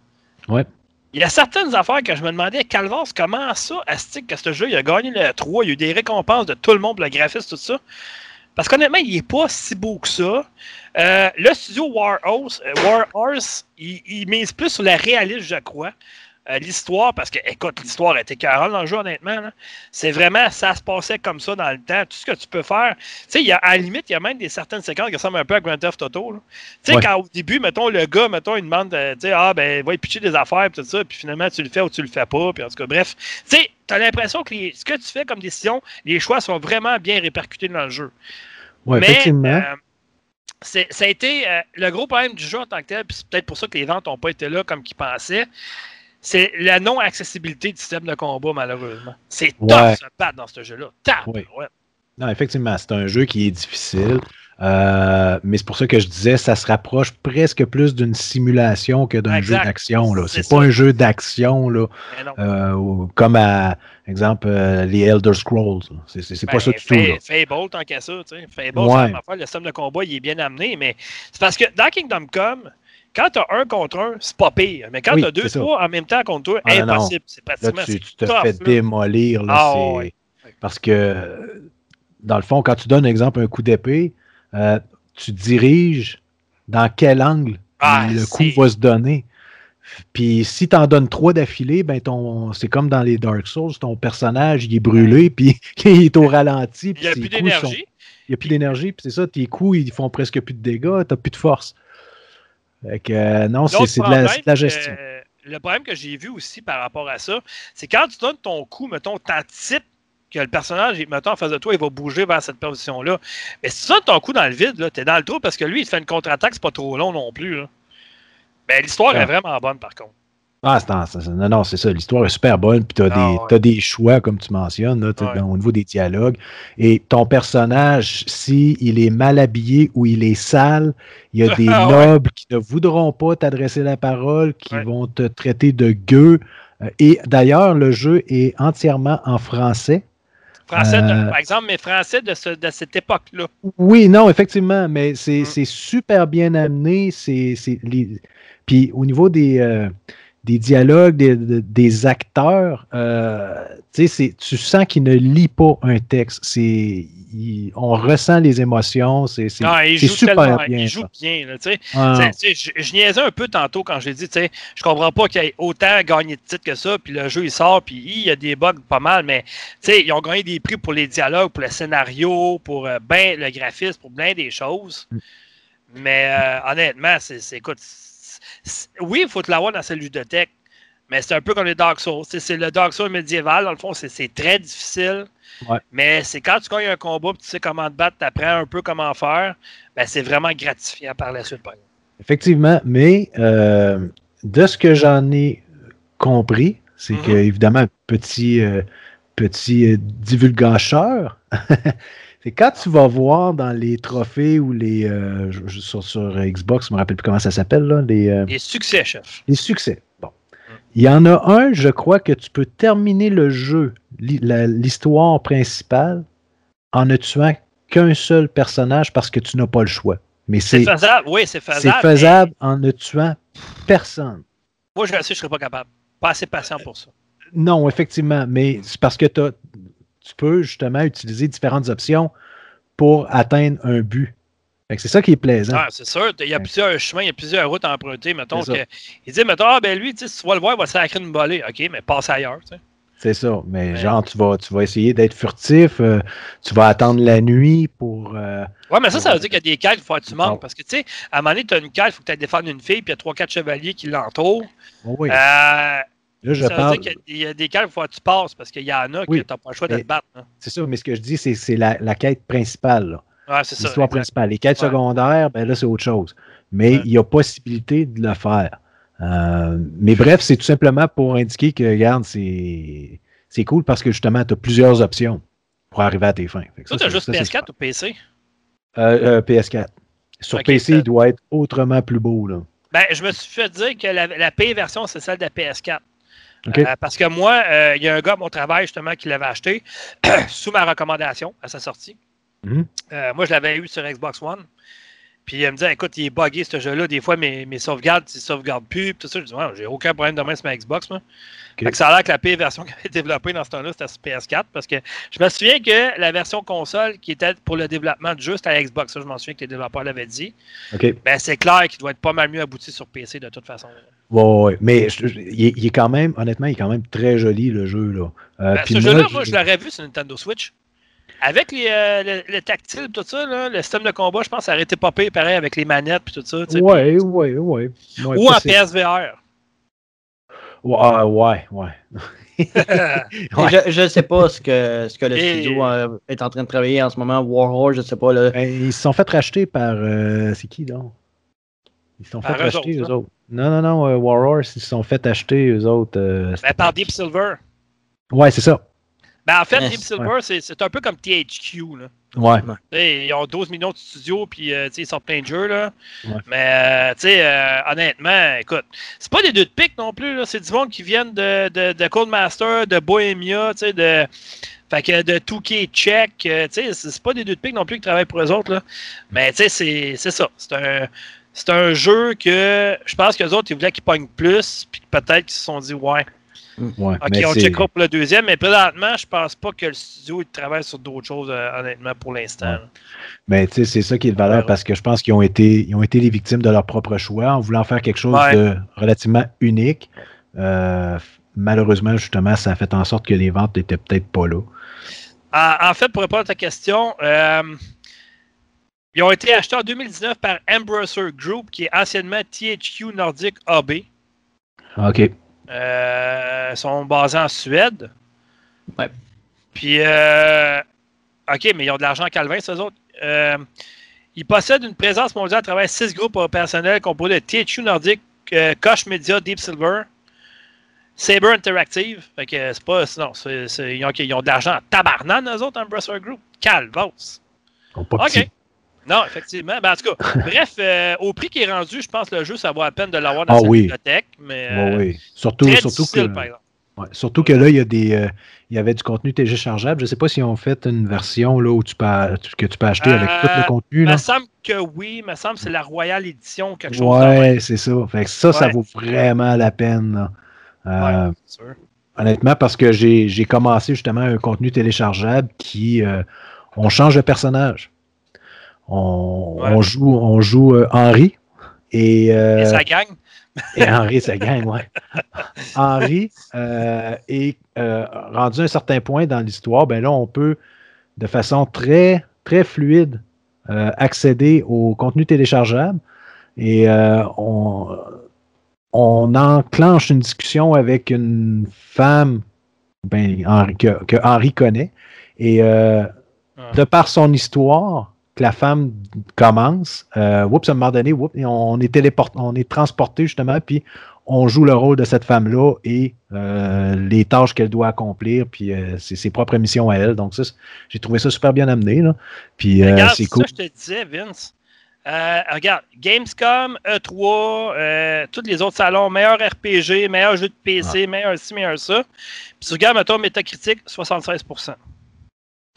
Speaker 3: Ouais.
Speaker 1: il y a certaines affaires que je me demandais, Calvas, comment ça, Astic, que ce jeu, il a gagné le 3, il y a eu des récompenses de tout le monde pour le graphisme, tout ça. Parce qu'honnêtement, il n'est pas si beau que ça. Euh, le studio War Horse, euh, War Horse il, il mise plus sur la réalisme, je crois. Euh, l'histoire, parce que, écoute, l'histoire était carole dans le jeu, honnêtement. C'est vraiment, ça se passait comme ça dans le temps. Tout ce que tu peux faire. Tu sais, à la limite, il y a même des certaines séquences qui ressemblent un peu à Grand Theft Auto. Tu sais,
Speaker 3: Ouais.
Speaker 1: quand au début, mettons, le gars, mettons, il demande, euh, tu sais, ah, ben, va y pitcher des affaires, puis tout ça, puis finalement, tu le fais ou tu le fais pas, puis en tout cas, bref. Tu sais, t'as l'impression que les- ce que tu fais comme décision, les choix sont vraiment bien répercutés dans le jeu. Mais,
Speaker 3: effectivement.
Speaker 1: euh, ça a été euh, le gros problème du jeu en tant que tel, puis c'est peut-être pour ça que les ventes n'ont pas été là comme qu'ils pensaient. C'est la non-accessibilité du système de combat, malheureusement. C'est tough
Speaker 3: Ouais.
Speaker 1: se battre dans ce jeu-là. Tap!
Speaker 3: Oui.
Speaker 1: Ouais.
Speaker 3: Non, effectivement, c'est un jeu qui est difficile. euh, mais c'est pour ça que je disais, ça se rapproche presque plus d'une simulation que d'un jeu d'action.
Speaker 1: C'est
Speaker 3: pas
Speaker 1: ça.
Speaker 3: un jeu d'action euh, comme à exemple euh, les Elder Scrolls. C'est pas
Speaker 1: Ben,
Speaker 3: ça du tout. Là.
Speaker 1: Fable, tant qu'à ça, tu sais. Fable,
Speaker 3: Ouais.
Speaker 1: affaire, le système de combat, il est bien amené, mais c'est parce que dans Kingdom Come, quand tu as un contre un, c'est pas pire. Mais quand
Speaker 3: Oui,
Speaker 1: tu as deux, trois en même temps contre toi,
Speaker 3: Ah,
Speaker 1: impossible. C'est
Speaker 3: Là,
Speaker 1: pratiquement
Speaker 3: tu,
Speaker 1: c'est
Speaker 3: tu te
Speaker 1: tough,
Speaker 3: fais
Speaker 1: là.
Speaker 3: démolir. Là,
Speaker 1: Ah, ouais.
Speaker 3: Parce que, dans le fond, quand tu donnes, exemple, un coup d'épée, euh, tu diriges dans quel angle
Speaker 1: Ah,
Speaker 3: le coup va se donner. Puis si tu en donnes trois d'affilée, ben ton, c'est comme dans les Dark Souls, ton personnage il est brûlé, puis il est au ralenti.
Speaker 1: Il n'y a plus
Speaker 3: sont-
Speaker 1: d'énergie.
Speaker 3: Il n'y a plus d'énergie, puis c'est ça, tes coups, ils font presque plus de dégâts, tu plus de force. Fait que, euh, non, c'est, de, la, de gestion.
Speaker 1: euh, le problème que j'ai vu aussi par rapport à ça, c'est quand tu donnes ton coup, mettons, t'anticipes que le personnage, mettons, en face de toi, il va bouger vers cette position-là. Mais si tu donnes ton coup dans le vide, tu es dans le trou parce que lui, il te fait une contre-attaque, c'est pas trop long non plus. là. Ben, l'histoire est vraiment bonne, par contre.
Speaker 3: Ah, c'est non, non, c'est ça. L'histoire est super bonne. Puis tu as,
Speaker 1: Ah,
Speaker 3: des,
Speaker 1: ouais.
Speaker 3: t'as des choix, comme tu mentionnes, là, t'as-
Speaker 1: Ouais.
Speaker 3: au niveau des dialogues. Et ton personnage, si il est mal habillé ou il est sale, il y a des
Speaker 1: Ah, ouais.
Speaker 3: nobles qui ne voudront pas t'adresser la parole, qui vont te traiter de gueux. Euh, Et d'ailleurs, le jeu est entièrement en français.
Speaker 1: Français, de-
Speaker 3: Euh,
Speaker 1: par exemple, mais français de, ce- de cette époque-là.
Speaker 3: Oui, non, effectivement, mais c'est
Speaker 1: Mm.
Speaker 3: c'est super bien amené. C'est c'est les- Puis au niveau des, euh, des dialogues, des, de- des acteurs, euh, tu sais, c'est- tu sens qu'ils ne lisent pas un texte. Il- On ressent les émotions. C'est
Speaker 1: il joue
Speaker 3: super bien.
Speaker 1: il
Speaker 3: ça.
Speaker 1: joue bien, là.
Speaker 3: Ah,
Speaker 1: je, je niaisais un peu tantôt quand j'ai dit, je comprends pas qu'il y ait autant gagné de titres que ça, puis le jeu il sort, puis il y a des bugs pas mal, mais ils ont gagné des prix pour les dialogues, pour le scénario, pour euh, ben le graphisme, pour plein des choses.
Speaker 3: Mm.
Speaker 1: Mais euh, honnêtement, c'est, écoute, oui, il faut te l'avoir dans cette ludothèque, mais c'est un peu comme les Dark Souls. C'est le Dark Souls médiéval, dans le fond, c'est, très difficile.
Speaker 3: Ouais.
Speaker 1: Mais c'est quand tu gagnes un combat, tu sais comment te battre, tu apprends un peu comment faire, ben c'est vraiment gratifiant par la suite.
Speaker 3: Effectivement, mais euh, de ce que j'en ai compris, c'est que, évidemment, petit, euh, petit euh, divulgateur, c'est quand tu vas voir dans les trophées ou les. euh, sur, sur Xbox, je ne me rappelle plus comment ça s'appelle, là, les, euh,
Speaker 1: Les succès, chef.
Speaker 3: les succès. Bon. Il y en a un, je crois que tu peux terminer le jeu, l'histoire principale, en ne tuant qu'un seul personnage parce que tu n'as pas le choix. Mais
Speaker 1: C'est
Speaker 3: c'est
Speaker 1: faisable, oui, c'est
Speaker 3: c'est
Speaker 1: faisable.
Speaker 3: faisable en ne tuant personne.
Speaker 1: Moi, je sais, je serais pas capable. Pas assez patient pour ça.
Speaker 3: Non, effectivement, mais c'est parce que t'as- tu peux justement utiliser différentes options pour atteindre un but. C'est ça qui est plaisant.
Speaker 1: Ah, c'est sûr, il y a plusieurs chemins, il y a plusieurs routes à emprunter. Mettons que, il dit, mettons, ah, ben lui, si tu vas le voir, il va sacrer une volée. OK, mais passe ailleurs. tu sais.
Speaker 3: C'est ça. Mais genre, tu vas, tu vas essayer d'être furtif, euh, tu vas attendre la nuit pour. euh,
Speaker 1: Ouais, mais ça, ça veut dire qu'il y a des quêtes, il faut que tu
Speaker 3: Non.
Speaker 1: manques. Parce que, tu sais, à un moment donné, tu as une quête, il faut que tu ailles défendre une fille, puis il y a 3-4 chevaliers qui l'entourent.
Speaker 3: oui.
Speaker 1: Euh,
Speaker 3: Là, je
Speaker 1: ça veut
Speaker 3: parle.
Speaker 1: dire qu'il y a des faut que tu passes, parce qu'il y en a
Speaker 3: Oui.
Speaker 1: que tu n'as pas le choix de te battre. hein.
Speaker 3: C'est ça, mais ce que je dis, c'est la, la quête principale.
Speaker 1: Ouais, c'est ça.
Speaker 3: L'histoire principale. Les quêtes
Speaker 1: Ouais.
Speaker 3: secondaires, ben là, c'est autre chose. Mais
Speaker 1: Ouais.
Speaker 3: il y a possibilité de le faire. Euh, mais bref, c'est tout simplement pour indiquer que, regarde, c'est cool parce que justement, tu as plusieurs options pour arriver à tes fins.
Speaker 1: Toi,
Speaker 3: ça,
Speaker 1: tu as juste
Speaker 3: ça, c'est
Speaker 1: PS4 ou PC?
Speaker 3: Euh, euh, PS4. Sur PC,
Speaker 1: ça-
Speaker 3: il doit être autrement plus beau. Là.
Speaker 1: Ben, je me suis fait dire que la, la version, c'est celle de la PS4. Euh, parce que moi, euh, il y a un gars à mon travail, justement, qui l'avait acheté sous ma recommandation à sa sortie.
Speaker 3: Mhm.
Speaker 1: Euh, moi, je l'avais eu sur Xbox One. Puis il me dit écoute, il est buggé ce jeu-là. Des fois, mes, mes sauvegardes, ils ne sauvegardent plus. Tout ça, je dis ouais, j'ai aucun problème demain sur ma Xbox. Moi.
Speaker 3: Ok.
Speaker 1: Fait que ça a l'air que la pire version qui avait été développée dans ce temps-là, c'était sur PS4. Parce que je me souviens que la version console qui était pour le développement jeu, c'était à Xbox. Ça, je m'en souviens que les développeurs l'avaient dit. Ben, c'est clair qu'il doit être pas mal mieux abouti sur PC de toute façon.
Speaker 3: Ouais, ouais, mais je- je- il, est, il est quand même, honnêtement, il est quand même très joli le jeu. Là. Euh,
Speaker 1: Ben,
Speaker 3: puis
Speaker 1: ce jeu-là,
Speaker 3: je-
Speaker 1: moi, je l'aurais vu sur Nintendo Switch. Avec les, euh, le, le tactile tout ça, là, le système de combat, je pense que ça aurait été pas pire, pareil, avec les manettes et tout ça. tu sais,
Speaker 3: Ouais, ouais, ouais. ouais,
Speaker 1: puis- Ou en. PSVR.
Speaker 3: Ouais, ah, ouais, ouais. Ouais.
Speaker 2: Je, je sais pas ce que, ce que le
Speaker 1: Et-
Speaker 2: studio euh, est en train de travailler en ce moment. Warhol, je sais pas. Là.
Speaker 3: Ben, ils se sont fait racheter par. euh, c'est qui donc? Ils se sont fait
Speaker 1: Par
Speaker 3: racheter
Speaker 1: autres,
Speaker 3: eux autres. Non, non, non, euh, Warhorse, ils se sont fait acheter eux autres. euh,
Speaker 1: ben, par Deep Silver.
Speaker 3: Ouais, c'est ça.
Speaker 1: Ben, en fait,
Speaker 2: Yes,
Speaker 1: Deep Silver, c'est- c'est un peu comme THQ. Là.
Speaker 3: Ouais.
Speaker 1: Ils ont 12 millions de studios, puis euh, tu sais, ils sortent plein de jeux. Là.
Speaker 3: Ouais.
Speaker 1: Mais, euh, tu sais, euh, honnêtement, écoute, c'est pas des deux de pique non plus. là. C'est du monde qui viennent de, de, de Codemaster, de Bohemia, tu sais, de. Fait que de 2K Check, euh, tu sais, c'est pas des deux de pique non plus qui travaillent pour eux autres. Là. Mais, tu sais, c'est- c'est ça. C'est un. C'est un jeu que je pense que les autres, ils voulaient qu'ils pognent plus, puis peut-être qu'ils se sont dit, ouais,
Speaker 3: ouais.
Speaker 1: OK,
Speaker 3: mais
Speaker 1: on checkera pour le deuxième, mais présentement, je pense pas que le studio il travaille sur d'autres choses, euh, honnêtement, pour l'instant.
Speaker 3: Ouais. Mais tu sais, c'est ça qui est de valeur parce que je pense qu'ils ont été, ils ont été les victimes de leur propre choix en voulant faire quelque chose
Speaker 1: Ouais.
Speaker 3: de relativement unique. Euh, malheureusement, justement, ça a fait en sorte que les ventes n'étaient peut-être pas là.
Speaker 1: En, en fait, pour répondre à ta question, euh, ils ont été achetés en 2019 par Embracer Group, qui est anciennement THQ Nordic AB.
Speaker 3: OK.
Speaker 1: Euh, ils sont basés en Suède.
Speaker 2: Ouais.
Speaker 1: Puis, euh, OK, mais ils ont de l'argent Calvin, ces autres. Euh, ils possèdent une présence mondiale à travers six groupes opérationnels composés de THQ Nordic, euh, Koch Media, Deep Silver, Saber Interactive. Fait que c'est pas. Non, c'est- c'est- ils, ont, ils ont de l'argent en tabarnan, eux autres, Embracer Group. Calvos. OK. Non, effectivement. Ben, en tout cas, bref, euh, au prix qui est rendu, je pense que le jeu, ça vaut la peine de l'avoir dans
Speaker 3: Ah
Speaker 1: sa
Speaker 3: oui.
Speaker 1: bibliothèque. Mais,
Speaker 3: Ouais,
Speaker 1: euh,
Speaker 3: oui. Surtout,
Speaker 1: très
Speaker 3: surtout
Speaker 1: difficile,
Speaker 3: que.
Speaker 1: par exemple.
Speaker 3: Ouais, surtout que là, il y a des. euh, il y avait du contenu téléchargeable. Je ne sais pas si on fait une version là, où tu peux, que tu peux acheter avec tout le
Speaker 1: Euh,
Speaker 3: contenu.
Speaker 1: Il me semble que oui, il me semble que c'est la Royal Edition, quelque chose.
Speaker 3: Ouais, c'est ça. Fait que ça, ça vaut vraiment la peine. là.
Speaker 1: Ouais, sûr.
Speaker 3: Honnêtement, parce que j'ai j'ai commencé justement un contenu téléchargeable qui. on change de personnage. On,
Speaker 1: Ouais.
Speaker 3: on joue, on joue euh, Henri. Et, euh,
Speaker 1: Et ça gagne.
Speaker 3: et Henri, ça gagne, ouais. Henri euh, est euh, rendu à un certain point dans l'histoire, ben là, on peut, de façon très, très fluide, accéder au contenu téléchargeable. Et on, on enclenche une discussion avec une femme ben, Henri- que, que Henri connaît. Et
Speaker 1: Ah.
Speaker 3: de par son histoire, que la femme commence, euh, oups, à un moment donné, on est téléporté, on est transporté justement, puis on joue le rôle de cette femme-là et euh, les tâches qu'elle doit accomplir, puis euh, c'est ses propres missions à elle. Donc ça, j'ai trouvé ça super bien amené. Là. Puis
Speaker 1: regarde,
Speaker 3: c'est cool.
Speaker 1: ça que je te disais, Vince. Regarde, Gamescom, E3, euh, tous les autres salons, meilleur RPG, meilleur jeu de PC, meilleur ci, meilleur ça. Puis tu regardes, mettons, Metacritic, 76%.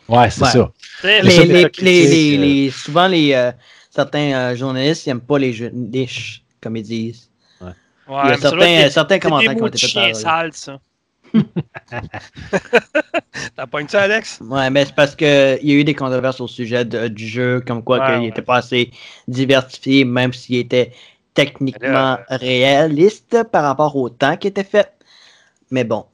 Speaker 3: Ouais, c'est
Speaker 2: Ouais.
Speaker 3: ça.
Speaker 2: Les, les- les- les-
Speaker 3: euh,
Speaker 2: les- souvent, les, euh, certains euh, journalistes n'aiment pas les jeux niches, comme ils disent.
Speaker 1: ouais,
Speaker 2: Il y a certains, certains commentaires qui ont été faits
Speaker 1: sale, ça. T'as pas une ça, Alex?
Speaker 2: Ouais, mais c'est parce qu'il y a eu des controverses au sujet de- du jeu, comme quoi
Speaker 1: Ouais,
Speaker 2: qu'il
Speaker 1: ouais.
Speaker 2: n'était pas assez diversifié, même s'il était techniquement
Speaker 1: Là,
Speaker 2: réaliste par rapport au temps qui était fait. Mais bon.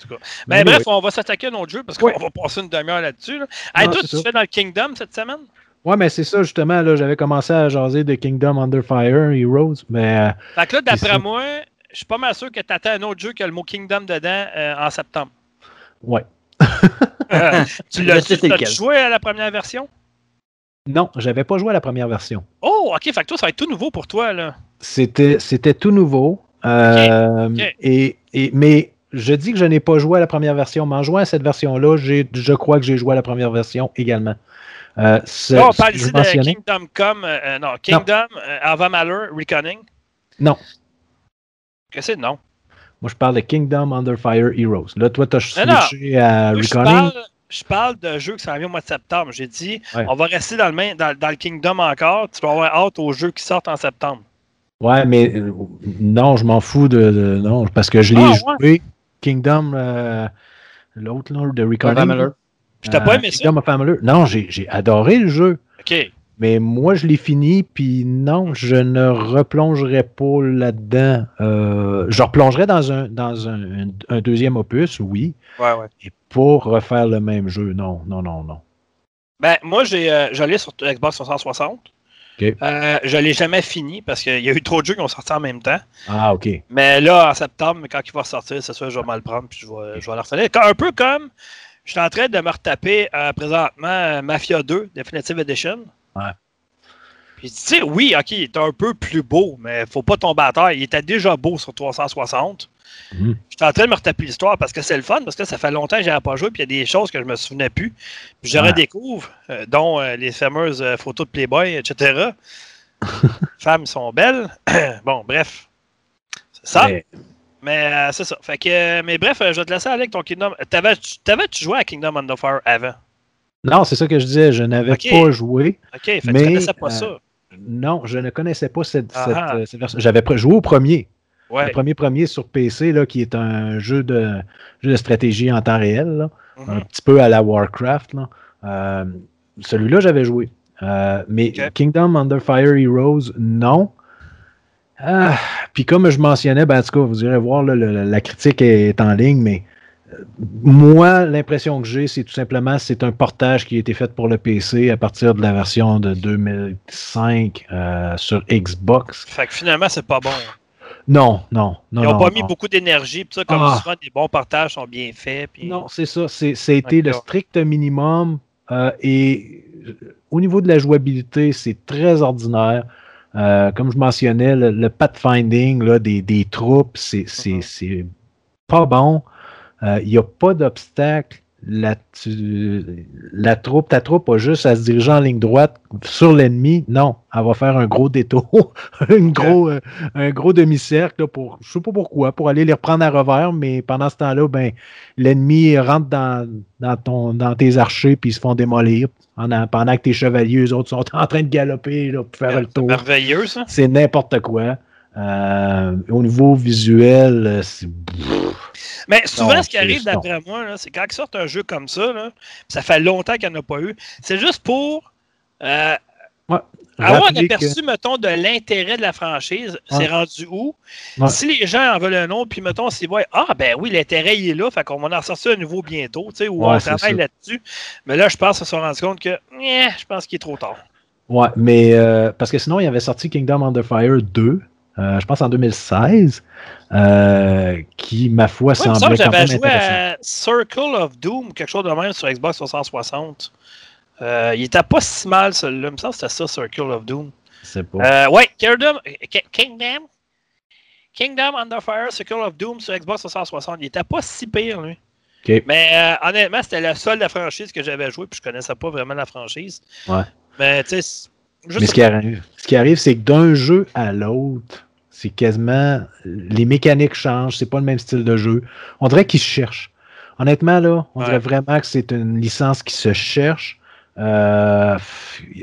Speaker 1: Tout cas. Ben,
Speaker 3: Mais
Speaker 1: bref,
Speaker 3: oui.
Speaker 1: on va s'attaquer à notre jeu parce qu'on
Speaker 3: Oui.
Speaker 1: va passer une demi-heure là-dessus. Là. Hey, toi, tu
Speaker 3: ça.
Speaker 1: fais dans le Kingdom cette semaine?
Speaker 3: Ouais, mais c'est ça, justement, là, j'avais commencé à jaser de Kingdom Under Fire, Heroes, mais euh,
Speaker 1: Fait que là, d'après moi, je suis pas mal sûr que tu attends un autre jeu qui a le mot Kingdom dedans euh, en septembre.
Speaker 3: ouais.
Speaker 1: Euh, tu l'as joué à la première version?
Speaker 3: Non, j'avais pas joué à la première version.
Speaker 1: Oh, ok, fait que toi, ça va être tout nouveau pour toi. là.
Speaker 3: C'était, c'était tout nouveau. euh. Et, et- mais je dis que je n'ai pas joué à la première version, mais en jouant à cette version-là, je crois que j'ai joué à la première version également. Euh, ce-
Speaker 1: on parle ici de Kingdom Come. euh, euh, non, Kingdom euh, Ava Malheur Reckoning?
Speaker 3: Non.
Speaker 1: Qu'est-ce que c'est? Non.
Speaker 3: Moi, je parle de Kingdom Under Fire Heroes. Là, toi, tu as
Speaker 1: Non,
Speaker 3: switché à
Speaker 1: Moi, je parle, je parle de jeux qui s'en vient au mois de septembre. J'ai dit,
Speaker 3: Ouais.
Speaker 1: on va rester dans le, main, dans, dans le Kingdom encore. Tu vas avoir hâte aux jeux qui sortent en septembre.
Speaker 3: Ouais, mais non, je m'en fous de, de- Non, parce que je l'ai
Speaker 1: Ah,
Speaker 3: joué. Kingdom, euh, l'autre, là, de.
Speaker 2: Family.
Speaker 1: Puis t'as pas aimé ça?
Speaker 3: Kingdom of Amalur. Non, j'ai, j'ai adoré le jeu.
Speaker 1: OK.
Speaker 3: Mais moi, je l'ai fini, puis non, je ne replongerai pas là-dedans. Euh, je replongerai dans un, dans un, un- un deuxième opus, oui,
Speaker 1: Ouais, ouais.
Speaker 3: et pour refaire le même jeu, non, non, non, non.
Speaker 1: Ben, moi, j'ai, euh, je l'ai sur Xbox 360. Euh, je l'ai jamais fini parce qu'il y a eu trop de jeux qui ont sorti en même temps.
Speaker 3: Ah, OK.
Speaker 1: Mais là, en septembre, quand il va ressortir, c'est sûr, je vais mal prendre puis je vais, je vais le retenir. Un peu comme je suis en train de me retaper euh, présentement euh, Mafia 2 Definitive Edition.
Speaker 3: Ouais.
Speaker 1: Puis tu sais, oui, ok, il est un peu plus beau, mais faut pas tomber à terre. Il était déjà beau sur 360.
Speaker 3: Mhm.
Speaker 1: J'étais en train de me retaper l'histoire parce que c'est le fun, parce que ça fait longtemps que j'avais pas joué, puis il y a des choses que je me souvenais plus. Puis je redécouvre, euh, dont euh, les fameuses euh, photos de Playboy, etc. Femmes sont belles. bon, bref. C'est ça.
Speaker 3: Mais-
Speaker 1: Mais c'est ça. Fait que, mais bref, je vais te laisser aller avec ton Kingdom. T'avais- T'avais-tu joué à Kingdom Under Fire avant?
Speaker 3: non, c'est ça que je disais, je n'avais pas joué.
Speaker 1: Ok, fait
Speaker 3: Mais,
Speaker 1: tu connaissais pas ça.
Speaker 3: Non, je ne connaissais pas cette,
Speaker 1: Ah
Speaker 3: cette,
Speaker 1: ah.
Speaker 3: cette version. J'avais joué au premier.
Speaker 1: Ouais.
Speaker 3: Le premier premier sur PC, là, qui est un jeu de, jeu de stratégie en temps réel. là. un petit peu à la Warcraft. Euh, Celui-là, j'avais joué. Euh, mais. Kingdom Under Fire Heroes, non. Ah, Puis comme je mentionnais, ben, en tout cas, vous irez voir, là, le- la critique est en ligne, mais euh, moi, l'impression que j'ai, c'est tout simplement c'est un portage qui a été fait pour le PC à partir de la version de 2005 euh, sur Xbox.
Speaker 1: Fait que finalement, c'est pas bon.
Speaker 3: Non, non, non.
Speaker 1: Ils ont
Speaker 3: non,
Speaker 1: pas mis
Speaker 3: non.
Speaker 1: beaucoup d'énergie, pis ça, comme
Speaker 3: Ah.
Speaker 1: souvent, des bons partages sont bien faits. Puis...
Speaker 3: Non, c'est ça. C'est, été le strict minimum. euh, et euh, au niveau de la jouabilité, c'est très ordinaire. Euh, comme je mentionnais, le, le pathfinding là, des, des troupes, c'est,
Speaker 1: Mhm.
Speaker 3: c'est pas bon. Euh, Il n'y a pas d'obstacle. La, tu- la troupe, ta troupe a juste à se diriger en ligne droite sur l'ennemi. Non, elle va faire un gros détour, un, gros, euh, un gros demi-cercle pour, je sais pas pourquoi, pour aller les reprendre à revers, mais pendant ce temps-là, ben, l'ennemi rentre dans, dans, ton, dans tes archers puis ils se font démolir pendant, pendant que tes chevaliers, eux autres, sont en train de galoper là, pour faire le
Speaker 1: C'est
Speaker 3: tour.
Speaker 1: merveilleux, ça.
Speaker 3: C'est n'importe quoi. Euh, au niveau visuel, euh, c'est.
Speaker 1: Mais souvent,
Speaker 3: Non,
Speaker 1: ce qui arrive, d'après moi, c'est quand ils sortent un jeu comme ça, là, ça fait longtemps qu'il n'y en a pas eu, c'est juste pour euh, avoir un
Speaker 3: que-
Speaker 1: aperçu, mettons, de l'intérêt de la franchise. C'est
Speaker 3: Ouais.
Speaker 1: rendu où?
Speaker 3: Ouais.
Speaker 1: Si les gens en veulent un autre, puis mettons, s'ils voient, ah, ben oui, l'intérêt, il est là, fait qu'on va en sortir un nouveau bientôt, tu sais, ou
Speaker 3: Ouais,
Speaker 1: on travaille là-dessus. Mais là, je pense qu'ils se sont rendus compte que, eh, je pense qu'il est trop tard.
Speaker 3: Ouais, mais euh, parce que sinon, il avait sorti Kingdom Under Fire 2, euh, je pense en 2016, euh, qui, ma foi,
Speaker 1: Ouais,
Speaker 3: semblait
Speaker 1: que
Speaker 3: quand
Speaker 1: j'avais
Speaker 3: même
Speaker 1: joué
Speaker 3: intéressant.
Speaker 1: à Circle of Doom, quelque chose de même sur Xbox 360. Euh, il était pas si mal, celui-là. Il me semble que c'était ça, Circle of Doom.
Speaker 3: C'est pas.
Speaker 1: Euh, ouais, Kingdom, Ki- Kingdom, Kingdom Under Fire, Circle of Doom sur Xbox 360. Il était pas si pire, lui. Mais euh, honnêtement, c'était la seule de la franchise que j'avais joué, puis je connaissais pas vraiment la franchise.
Speaker 3: Ouais.
Speaker 1: Mais tu sais,
Speaker 3: Mais ce qui arrive, ce qui arrive, c'est que d'un jeu à l'autre, c'est quasiment. Les mécaniques changent, c'est pas le même style de jeu. On dirait qu'ils se cherchent. Honnêtement, là, on
Speaker 1: Ouais.
Speaker 3: dirait vraiment que c'est une licence qui se cherche. Euh,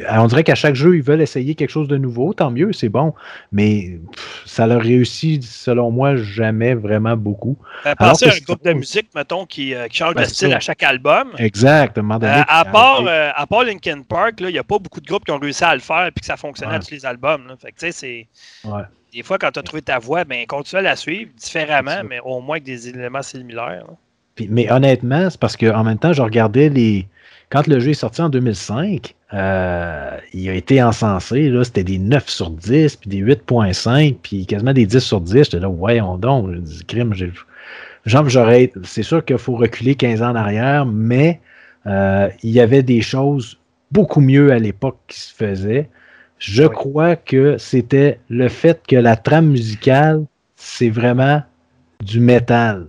Speaker 3: on dirait qu'à chaque jeu, ils veulent essayer quelque chose de nouveau. Tant mieux, c'est bon. Mais pff, ça leur réussit, selon moi, jamais vraiment beaucoup. Alors
Speaker 1: Pensez à un groupe de musique, mettons, qui, euh, qui change
Speaker 3: Ben,
Speaker 1: de
Speaker 3: c'est
Speaker 1: style
Speaker 3: ça.
Speaker 1: à chaque album.
Speaker 3: Exact. À
Speaker 1: Euh, part, euh, à part Linkin Park, il n'y a pas beaucoup de groupes qui ont réussi à le faire et que ça fonctionnait
Speaker 3: Ouais.
Speaker 1: à tous les albums. là. Fait que, tu sais, c'est.
Speaker 3: Ouais.
Speaker 1: Des fois, quand tu as trouvé ta voix, ben, continue à la suivre différemment, mais au moins avec des éléments similaires.
Speaker 3: Puis- mais honnêtement, c'est parce qu'en même temps, je regardais les. Quand le jeu est sorti en 2005, euh, il a été encensé. là, C'était des 9 sur 10, puis des 8.5, puis quasiment des 10 sur 10. J'étais là, voyons donc, je dis, crime. j'ai- Genre, j'aurais. C'est sûr qu'il faut reculer 15 ans en arrière, mais euh, il y avait des choses beaucoup mieux à l'époque qui se faisaient. Je
Speaker 1: Oui.
Speaker 3: crois que c'était le fait que la trame musicale, c'est vraiment du métal.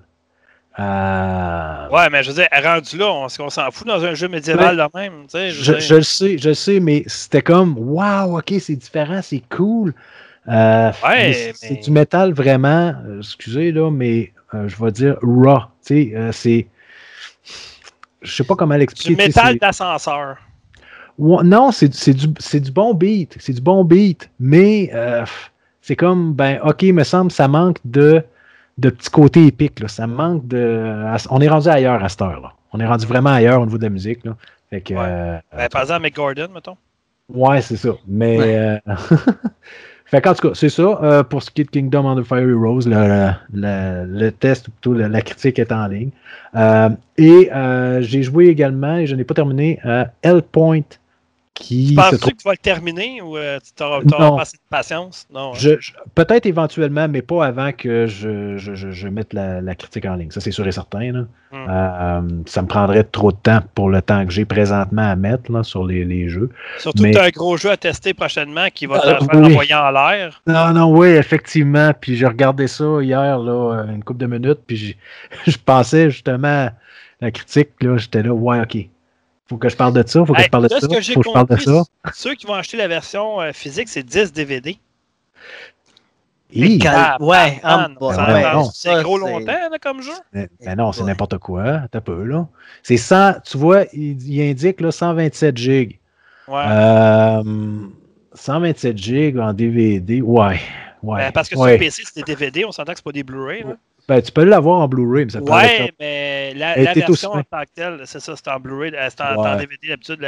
Speaker 3: Euh,
Speaker 1: Ouais, mais je veux dire, rendu là, on, on s'en fout dans un jeu médiéval de même. Tu sais, je,
Speaker 3: le sais, je le sais, mais c'était comme Waouh, ok, c'est différent, c'est cool. Euh, mais c'est c'est
Speaker 1: mais-
Speaker 3: du métal vraiment, euh, excusez là, mais euh, je vais dire raw. Tu sais, c'est. Je sais pas comment
Speaker 1: du
Speaker 3: l'expliquer. tu sais,
Speaker 1: métal
Speaker 3: c'est-
Speaker 1: d'ascenseur.
Speaker 3: Ouais, non, c'est c'est du, c'est du bon beat. C'est du bon beat. Mais c'est comme, ben, OK, me semble, ça manque de, de petits côtés épiques. Là. Ça manque de. On est rendu ailleurs à cette heure. Là. On est rendu vraiment ailleurs au niveau de la musique. Là. Fait que,
Speaker 1: Ouais.
Speaker 3: euh,
Speaker 1: Ben, par exemple, avec Gordon, mettons.
Speaker 3: ouais, c'est ça. Mais.
Speaker 2: Ouais.
Speaker 3: euh, fait qu'en tout cas, c'est ça. Euh, pour ce qui est de Kingdom Under Fire Heroes, le, le, le test, ou plutôt la, la critique est en ligne. Euh, et euh, j'ai joué également, et je n'ai pas terminé, à Hellpoint. Qui se
Speaker 1: Penses-tu
Speaker 3: trouve
Speaker 1: que tu vas le terminer ou euh, tu t'auras
Speaker 3: Non.
Speaker 1: t'auras pas assez de patience? Non. hein?
Speaker 3: Je, je- Peut-être éventuellement, mais pas avant que je, je, mette la, la critique en ligne. Ça, c'est sûr et certain. là.
Speaker 1: Hmm.
Speaker 3: Euh, ça me prendrait trop de temps pour le temps que j'ai présentement à mettre là, sur les, les jeux.
Speaker 1: Surtout
Speaker 3: mais-
Speaker 1: que tu as un gros jeu à tester prochainement qui va te
Speaker 3: Ah,
Speaker 1: faire
Speaker 3: oui.
Speaker 1: envoyer en l'air.
Speaker 3: Non, non, oui, effectivement. Puis j'ai regardé ça hier, là, une couple de minutes, puis je pensais justement la critique, là, j'étais là, ouais, ok. Faut que je parle de ça, faut que
Speaker 1: Hey,
Speaker 3: je parle de
Speaker 1: de
Speaker 3: ça,
Speaker 1: ce que j'ai
Speaker 3: faut que je parle de ça.
Speaker 1: Ceux qui vont acheter la version euh, physique, c'est 10 DVD. Ah,
Speaker 2: ouais,
Speaker 1: man,
Speaker 2: ah,
Speaker 1: ça-
Speaker 3: ouais,
Speaker 1: ça-
Speaker 3: non.
Speaker 1: c'est
Speaker 2: Ça,
Speaker 1: gros longtemps là, comme jeu.
Speaker 3: Mais, non, c'est
Speaker 2: Ouais.
Speaker 3: n'importe quoi. T'as peu, là. C'est 100, tu vois, il, il indique là, 127 gigs.
Speaker 1: Ouais.
Speaker 3: Euh, 127 gigs en DVD, ouais. ouais
Speaker 1: Ben, parce que
Speaker 3: ouais.
Speaker 1: sur PC, c'est des DVD, on s'entend que c'est pas des Blu-ray.
Speaker 3: Ben, tu peux l'avoir en Blu-ray, mais ça prend le
Speaker 1: Ouais,
Speaker 3: temps.
Speaker 1: mais la, version
Speaker 3: aussi
Speaker 1: en tant que telle, c'est ça, c'est en Blu-ray, euh, c'est en. DVD d'habitude.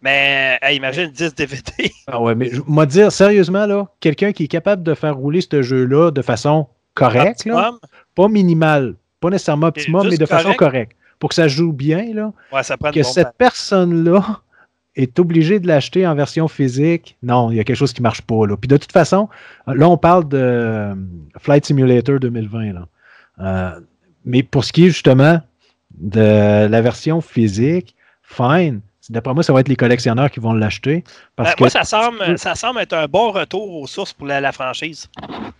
Speaker 1: Mais hey, imagine 10 DVD.
Speaker 3: Ah ouais, mais je vais dire, sérieusement, là, quelqu'un qui est capable de faire rouler ce jeu-là de façon correcte, là, pas minimale, pas nécessairement optimum, mais de façon
Speaker 1: correct.
Speaker 3: correcte, pour que ça joue bien, là,
Speaker 1: Ouais, ça prend
Speaker 3: que cette personne-là est obligée de l'acheter en version physique, non, il y a quelque chose qui ne marche pas. Là. Puis de toute façon, là, on parle de euh, Flight Simulator 2020. Là. Euh, mais pour ce qui est justement de la version physique, fine. D'après moi, ça va être les collectionneurs qui vont l'acheter. Parce
Speaker 1: Ben,
Speaker 3: que,
Speaker 1: Moi, ça semble, ça semble être un bon retour aux sources pour la, la franchise.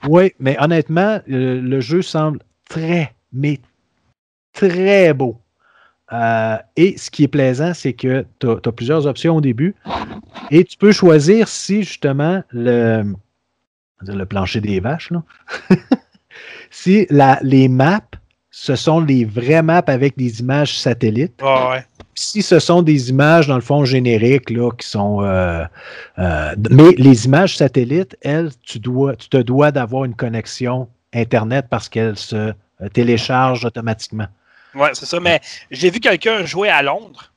Speaker 3: Oui, mais honnêtement, le jeu semble très, mais très beau. Euh, et ce qui est plaisant, c'est que tu as, plusieurs options au début et tu peux choisir si justement le, le plancher des vaches, là, si la, les maps, ce sont les vraies maps avec des images satellites
Speaker 1: ouais.
Speaker 3: si ce sont des images, dans le fond, génériques, là, qui sont. euh, euh, mais les images satellites, elles, tu, dois, tu te dois d'avoir une connexion Internet parce qu'elles se euh, téléchargent automatiquement.
Speaker 1: Ouais, c'est ça. Mais j'ai vu quelqu'un jouer à Londres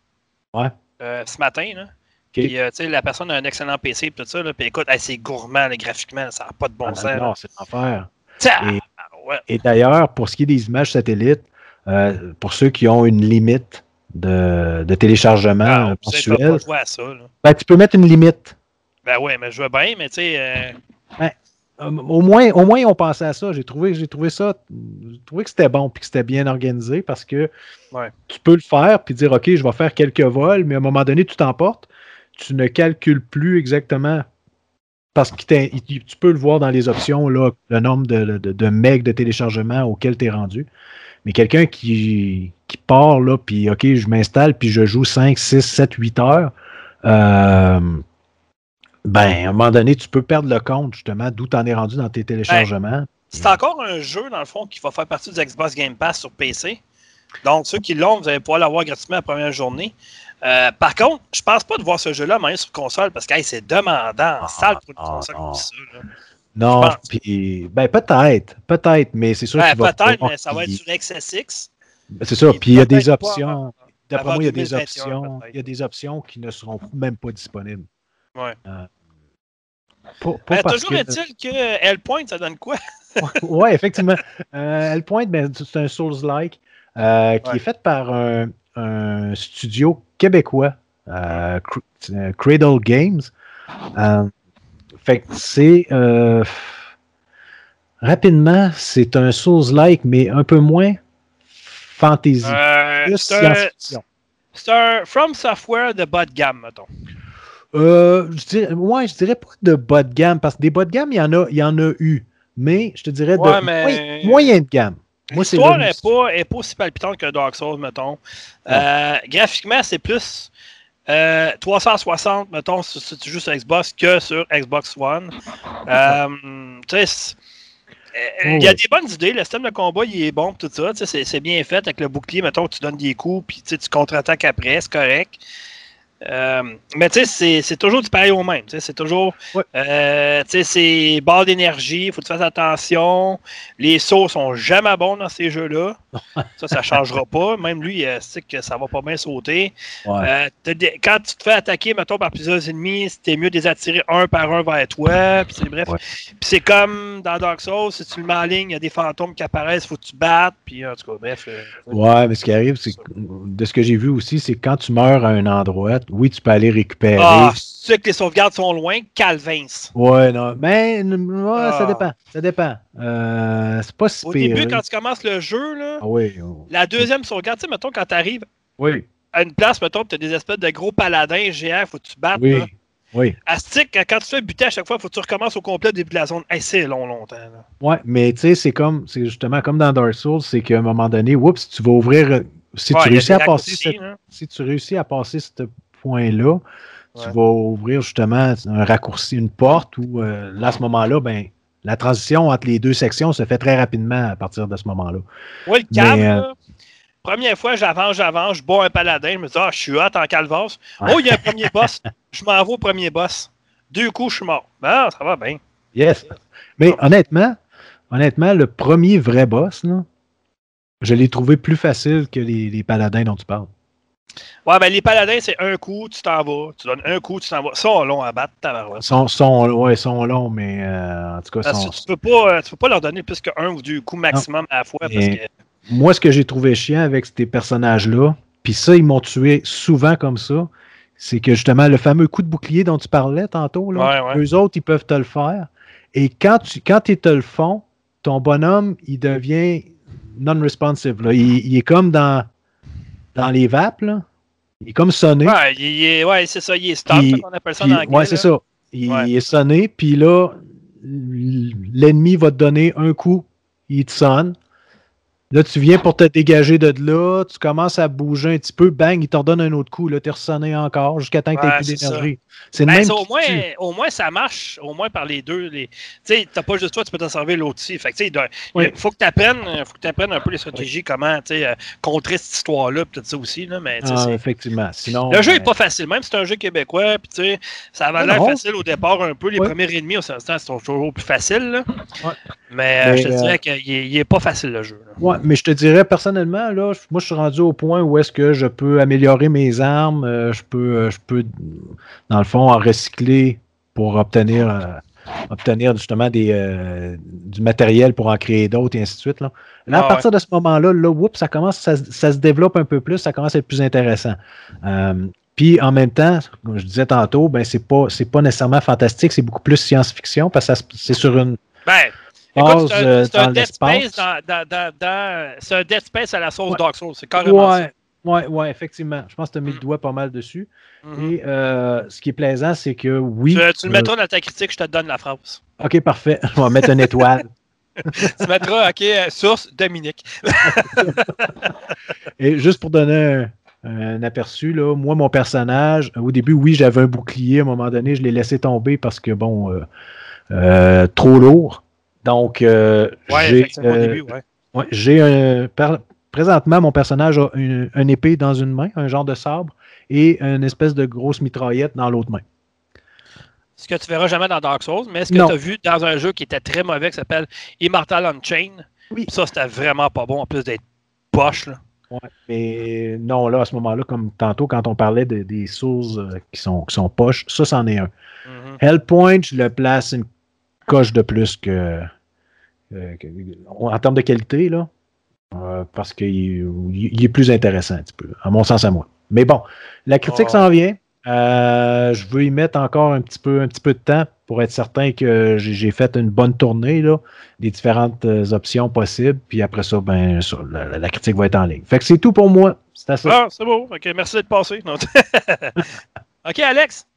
Speaker 3: Ouais.
Speaker 1: euh, ce matin. Là. Puis, euh, tu sais, la personne a un excellent PC et tout ça. Là, puis écoute, c'est gourmand là, graphiquement, ça n'a pas de bon
Speaker 3: Ah,
Speaker 1: sens.
Speaker 3: non, c'est l'enfer.
Speaker 1: Tiens,
Speaker 3: Et-
Speaker 1: ouais.
Speaker 3: Et d'ailleurs, pour ce qui est des images satellites, euh, pour ceux qui ont une limite de, de téléchargement
Speaker 1: Ah,
Speaker 3: euh, mensuel,
Speaker 1: à ça.
Speaker 3: ben, tu peux mettre une limite.
Speaker 1: Ben ouais, mais je veux bien, mais tu sais, euh,
Speaker 3: Euh, au, moins, au moins, on pensait à ça. J'ai trouvé, j'ai trouvé ça, j'ai trouvé que c'était bon puis que c'était bien organisé parce que
Speaker 1: Ouais.
Speaker 3: tu peux le faire puis dire OK, je vais faire quelques vols, mais à un moment donné, tu t'emportes. Tu ne calcules plus exactement parce que tu peux le voir dans les options, là, le nombre de, de, de megs de téléchargement auquel tu es rendu. Mais quelqu'un qui, qui part là, puis OK, je m'installe, puis je joue 5, 6, 7, 8 heures. euh, ben, à un moment donné, tu peux perdre le compte, justement, d'où tu en es rendu dans tes téléchargements.
Speaker 1: c'est encore un jeu, dans le fond, qui va faire partie du Xbox Game Pass sur PC. Donc, ceux qui l'ont, vous allez pouvoir l'avoir gratuitement la première journée. Euh, par contre, je pense pas de voir ce jeu-là moyen sur console parce que hey, c'est demandant en
Speaker 3: Ah,
Speaker 1: salle pour une
Speaker 3: ah,
Speaker 1: console
Speaker 3: ah.
Speaker 1: comme ça. là.
Speaker 3: Non, puis, ben, peut-être, peut-être, mais c'est sûr
Speaker 1: Ben,
Speaker 3: va
Speaker 1: Peut-être, mais ça va être sur XSX.
Speaker 3: Ben, C'est ça,
Speaker 1: Puis
Speaker 3: il y a des options. D'après moi, il y a des
Speaker 1: 2021
Speaker 3: options. Il y a des options qui ne seront même pas disponibles.
Speaker 1: Ouais.
Speaker 3: Euh,
Speaker 1: Ben, toujours
Speaker 3: que-
Speaker 1: est-il que Hellpoint, ça donne quoi?
Speaker 3: ouais, effectivement. Euh, elle pointe, ben, c'est un Souls-like. euh, qui
Speaker 1: Ouais.
Speaker 3: est faite par un, un studio québécois, euh, euh, Cradle Games. Euh, fait que c'est. euh, rapidement, c'est un Souls-like, mais un peu moins fantasy. Plus
Speaker 1: c'est un,
Speaker 3: science-fiction.
Speaker 1: c'est un From Software de bas de gamme, mettons.
Speaker 3: Euh, je dirais, ouais, je dirais pas de bas de gamme, parce que des bas de gamme, il y en a, il y en a eu. Mais je te dirais de
Speaker 1: Ouais, mais-
Speaker 3: moyen, moyen de gamme.
Speaker 1: L'histoire n'est pas, est pas aussi palpitante que Dark Souls, mettons. Euh, graphiquement, c'est plus euh, 360, mettons, si tu joues sur Xbox que sur Xbox One. Euh, tu sais, euh, il y a
Speaker 3: ouais.
Speaker 1: des bonnes idées. Le système de combat, il est bon, tout ça. C'est bien fait avec le bouclier. Mettons, tu donnes des coups, puis tu contre-attaques après, c'est correct. Euh, mais tu sais, c'est- toujours du pareil au même. tu sais, C'est toujours.
Speaker 3: Ouais.
Speaker 1: euh, tu sais, c'est barre d'énergie, il faut que tu fasses attention. Les sauts sont jamais bons dans ces jeux-là. ça, ça changera pas. Même lui, il sait que ça va pas bien sauter.
Speaker 3: Ouais.
Speaker 1: Euh, quand tu te fais attaquer, mettons, par plusieurs ennemis, c'était mieux de les attirer un par un vers toi. Puis c'est bref.
Speaker 3: Ouais.
Speaker 1: Puis c'est comme dans Dark Souls, si tu le mets en ligne, il y a des fantômes qui apparaissent, il faut que tu battes. Puis en tout cas, bref. euh,
Speaker 3: Ouais, mais ce qui arrive, c'est que, de ce que j'ai vu aussi, c'est que quand tu meurs à un endroit, oui, tu peux aller récupérer.
Speaker 1: Ah, tu sais que les sauvegardes sont loin, Calvins.
Speaker 3: Ouais, non, mais ouais, ça
Speaker 1: Ah.
Speaker 3: dépend. Ça dépend. Euh, c'est pas si
Speaker 1: Au
Speaker 3: pire,
Speaker 1: début, quand tu commences le jeu, là,
Speaker 3: Ah oui, oh,
Speaker 1: la deuxième sauvegarde, tu sais, mettons, quand tu arrives
Speaker 3: oui,
Speaker 1: à une place, mettons, tu as des espèces de gros paladins géants, faut que tu battes.
Speaker 3: oui,
Speaker 1: là.
Speaker 3: oui.
Speaker 1: Quand tu fais buter à chaque fois, faut que tu recommences au complet au début de la zone. Hey, c'est long, longtemps. là.
Speaker 3: Ouais, mais tu sais, c'est comme, c'est justement comme dans Dark Souls, c'est qu'à un moment donné, oups, tu vas ouvrir, euh, si
Speaker 1: Ouais,
Speaker 3: tu réussis à passer cette-
Speaker 1: hein.
Speaker 3: si tu réussis à passer ce point-là, tu vas ouvrir justement un raccourci, une porte où euh, là, à ce moment-là, ben, la transition entre les deux sections se fait très rapidement à partir de ce moment-là.
Speaker 1: Moi, le cam,
Speaker 3: Mais, euh,
Speaker 1: là, première fois, j'avance, j'avance, je bois un paladin, je me dis, ah, je suis hot en calvasse.
Speaker 3: Ouais.
Speaker 1: Oh, il y a un premier boss. Je m'en vais au premier boss. Deux coups, je suis mort. Ben, ça va bien.
Speaker 3: Yes. Mais honnêtement, honnêtement, le premier vrai boss, là, je l'ai trouvé plus facile que les, les paladins dont tu parles.
Speaker 1: Ouais, ben, les paladins, c'est un coup, tu t'en vas. Tu donnes un coup, tu t'en vas. Ça, c'est long à battre, tabarouette.
Speaker 3: Ils sont, sont, ouais, ils sont longs, mais euh, en tout cas, sont,
Speaker 1: tu peux pas, euh, tu peux pas leur donner plus qu'un ou deux coups maximum à la fois. Parce
Speaker 3: Mais-
Speaker 1: que,
Speaker 3: moi, ce que j'ai trouvé chiant avec ces personnages-là, puis ça, ils m'ont tué souvent comme ça, c'est que justement, le fameux coup de bouclier dont tu parlais tantôt, là,
Speaker 1: Ouais, ouais.
Speaker 3: eux autres, ils peuvent te le faire. Et quand, tu, quand ils te le font, ton bonhomme, il devient non-responsive. il est comme dans, dans les vapes, là. Il est comme sonné.
Speaker 1: ouais, il est- ouais, c'est ça, il est stop, on appelle ça
Speaker 3: Puis-
Speaker 1: anglais.
Speaker 3: ouais, c'est ça. Il,
Speaker 1: Ouais.
Speaker 3: il est sonné, puis là, l'ennemi va te donner un coup, il te sonne. Là, tu viens pour te dégager de là, tu commences à bouger un petit peu, bang, il t'en donne un autre coup, là, t'es ressonné encore jusqu'à temps que tu
Speaker 1: Ouais,
Speaker 3: plus
Speaker 1: c'est
Speaker 3: d'énergie. C'est
Speaker 1: Ben,
Speaker 3: même
Speaker 1: au, moins, au moins, ça marche, au moins par les deux. Les... Tu sais, t'as pas juste toi, tu peux t'en servir l'autre aussi. Fait que, tu
Speaker 3: Oui.
Speaker 1: faut que tu apprennes, faut que t'apprennes un peu les stratégies, comment, tu sais, euh, contrer cette histoire-là, tout ça aussi, là, mais, tu
Speaker 3: Ah, effectivement. Sinon,
Speaker 1: Le jeu
Speaker 3: ben,
Speaker 1: est pas facile, même si c'est un jeu québécois, puis tu sais, ça avait l'air facile au départ un peu. Les
Speaker 3: Ouais.
Speaker 1: premiers ennemis, au temps, c'est toujours plus facile, là.
Speaker 3: Ouais.
Speaker 1: Mais, euh,
Speaker 3: Mais,
Speaker 1: je te
Speaker 3: euh,
Speaker 1: dirais qu'il est, il est pas facile, le jeu. là.
Speaker 3: Ouais, mais je te dirais personnellement, là, moi je suis rendu au point où est-ce que je peux améliorer mes armes, euh, je peux, euh, je peux, dans le fond, en recycler pour obtenir, euh, obtenir justement des, euh, du matériel pour en créer d'autres et ainsi de suite. Là, Là,
Speaker 1: Ah
Speaker 3: à partir de ce moment-là, là, whoop, ça commence, ça, se- ça se développe un peu plus, ça commence à être plus intéressant. Puis en même temps, comme je disais tantôt, ben c'est pas, c'est pas nécessairement fantastique, c'est beaucoup plus science-fiction parce que c'est sur une
Speaker 1: Ben, c'est un, Dead Space c'est un Dead Space à la sauce
Speaker 3: Ouais.
Speaker 1: Dark Souls. C'est carrément ça.
Speaker 3: Ouais, ouais, ouais, effectivement. Je pense que tu as mis le doigt pas mal dessus.
Speaker 1: Mhm.
Speaker 3: Et euh, ce qui est plaisant, c'est que oui.
Speaker 1: Tu, tu le
Speaker 3: euh,
Speaker 1: mettras dans ta critique, je te donne la phrase.
Speaker 3: ok, parfait. Je vais mettre une étoile.
Speaker 1: tu mettras, OK, euh, source, Dominique.
Speaker 3: Et juste pour donner un, un aperçu, là, moi, mon personnage, au début, oui, j'avais un bouclier. À un moment donné, je l'ai laissé tomber parce que, bon, euh, trop lourd. Donc, euh,
Speaker 1: Ouais,
Speaker 3: j'ai euh,
Speaker 1: début, ouais.
Speaker 3: ouais, j'ai un. par- Présentement, mon personnage a une, une épée dans une main, un genre de sabre, et une espèce de grosse mitraillette dans l'autre main.
Speaker 1: Ce que tu verras jamais dans Dark Souls, mais ce que tu as vu dans un jeu qui était très mauvais, qui s'appelle Immortal Unchained,
Speaker 3: Oui.
Speaker 1: ça, c'était vraiment pas bon, en plus d'être poche. Là.
Speaker 3: Ouais, mais non, là, à ce moment-là, comme tantôt, quand on parlait de- des sources euh, qui, sont, qui sont poches, ça, c'en est un.
Speaker 1: Mhm.
Speaker 3: Hellpoint, je le place une coche de plus que. euh, que- en termes de qualité, là. Euh, parce qu'il il est plus intéressant un petit peu, à mon sens à moi. Mais bon, la critique
Speaker 1: Oh.
Speaker 3: s'en vient. Euh, je veux y mettre encore un petit peu, un petit peu de temps pour être certain que j'ai fait une bonne tournée là, des différentes options possibles. Puis après ça, ben, ça, la, la critique va être en ligne. Fait que c'est tout pour moi. C'est ça.
Speaker 1: Ah, c'est beau. Ok, merci d'être passé. Ok, Alex,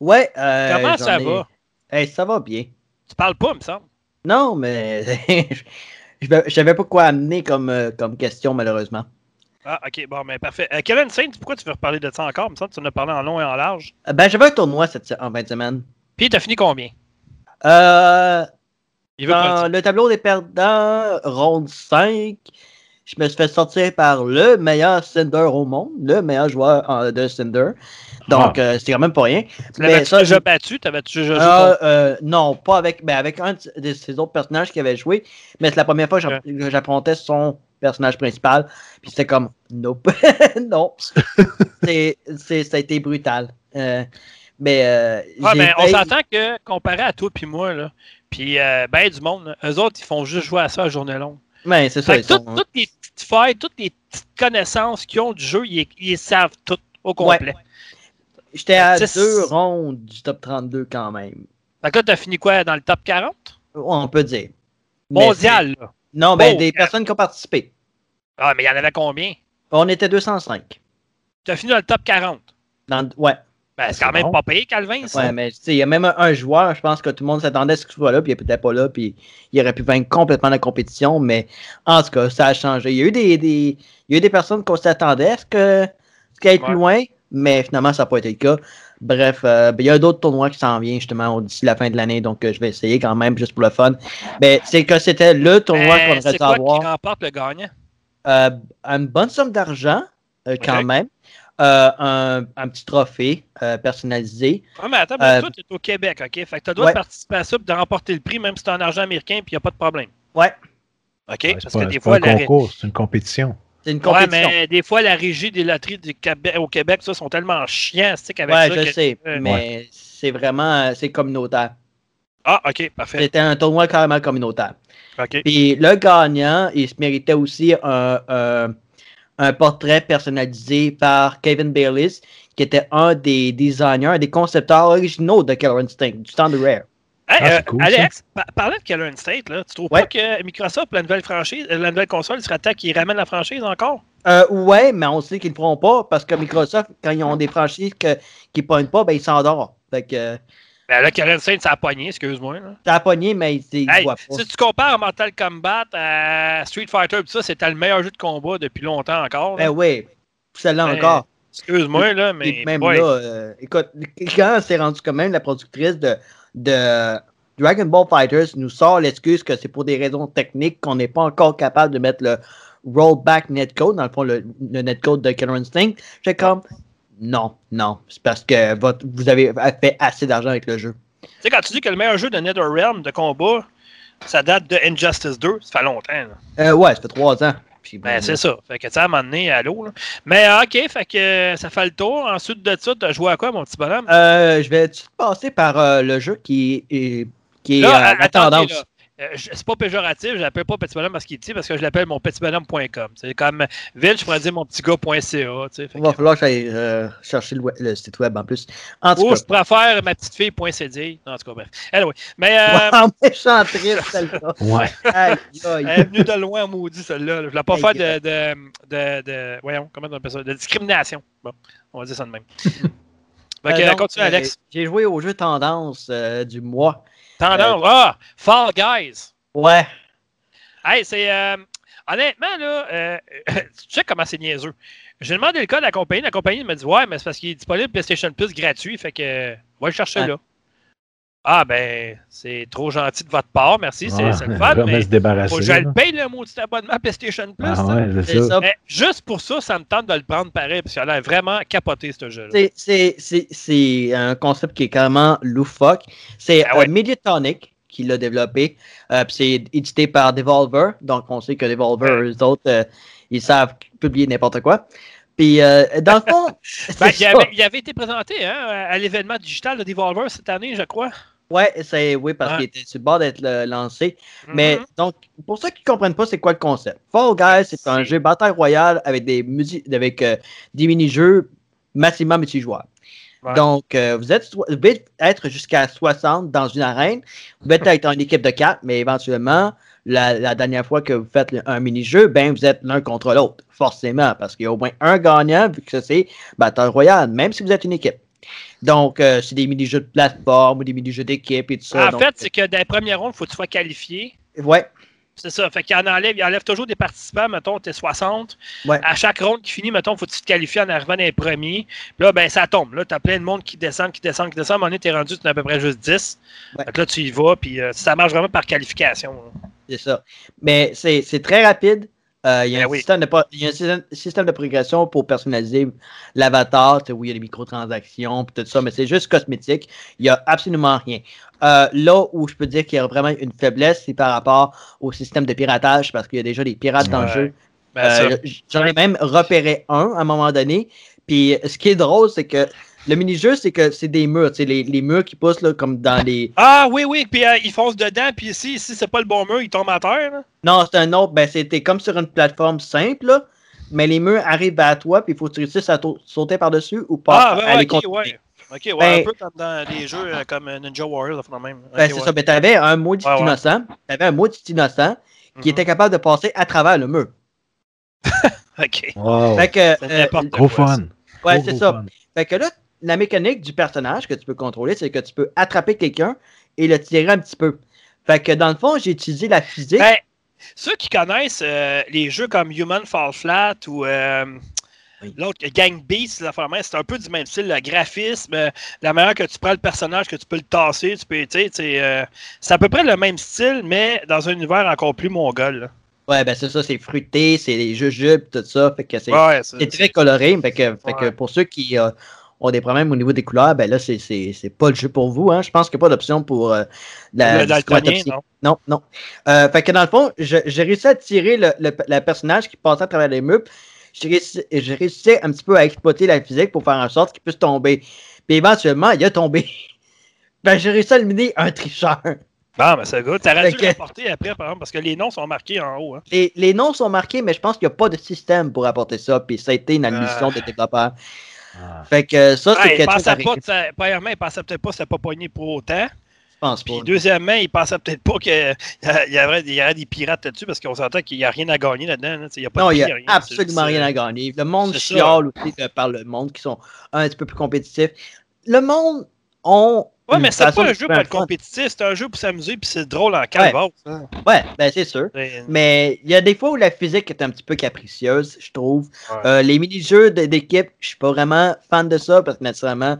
Speaker 2: Ouais. euh,
Speaker 1: comment ça
Speaker 2: ai-
Speaker 1: va?
Speaker 2: Hey, ça va bien.
Speaker 1: Tu parles pas, me semble.
Speaker 2: Non, mais je ne savais pas quoi amener comme, euh, comme question, malheureusement.
Speaker 1: Ah, ok, bon, mais parfait. Euh, Kevin Saint, pourquoi tu veux reparler de ça encore? Il me semble que tu en as parlé en long et en large.
Speaker 2: Euh, Ben, j'avais un tournoi cette, en fin de semaine.
Speaker 1: Puis, t'as fini combien?
Speaker 2: Euh,
Speaker 1: Il veut
Speaker 2: dans le tableau des perdants, ronde 5, je me suis fait sortir par le meilleur Cinder au monde, le meilleur joueur euh, de Cinder. Donc, euh, c'est quand même pas rien.
Speaker 1: Tu l'avais
Speaker 2: Mais ça,
Speaker 1: déjà battu? T'avais-tu déjà joué
Speaker 2: Euh, euh, non, pas avec, ben avec un de ses autres personnages qui avait joué, mais c'est la première fois que j'app- que j'affrontais son personnage principal, puis c'était comme, nope, non, c'est, ça a été brutal. Mais euh,
Speaker 1: Ouais, mais on s'entend que, comparé à toi puis moi, là, puis euh, ben du monde, là, eux autres, ils font juste jouer à ça à journée longue.
Speaker 2: Ouais, c'est ça. Ils
Speaker 1: tout-
Speaker 2: sont-
Speaker 1: toutes les petites failles, toutes les petites connaissances qu'ils ont du jeu, ils, ils savent toutes au complet.
Speaker 2: J'étais à deux rondes du top 32 quand même.
Speaker 1: Fait que là, t'as fini quoi? Dans le top 40?
Speaker 2: On peut dire.
Speaker 1: Mondial, là.
Speaker 2: Non, ben,
Speaker 1: Oh,
Speaker 2: des
Speaker 1: euh,
Speaker 2: personnes qui ont participé.
Speaker 1: Ah, mais il y en avait combien?
Speaker 2: On était 205.
Speaker 1: T'as fini dans le top 40.
Speaker 2: Dans- ouais.
Speaker 1: Ben, c'est quand même
Speaker 3: bon.
Speaker 1: pas payé, Calvin, ça.
Speaker 2: Ouais, mais tu sais, il y a même un, un joueur, je pense que tout le monde s'attendait à ce qu'il soit là, puis il était peut-être pas là, puis il aurait pu vaincre complètement la compétition, mais en tout cas, ça a changé. Il y a eu des, des, il y a eu des personnes qu'on s'attendait à ce que ce qu'il aille plus
Speaker 1: Ouais.
Speaker 2: loin, mais finalement, ça n'a pas été le cas. Bref, euh, ben, il y a d'autres tournois qui s'en viennent justement d'ici la fin de l'année, donc euh, je vais essayer quand même, juste pour le fun. Ben, c'est que c'était le tournoi
Speaker 1: Mais
Speaker 2: qu'on dû
Speaker 1: quoi
Speaker 2: avoir.
Speaker 1: qui remporte le gagnant?
Speaker 2: Euh, une bonne somme d'argent, euh, quand même. Euh, un, un petit trophée euh, personnalisé.
Speaker 1: Ah, mais attends, mais
Speaker 2: Euh,
Speaker 1: toi, t'es au Québec, OK? Fait que t'as le droit
Speaker 2: ouais.
Speaker 1: de participer à ça et de remporter le prix, même si c'est en argent américain, puis il n'y a pas de problème.
Speaker 2: Ouais.
Speaker 1: OK?
Speaker 3: Ouais,
Speaker 1: Parce
Speaker 3: c'est
Speaker 1: que
Speaker 3: pas,
Speaker 1: des
Speaker 3: c'est
Speaker 1: fois,
Speaker 3: pas un
Speaker 1: la,
Speaker 3: concours, c'est une compétition.
Speaker 2: C'est une
Speaker 1: Ouais,
Speaker 2: compétition.
Speaker 1: mais des fois, la régie des loteries du Québec, au Québec, ça, sont tellement chiants, avec
Speaker 2: Ouais,
Speaker 1: ça.
Speaker 2: je
Speaker 1: que-
Speaker 2: sais, mais c'est vraiment c'est communautaire.
Speaker 1: Ah, OK, parfait.
Speaker 2: C'était un tournoi carrément communautaire.
Speaker 1: OK.
Speaker 2: Puis le gagnant, il se méritait aussi un, un, un portrait personnalisé par Kevin Bayliss, qui était un des designers, un des concepteurs originaux de Killer Instinct, du temps de Rare.
Speaker 1: Hey,
Speaker 3: Ah,
Speaker 1: euh,
Speaker 3: cool,
Speaker 1: Alex, pa- parlant de Killer Instinct, là, tu trouves
Speaker 2: Ouais.
Speaker 1: pas que Microsoft, la nouvelle franchise, euh, la nouvelle console, serait temps qu'ils ramènent la franchise encore?
Speaker 2: Euh, ouais, mais on sait qu'ils ne le feront pas parce que Microsoft, quand ils ont des franchises que, qui ne pognent pas, ben ils s'endorment. Fait que euh,
Speaker 1: Ben là, Killer Instinct, ça a pogné, excuse-moi.
Speaker 2: ça a pogné, mais ils ne
Speaker 1: Hey,
Speaker 2: voient pas.
Speaker 1: si tu compares Mortal Kombat à Street Fighter, tout ça, c'était le meilleur jeu de combat depuis longtemps encore. là.
Speaker 2: Ben oui, celle-là
Speaker 1: Ben,
Speaker 2: encore.
Speaker 1: Excuse-moi, là,
Speaker 2: Et
Speaker 1: mais.
Speaker 2: même
Speaker 1: ouais.
Speaker 2: là, euh, écoute, quand c'est rendu quand même la productrice de, de Dragon Ball Fighters nous sort l'excuse que c'est pour des raisons techniques qu'on n'est pas encore capable de mettre le rollback netcode, dans le fond, le, le netcode de Killer Instinct. J'ai comme, non, non, c'est parce que votre, vous avez fait assez d'argent avec le jeu.
Speaker 1: Tu sais, quand tu dis que le meilleur jeu de NetherRealm de combat, ça date de Injustice 2, ça fait longtemps. là.
Speaker 2: Euh, ouais, ça fait trois ans. Puis,
Speaker 1: Ben, c'est ça. Fait que, tu sais, à un moment donné, à l'eau. là. Mais, euh, OK, fait que euh, ça fait le tour. Ensuite de ça, tu as joué à quoi, mon petit bonhomme?
Speaker 2: Euh, je vais tout de suite passer par euh, le jeu qui est, qui est
Speaker 1: Là,
Speaker 2: euh, tendance?
Speaker 1: Euh, c'est pas péjoratif, je l'appelle pas petit bonhomme parce qu'il petit, parce que je l'appelle mon petit bonhomme.com. C'est comme Ville, je pourrais dire mon petit gars.ca.
Speaker 2: Il va
Speaker 1: que-
Speaker 2: falloir que j'aille euh, chercher le, web- le site web en plus. En tout
Speaker 1: Ou
Speaker 2: cas,
Speaker 1: je pourrais faire ma petite fille.cd. En tout cas, bref. Anyway. Mais euh,
Speaker 2: en méchant triste, celle-là.
Speaker 3: Ouais.
Speaker 2: Aïe, aïe.
Speaker 1: elle est venue de loin, maudit, celle-là. Je voulais pas faire de, de, de, de- Voyons, comment on appelle ça? De discrimination. Bon, on va dire ça de même.
Speaker 2: Euh, donc,
Speaker 1: continue, Alex.
Speaker 2: J'ai joué au jeu tendance euh, du mois.
Speaker 1: Tendance. Ah! Fall Guys.
Speaker 2: Ouais.
Speaker 1: Hey, c'est. euh, honnêtement, là, euh, tu sais comment c'est niaiseux. J'ai demandé le code à la compagnie. La compagnie m'a dit Ouais, mais c'est parce qu'il est disponible PlayStation Plus gratuit. Fait que. euh, va le chercher
Speaker 2: Ouais.
Speaker 1: là. Ah, ben, c'est trop gentil de votre part. Merci, c'est
Speaker 3: Ouais,
Speaker 1: c'est le fun. Mais
Speaker 3: se débarrasser.
Speaker 1: faut que je le paye le maudit abonnement PlayStation Plus.
Speaker 3: Ah
Speaker 1: ça.
Speaker 3: ouais, c'est
Speaker 2: C'est
Speaker 3: ça.
Speaker 2: ça.
Speaker 1: Mais juste pour ça, ça me tente de le prendre pareil, parce qu'il a l'air vraiment capoté, ce jeu-là.
Speaker 2: C'est- C'est c'est- c'est un concept qui est carrément loufoque. C'est
Speaker 1: Ah ouais.
Speaker 2: euh, Mediatonic qui l'a développé. Euh, puis c'est édité par Devolver. Donc, on sait que Devolver,
Speaker 1: Ouais.
Speaker 2: eux autres, euh, ils savent publier n'importe quoi. Puis, euh, dans le fond,
Speaker 1: Ben, il,
Speaker 2: ça.
Speaker 1: avait, il avait été présenté hein, à l'événement digital de Devolver cette année, je crois.
Speaker 2: Ouais, c'est, oui, parce qu'il était sur le bord d'être lancé. Mais
Speaker 1: Mhm.
Speaker 2: donc, pour ceux qui ne comprennent pas, c'est quoi le concept? Fall Guys, c'est un jeu bataille royale avec des musiques, avec euh, des mini-jeux maximum multijoueurs.
Speaker 1: Ouais.
Speaker 2: Donc, euh, vous, êtes, vous pouvez être jusqu'à 60 dans une arène. Vous pouvez être en équipe de 4, mais éventuellement, la, la dernière fois que vous faites un mini-jeu, ben, vous êtes l'un contre l'autre, forcément, parce qu'il y a au moins un gagnant, vu que c'est bataille royale, même si vous êtes une équipe. Donc, euh, c'est des mini-jeux de plateforme ou des mini-jeux d'équipe et tout ça.
Speaker 1: En
Speaker 2: Donc,
Speaker 1: fait, c'est que dans les premières rondes, il faut que tu sois qualifié.
Speaker 2: ouais,
Speaker 1: C'est ça. Fait qu'il en enlève, il enlève toujours des participants, mettons, t'es 60.
Speaker 2: Ouais.
Speaker 1: À chaque ronde qui finit, mettons, faut que tu te qualifies en arrivant dans les premiers. Puis là, ben, ça tombe. Là, t'as plein de monde qui descend, qui descend, qui descend. À un moment donné, t'es rendu, tu à peu près juste 10.
Speaker 2: Ouais.
Speaker 1: Fait que là, tu y vas, puis euh, ça marche vraiment par qualification. là.
Speaker 2: C'est ça. Mais c'est très rapide. Euh, il, y a un
Speaker 1: oui.
Speaker 2: système de, pro- il y a un système, de progression pour personnaliser l'avatar. Oui, il y a des microtransactions et tout ça, mais c'est juste cosmétique. Il n'y a absolument rien. Euh, là où je peux dire qu'il y a vraiment une faiblesse, c'est par rapport au système de piratage, parce qu'il y a déjà des pirates dans le jeu.
Speaker 1: Ben,
Speaker 2: Euh. J'en ai même repéré un à un moment donné. Puis ce qui est drôle, c'est que le mini-jeu, c'est que c'est des murs. sais, Les, les murs qui poussent là, comme dans les.
Speaker 1: Ah oui, oui, puis euh, ils foncent dedans, puis ici, ici c'est pas le bon mur, ils tombent à terre. là.
Speaker 2: Non, c'est un autre. Ben, c'était comme sur une plateforme simple, là, mais les murs arrivent à toi, puis il faut que tu réussisses à sauter par-dessus ou pas.
Speaker 1: Ah, ben,
Speaker 2: à les
Speaker 1: ouais. Ok, ouais,
Speaker 2: Ben-
Speaker 1: un peu comme dans des jeux euh, comme euh, Ninja Warrior, là, même.
Speaker 2: Ben, c'est
Speaker 1: ouais.
Speaker 2: ça. Ben, t'avais un maudit
Speaker 1: Ouais, ouais.
Speaker 2: innocent. T'avais un maudit innocent qui
Speaker 1: Mhm.
Speaker 2: était capable de passer à travers le mur.
Speaker 1: Ok.
Speaker 3: Wow.
Speaker 2: Fait que,
Speaker 1: C'est
Speaker 2: euh,
Speaker 3: Gros fun.
Speaker 2: ouais, c'est ça.
Speaker 3: fun.
Speaker 2: Fait que là, la mécanique du personnage que tu peux contrôler, c'est que tu peux attraper quelqu'un et le tirer un petit peu. Fait que dans le fond, j'ai utilisé la physique.
Speaker 1: Ben, ceux qui connaissent euh, les jeux comme Human Fall Flat ou euh,
Speaker 2: Oui.
Speaker 1: l'autre Gang Beast, c'est un peu du même style, le graphisme, euh, la manière que tu prends le personnage, que tu peux le tasser, tu peux, tu sais, c'est euh, c'est à peu près le même style, mais dans un univers encore plus mongol. là.
Speaker 2: Ouais, ben c'est ça, c'est fruité, c'est des jujubes, tout ça. Fait que c'est
Speaker 1: Ouais,
Speaker 2: très coloré. Fait que, fait que
Speaker 1: Ouais.
Speaker 2: pour ceux qui euh, ont des problèmes au niveau des couleurs, ben là, c'est- c'est c'est pas le jeu pour vous. Hein. Je pense qu'il n'y a pas d'option pour euh, la
Speaker 1: le non?
Speaker 2: Non, non. Euh, fait que dans le fond, je- j'ai réussi à tirer le, le- le personnage qui passait à travers les murs. J'ai réussi, j'ai réussi un petit peu à exploiter la physique pour faire en sorte qu'il puisse tomber. Puis éventuellement, il a tombé. ben, j'ai réussi à éliminer un tricheur.
Speaker 1: Bon, ben c'est good. T'aurais
Speaker 2: Fait
Speaker 1: dû
Speaker 2: que-
Speaker 1: le rapporter après, par exemple, parce que les noms sont marqués en haut. Hein.
Speaker 2: Les, les noms sont marqués, mais je pense qu'il n'y a pas de système pour apporter ça. Puis ça a été une admission
Speaker 1: Ah.
Speaker 2: des développeurs.
Speaker 3: Ah.
Speaker 2: Fait que ça, c'est
Speaker 1: Ouais,
Speaker 2: quelque chose
Speaker 1: pas, premièrement, il pensait peut-être pas que c'était pas pogné pour autant.
Speaker 2: je pense pas.
Speaker 1: Puis deuxièmement, il pensait peut-être pas qu'il y, y aurait des pirates là-dessus parce qu'on s'entend qu'il n'y a rien à gagner là-dedans. là. Il y a pas
Speaker 2: Non, il n'y a
Speaker 1: rien.
Speaker 2: absolument rien
Speaker 1: juste,
Speaker 2: à gagner. Le monde chiale aussi par le monde qui sont un petit peu plus compétitifs. Le monde ont.
Speaker 1: Ouais, mais c'est pas un jeu pour être compétitif, c'est un jeu pour s'amuser puis c'est drôle en calvaire.
Speaker 2: Ouais, ben c'est sûr. Mais il y a des fois où la physique est un petit peu capricieuse, je trouve.
Speaker 1: Ouais.
Speaker 2: Euh, les mini-jeux d'équipe, je suis pas vraiment fan de ça parce que naturellement,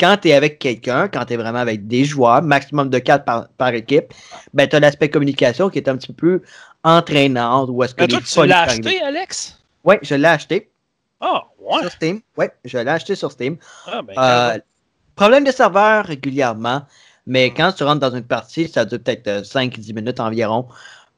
Speaker 2: quand tu es avec quelqu'un, quand tu es vraiment avec des joueurs, maximum de 4 par, par équipe, ben tu as l'aspect communication qui est un petit peu plus entraînant. Ou est-ce que
Speaker 1: Mais toi,
Speaker 2: les
Speaker 1: tu l'as acheté, Alex?
Speaker 2: Oui, je l'ai acheté
Speaker 1: Ah, ouais.
Speaker 2: sur Steam. Oui, je l'ai acheté sur Steam.
Speaker 1: Ah, ben,
Speaker 2: Euh, problème de serveur régulièrement, mais quand tu rentres dans une partie, ça dure peut-être euh, 5-10 minutes environ.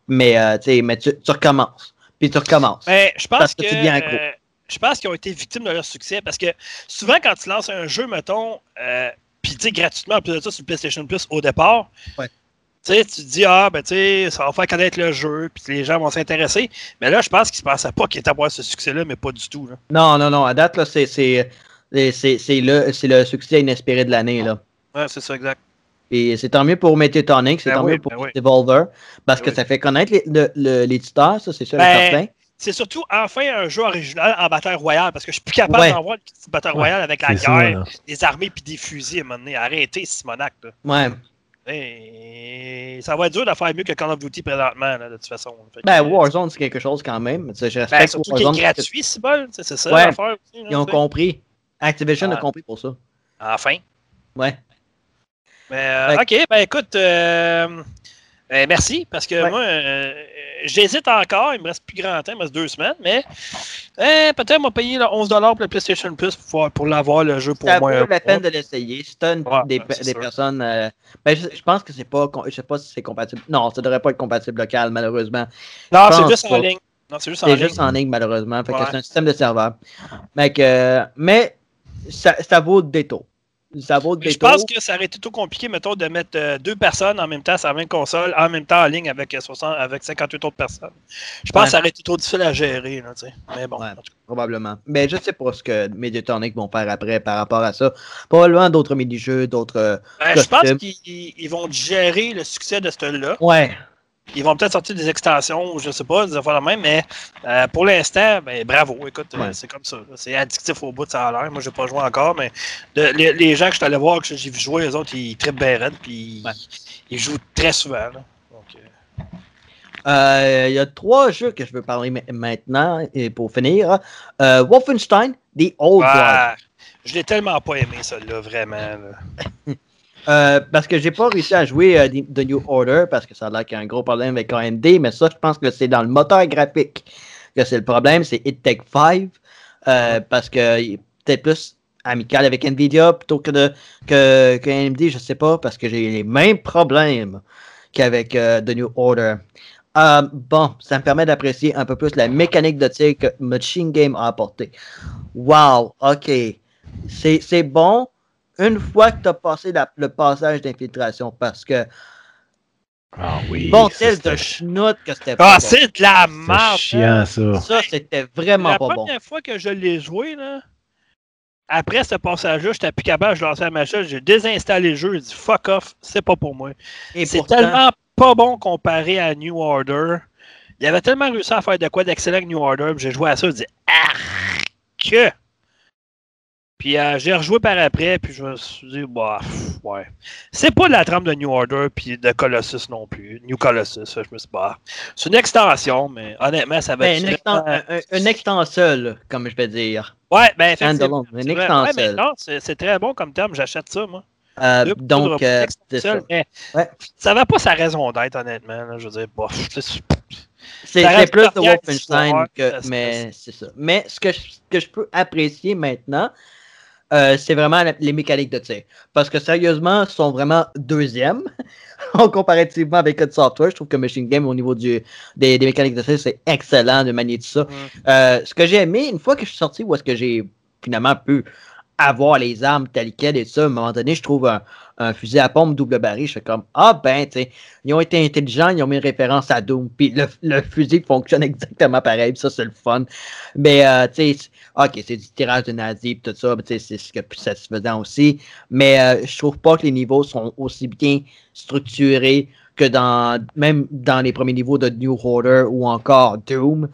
Speaker 2: Mais, euh, tu sais, mais tu, tu recommences. Puis tu recommences.
Speaker 1: Ben, je pense
Speaker 2: Parce
Speaker 1: que.
Speaker 2: que tu deviens
Speaker 1: euh, je pense qu'ils ont été victimes de leur succès parce que souvent, quand tu lances un jeu, mettons, euh, puis tu sais, gratuitement, en plus de ça, sur le PlayStation Plus au départ,
Speaker 2: Ouais.
Speaker 1: tu sais, tu te dis, ah, ben, tu sais, ça va faire connaître le jeu, puis les gens vont s'intéresser. Mais là, je pense qu'ils ne pensaient pas qu'ils étaient à avoir ce succès-là, mais pas du tout. Là.
Speaker 2: Non, non, non. À date, là, c'est, c'est, le, c'est le succès inespéré de l'année. Là.
Speaker 1: Ouais, c'est ça, exact.
Speaker 2: Et c'est tant mieux pour Metatonic, c'est
Speaker 1: Ben
Speaker 2: tant
Speaker 1: oui,
Speaker 2: mieux pour
Speaker 1: ben oui.
Speaker 2: Devolver, parce
Speaker 1: Ben
Speaker 2: que
Speaker 1: oui.
Speaker 2: ça fait connaître les- le- l'éditeur, ça, c'est sûr et certain.
Speaker 1: C'est surtout enfin un jeu original en bataille royale parce que je suis plus capable
Speaker 2: Ouais.
Speaker 1: d'en voir une petite bataille
Speaker 3: Ouais,
Speaker 1: royale avec la
Speaker 3: ça,
Speaker 1: guerre, des armées puis des fusils à un moment donné. Arrêtez, Simonac. Là.
Speaker 2: Ouais.
Speaker 1: Et ça va être dur de faire mieux que Call of Duty présentement, là, de toute façon. Que,
Speaker 2: Ben, Warzone, c'est quelque chose quand même. Je
Speaker 1: ben, surtout qu'il est gratuit, c'est bon. C'est ça
Speaker 2: Ouais.
Speaker 1: l'affaire aussi. là,
Speaker 2: Ils ont compris. Activision a
Speaker 1: Ouais.
Speaker 2: compris pour ça.
Speaker 1: Enfin.
Speaker 2: Ouais.
Speaker 1: Mais, euh,
Speaker 2: Fait
Speaker 1: ok, ben écoute, euh, euh, merci, parce que
Speaker 2: Ouais.
Speaker 1: moi, euh, j'hésite encore, il me reste plus grand temps, il me reste deux semaines, mais peut-être m'a payé là, 11$ pour le PlayStation Plus pour, pour l'avoir le jeu pour
Speaker 2: Ça
Speaker 1: moi.
Speaker 2: vaut
Speaker 1: un
Speaker 2: la peine de l'essayer. Si une-
Speaker 1: Ouais,
Speaker 2: des, personnes. euh, ben, je, je pense que c'est pas. Je sais pas si c'est compatible. Non, ça devrait pas être compatible local, malheureusement.
Speaker 1: Non, c'est juste en ligne. Non, c'est juste en
Speaker 2: C'est
Speaker 1: ligne.
Speaker 2: juste en ligne, malheureusement. Fait que c'est un système de serveur. Euh, mais ça, ça vaut le détour. ça vaut le
Speaker 1: Mais Je pense que ça aurait été tout compliqué, mettons, de mettre euh, deux personnes en même temps sur la même console, en même temps en ligne avec, euh, 60, avec 58 autres personnes. Je pense
Speaker 2: Ouais.
Speaker 1: que ça aurait été trop difficile à gérer. Là, tu sais. Mais bon,
Speaker 2: Ouais. Probablement. Mais je sais pas ce que Mediatonic vont faire après par rapport à ça. Probablement d'autres mini-jeux, d'autres. euh,
Speaker 1: Ben, je pense qu'ils ils vont gérer le succès de ce là
Speaker 2: Ouais.
Speaker 1: Ils vont peut-être sortir des extensions, je sais pas, des affaires de même, mais euh, pour l'instant, ben, bravo. Écoute, euh, c'est comme ça. C'est addictif au bout de ça a l'air. Moi, j'ai pas joué encore, mais de- les, les gens que je suis allé voir, que j'ai vu jouer, les autres, ils trippent bien puis
Speaker 2: Ouais.
Speaker 1: ils jouent très souvent. là. Euh,
Speaker 2: Il y a trois jeux que je veux parler ma- maintenant et pour finir. Euh, Wolfenstein, The Old
Speaker 1: ah, je l'ai tellement pas aimé, vraiment. là.
Speaker 2: Euh, parce que j'ai pas réussi à jouer euh, The New Order parce que ça a l'air qu'il y a un gros problème avec AMD, mais ça, je pense que c'est dans le moteur graphique que c'est le problème, c'est It Take Five euh, parce que est peut-être plus amical avec Nvidia plutôt que de que, que AMD, je sais pas, parce que j'ai les mêmes problèmes qu'avec euh, The New Order. Euh, bon, ça me permet d'apprécier un peu plus la mécanique de tir que Machine Game a apporté. Wow, ok. C'est bon une fois que tu as passé la- le passage d'infiltration parce que
Speaker 3: Ah oui.
Speaker 2: bon test de schnout que c'était
Speaker 1: Ah,
Speaker 2: bon.
Speaker 1: c'est de la merde!
Speaker 3: chiant, ça.
Speaker 2: Ça, c'était vraiment
Speaker 1: La
Speaker 2: pas bon.
Speaker 1: première fois que je l'ai joué, là, après ce passage-là, j'étais plus capable, je lançais la machine, j'ai désinstallé le jeu, j'ai dit fuck off, c'est pas pour moi.
Speaker 2: Et
Speaker 1: C'est
Speaker 2: pourtant,
Speaker 1: tellement pas bon comparé à New Order. Il avait tellement réussi à faire de quoi d'excellent avec New Order, j'ai joué à ça, j'ai dit arc! Puis euh, j'ai rejoué par après, puis je me suis dit, bah, pff, ouais. C'est pas de la trame de New Order, puis de Colossus non plus. New Colossus, je me suis dit, bah, c'est une extension, mais honnêtement, ça va
Speaker 2: ben,
Speaker 1: être.
Speaker 2: une, exten- un, un- une extension, comme je vais dire.
Speaker 1: Ouais, ben, effectivement.
Speaker 2: Une extension.
Speaker 1: Ouais, non, c'est très bon comme terme, j'achète ça, moi.
Speaker 2: Euh,
Speaker 1: Deux
Speaker 2: donc, euh, ça.
Speaker 1: mais
Speaker 2: Ouais.
Speaker 1: ça va pas sa raison d'être, honnêtement. là. je veux dire, bof, c'est-
Speaker 2: plus de Wolfenstein que. Mais c'est ça. Mais ce que je, ce que je peux apprécier maintenant, euh, c'est vraiment la- les mécaniques de tir. Parce que sérieusement, ils sont vraiment deuxièmes. en comparativement avec Code Software, je trouve que Machine Game, au niveau du, des, des mécaniques de tir, c'est excellent de manier tout ça. Euh, ce que j'ai aimé, une fois que je suis sorti, où est-ce que j'ai finalement pu avoir les armes telles quelles et tout ça, à un moment donné, je trouve un, un fusil à pompe double baril, je fais comme Ah ben, tu sais, ils ont été intelligents, ils ont mis une référence à Doom, puis le, le fusil fonctionne exactement pareil, puis ça c'est le fun. Mais, euh, tu sais, ok, c'est du tirage de nazi, puis tout ça, c'est ce qui est plus satisfaisant aussi, mais euh, je trouve pas que les niveaux sont aussi bien structurés que dans, même dans les premiers niveaux de New Order ou encore Doom.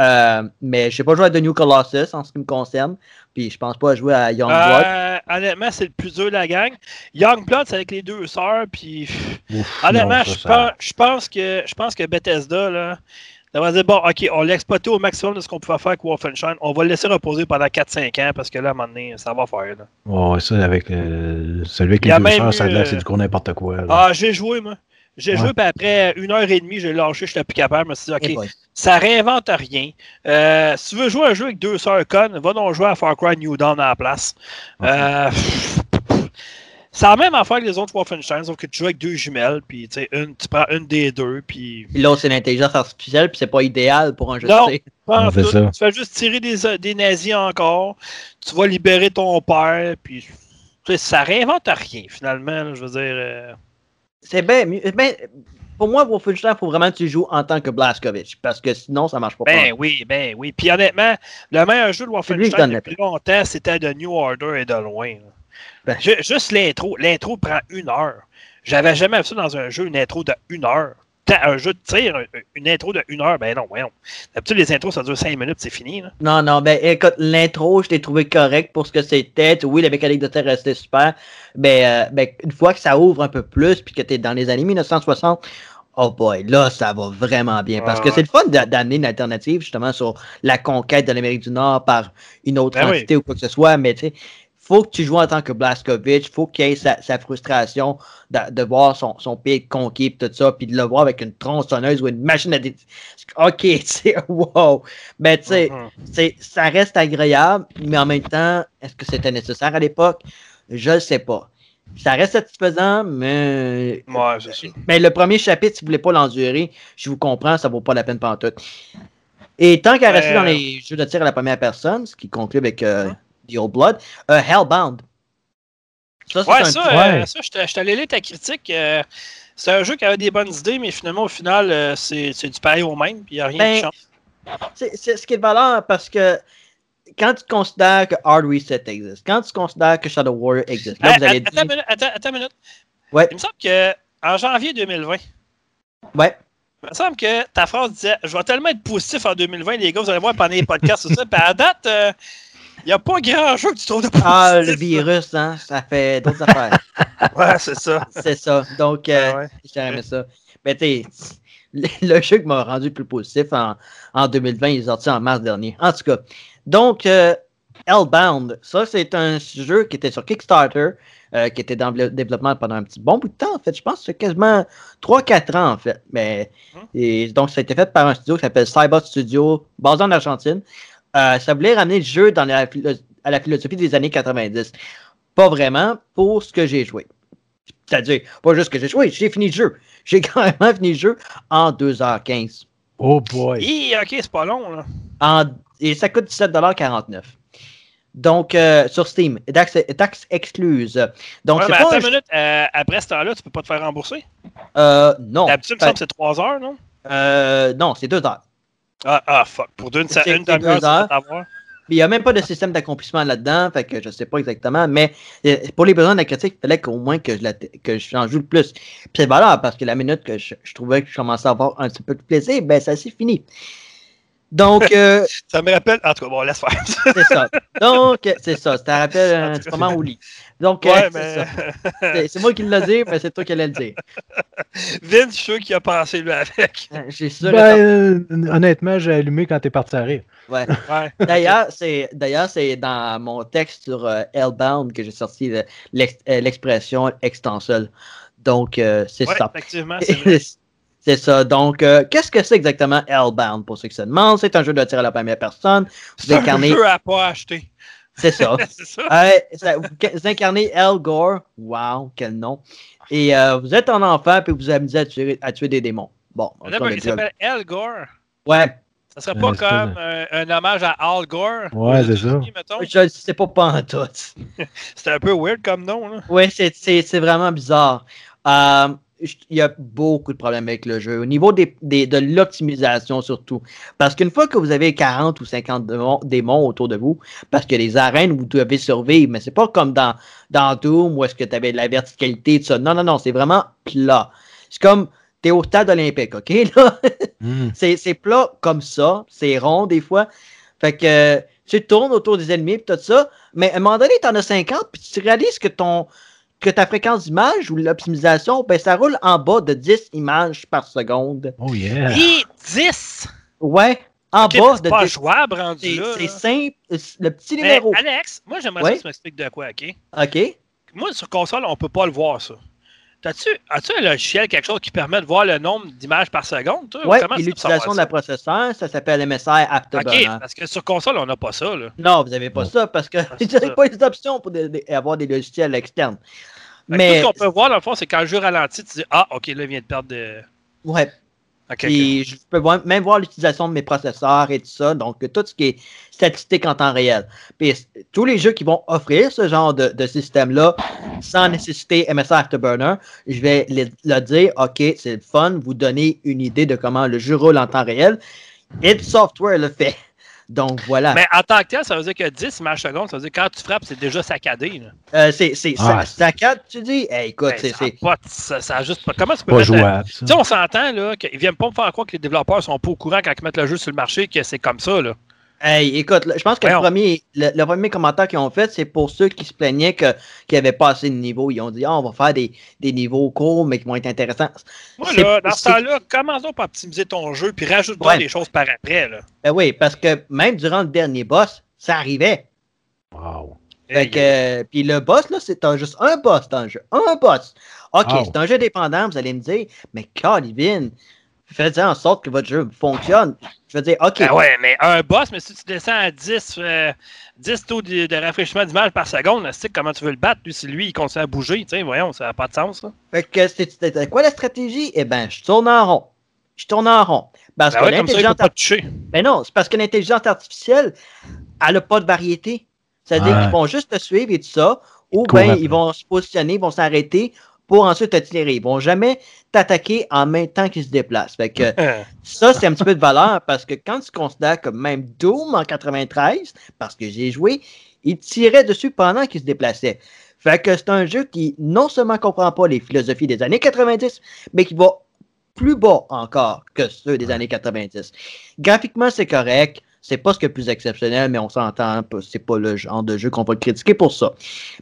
Speaker 2: Euh, mais je sais pas jouer à The New Colossus en ce qui me concerne. Puis je pense pas à jouer à Youngblood.
Speaker 1: Euh, honnêtement, c'est le plus dur de la gang. Youngblood, c'est avec les deux sœurs, puis
Speaker 3: Ouf,
Speaker 1: honnêtement,
Speaker 3: non, ça,
Speaker 1: je,
Speaker 3: ça-
Speaker 1: pense, je pense que je pense que Bethesda, là, devrait dire bon, ok, on l'a exploité au maximum de ce qu'on pouvait faire avec Wolfenstein. On va le laisser reposer pendant 4-5 ans parce que là, à un moment donné, ça va faire. là.
Speaker 3: Ouais, ça, avec euh, celui avec les deux sœurs, ça c'est du gros n'importe quoi. là.
Speaker 1: Ah, j'ai joué, moi. J'ai
Speaker 3: Ouais.
Speaker 1: joué, puis après une heure et demie, j'ai lâché, j'étais plus capable. Je me suis dit, ok, ça réinvente rien. Euh, si tu veux jouer un jeu avec deux sœurs connes, va donc jouer à Far Cry New Dawn à la place. Euh, c'est la même affaire que les autres Wolfenstein, sauf que tu joues avec deux jumelles, puis tu sais, une, tu prends une des deux, puis.
Speaker 2: Puis l'autre, c'est l'intelligence artificielle, puis c'est pas idéal pour un jeu
Speaker 1: Non. Pas en
Speaker 3: fait
Speaker 1: tout. Tu fais juste tirer des, des nazis encore, tu vas libérer ton père, puis. tu sais, ça réinvente rien, finalement, là, je veux dire. euh,
Speaker 2: C'est bien mieux. Ben, pour moi, Wolfenstein, il faut vraiment que tu joues en tant que Blazkowicz. Parce que sinon, ça marche pas.
Speaker 1: Ben oui, ben oui. Puis honnêtement, le meilleur jeu de Wolfenstein depuis longtemps, c'était de New Order et de loin. là.
Speaker 2: Ben.
Speaker 1: Ju- juste l'intro. L'intro prend une heure. J'avais jamais vu ça dans un jeu, une intro de une heure. Un jeu de tir, un- une intro de une heure, ben non, voyons. D'habitude, les intros, ça dure cinq minutes, c'est fini. Là.
Speaker 2: Non, non, ben écoute, l'intro, je t'ai trouvé correct pour ce que c'était. Oui, la mécanique de tir restait super. Ben, euh, ben, une fois que ça ouvre un peu plus, puis que t'es dans les années 1960, oh boy, là, ça va vraiment bien. Parce que c'est le fun d'a- d'amener une alternative, justement, sur la conquête de l'Amérique du Nord par une autre
Speaker 1: Ben oui.
Speaker 2: entité ou quoi que ce soit. Mais tu sais, faut que tu joues en tant que Blaskovic, faut qu'il ait sa, sa frustration de, de voir son, son pays conquis, pis tout ça, puis de le voir avec une tronçonneuse ou une machine à dé... Ok, tu sais, wow. Mais tu sais,
Speaker 1: Mhm.
Speaker 2: c'est, ça reste agréable, mais en même temps, est-ce que c'était nécessaire à l'époque? Je ne sais pas. Ça reste satisfaisant, mais.
Speaker 1: Ouais, c'est ça.
Speaker 2: Mais le premier chapitre, si vous ne voulez pas l'endurer, je vous comprends, ça vaut pas la peine pantoute. Et tant qu'à rester dans les jeux de tir à la première personne, ce qui conclut avec euh, The Old Blood, euh, Hellbound. Ça, c'est
Speaker 1: Ouais,
Speaker 2: un
Speaker 1: ça,
Speaker 2: petit-
Speaker 1: euh,
Speaker 3: Ouais.
Speaker 1: ça je je t'allais lire ta critique. euh, c'est un jeu qui avait des bonnes idées, mais finalement, au final, euh, c'est c'est du pareil au même, puis il n'y a rien
Speaker 2: Ben,
Speaker 1: qui change.
Speaker 2: C'est c'est ce qui est de valeur parce que quand tu considères que Hard Reset existe, quand tu considères que Shadow Warrior existe, là,
Speaker 1: Hey,
Speaker 2: vous allez
Speaker 1: attends,
Speaker 2: dire.
Speaker 1: une minute, attends, attends une minute.
Speaker 2: Ouais.
Speaker 1: Il me semble que en janvier 2020,
Speaker 2: Ouais.
Speaker 1: il me semble que ta phrase disait Je vais tellement être positif en 2020, les gars, vous allez voir pendant les podcasts, tout ça. Puis à date, euh, il n'y a pas grand jeu que tu trouves de positif.
Speaker 2: Ah, le virus, hein, ça fait d'autres affaires.
Speaker 1: Ouais, c'est ça.
Speaker 2: C'est ça. Donc, euh,
Speaker 1: Ah ouais.
Speaker 2: ça. Mais tu sais, le, jeu qui m'a rendu plus positif en, en 2020, il est sorti en mars dernier. En tout cas, donc, euh, Hellbound, ça, c'est un jeu qui était sur Kickstarter, euh, qui était dans le développement pendant un petit bon bout de temps, en fait. Je pense que c'est quasiment 3-4 ans, en fait. Mais,
Speaker 1: Hum.
Speaker 2: et donc, ça a été fait par un studio qui s'appelle Cybot Studio, basé en Argentine. Euh, ça voulait ramener le jeu dans la, philo- à la philosophie des années 90. Pas vraiment pour ce que j'ai joué. C'est-à-dire, pas juste que j'ai joué, j'ai fini le jeu. J'ai carrément fini le jeu en 2h15.
Speaker 3: Oh boy.
Speaker 1: Hi, ok, c'est pas long, là.
Speaker 2: En- et ça coûte 17,49$. Donc, euh, sur Steam, taxe, taxe excluse. Donc,
Speaker 1: Ouais,
Speaker 2: c'est pas
Speaker 1: attends
Speaker 2: un
Speaker 1: une minute, euh, après ce temps-là, tu peux pas te faire rembourser?
Speaker 2: Euh, non.
Speaker 1: D'habitude, il me semble que c'est 3 heures, non?
Speaker 2: euh, non, c'est 2 heures.
Speaker 1: Ah, ah, fuck. Pour d'une une demi-heure,
Speaker 2: il n'y a même pas de système d'accomplissement là-dedans, fait que je sais pas exactement, mais euh, pour les besoins de la critique, il fallait qu'au moins que je, la- que j'en joue le plus. Puis c'est valable parce que la minute que je, je trouvais que je commençais à avoir un petit peu de plaisir, ben ça s'est fini. Donc, euh,
Speaker 1: Ça me rappelle. En tout cas, bon, laisse faire.
Speaker 2: c'est ça. Donc, euh, c'est ça. Ça te rappelle un petit moment au lit. Donc, euh,
Speaker 1: ouais,
Speaker 2: c'est
Speaker 1: mais.
Speaker 2: moi qui l'ai dit, mais c'est toi qui allais le dire.
Speaker 1: Vince, je suis sûr qu'il a pensé, lui, avec.
Speaker 2: Euh, J'ai sûr.
Speaker 3: Ben, euh, honnêtement, j'ai allumé quand t'es parti à rire.
Speaker 2: Ouais.
Speaker 1: Ouais.
Speaker 2: D'ailleurs, c'est d'ailleurs c'est dans mon texte sur euh, Hellbound que j'ai sorti le- l'ex- euh, l'expression extensole. Donc euh, c'est
Speaker 1: Ouais,
Speaker 2: ça.
Speaker 1: effectivement, c'est vrai.
Speaker 2: C'est ça. Donc, euh, qu'est-ce que c'est exactement Hellbound pour ceux qui se demandent? C'est un jeu de tir à la première personne. Vous
Speaker 1: C'est un jeu à pas acheter.
Speaker 2: C'est ça.
Speaker 1: c'est ça.
Speaker 2: Ouais, ça- vous, incarnez El Gore. Wow, quel nom. Et euh, vous êtes un enfant puis vous vous amusez à tuer, à tuer des démons. Bon, on
Speaker 1: il s'appelle Al Gore?
Speaker 2: Ouais,
Speaker 1: Ça serait pas comme un, un hommage à Al Gore?
Speaker 3: Ouais, c'est ça.
Speaker 2: Je ne sais pas pas en tout.
Speaker 1: C'était un peu weird comme nom, là.
Speaker 2: Oui, c'est- c'est c'est vraiment bizarre. Euh, il y a beaucoup de problèmes avec le jeu. Au niveau des, des- de l'optimisation, surtout. Parce qu'une fois que vous avez 40 ou 50 démons, autour de vous, parce que les arènes, vous devez survivre, mais c'est pas comme dans, dans Doom où est-ce que tu avais de la verticalité, tout ça. Non, non, non, c'est vraiment plat. C'est comme, t'es au stade olympique, OK? Là?
Speaker 3: Hmm.
Speaker 2: C'est plat comme ça, c'est rond des fois. Fait que tu tournes autour des ennemis et tout ça, mais à un moment donné, tu en as 50, puis tu réalises que ton que ta fréquence d'image ou l'optimisation, ben ça roule en bas de 10 images par seconde.
Speaker 3: Oh yeah.
Speaker 1: Et 10!
Speaker 2: Ouais, en bas
Speaker 1: c'est
Speaker 2: de
Speaker 1: pas
Speaker 2: 10.
Speaker 1: jouable rendu
Speaker 2: C'est
Speaker 1: là.
Speaker 2: c'est simple, le petit
Speaker 1: Mais
Speaker 2: numéro.
Speaker 1: Alex, moi j'aimerais
Speaker 2: Ouais.
Speaker 1: que tu m'expliques de quoi, ok?
Speaker 2: OK?
Speaker 1: Moi, sur console, on peut pas le voir, ça. As-tu un logiciel, quelque chose qui permet de voir le nombre d'images par seconde, toi? ou
Speaker 2: Ouais,
Speaker 1: comment
Speaker 2: et
Speaker 1: tu peux
Speaker 2: l'utilisation de la processeur, ça s'appelle MSI
Speaker 1: ça?
Speaker 2: Afterburner.
Speaker 1: Ok, parce que sur console, on n'a pas ça, là.
Speaker 2: Non, vous n'avez pas ça parce que vous n'avez pas les options pour des- des- avoir des logiciels externes. Mais,
Speaker 1: Tout ce qu'on peut voir, dans le fond, c'est quand le jeu ralentit, tu dis Ah, ok, là, il vient de perdre de.
Speaker 2: ouais, Puis je peux voir- même voir l'utilisation de mes processeurs et tout ça. Donc, tout ce qui est statistique en temps réel. Puis tous les jeux qui vont offrir ce genre de, de système-là, sans nécessiter MSI Afterburner, je vais le, le dire, OK, c'est fun, vous donner une idée de comment le jeu roule en temps réel. Et le software le fait. Donc, voilà.
Speaker 1: Mais en tant que tel, ça veut dire que 10 images secondes, ça veut dire que quand tu frappes, c'est déjà saccadé. Là.
Speaker 2: Euh, c'est c'est
Speaker 3: Ah,
Speaker 2: cadre, tu dis, hey, écoute,
Speaker 1: Ben,
Speaker 2: c'est
Speaker 1: ça, ça, ça a juste pas. Comment tu peux
Speaker 3: Pas
Speaker 1: mettre.
Speaker 3: jouable, ça.
Speaker 1: Tu sais, on s'entend là, qu'ils viennent pas me faire croire que les développeurs sont pas au courant quand ils mettent le jeu sur le marché, que c'est comme ça. Là.
Speaker 2: Hey, écoute, je pense que le premier, le, le premier commentaire qu'ils ont fait, c'est pour ceux qui se plaignaient que- qu'il n'y avait pas assez de niveaux. Ils ont dit, ah, on va faire des, des niveaux courts, mais qui vont être intéressants.
Speaker 1: Moi, là, dans ce temps-là, commence donc par optimiser ton jeu, puis rajoute
Speaker 2: Ouais.
Speaker 1: des choses par après. Là.
Speaker 2: Ben oui, parce que même durant le dernier boss, ça arrivait.
Speaker 3: Wow.
Speaker 2: Fait que, euh, puis le boss, là, c'est un- juste un boss dans le jeu. Un boss. OK,
Speaker 3: Wow.
Speaker 2: c'est un jeu dépendant, vous allez me dire, mais Calvin, faites en sorte que votre jeu fonctionne. Je veux dire, OK.
Speaker 1: Ben ouais, mais un boss, mais si tu descends à 10, euh, 10 taux de, de rafraîchissement d'image par seconde, c'est comment tu veux le battre, lui, si lui, il continue à bouger, tu sais, voyons, ça n'a pas de sens, là.
Speaker 2: Fait que c'est- c'était quoi la stratégie? Eh ben, je tourne en rond. Je tourne en rond. Parce
Speaker 1: Ben
Speaker 2: que
Speaker 1: ouais, comme ça, il peut
Speaker 2: l'intelligence
Speaker 1: pas te toucher.
Speaker 2: Ben non, c'est parce que l'intelligence artificielle, elle n'a pas de variété. C'est-à-dire
Speaker 3: Ouais.
Speaker 2: qu'ils vont juste te suivre et tout ça, ou bien ils vont se positionner, ils vont s'arrêter pour ensuite te tirer. Ils vont jamais t'attaquer en même temps qu'ils se déplacent. Fait que ça, c'est un petit peu de valeur parce que quand tu considères que même Doom en 93, parce que j'ai joué, il tirait dessus pendant qu'il se déplaçait. Fait que c'est un jeu qui non seulement comprend pas les philosophies des années 90, mais qui va plus bas encore que ceux des années 90. Graphiquement, c'est correct. C'est pas ce qui est le plus exceptionnel, mais on s'entend, c'est pas le genre de jeu qu'on va le critiquer pour ça.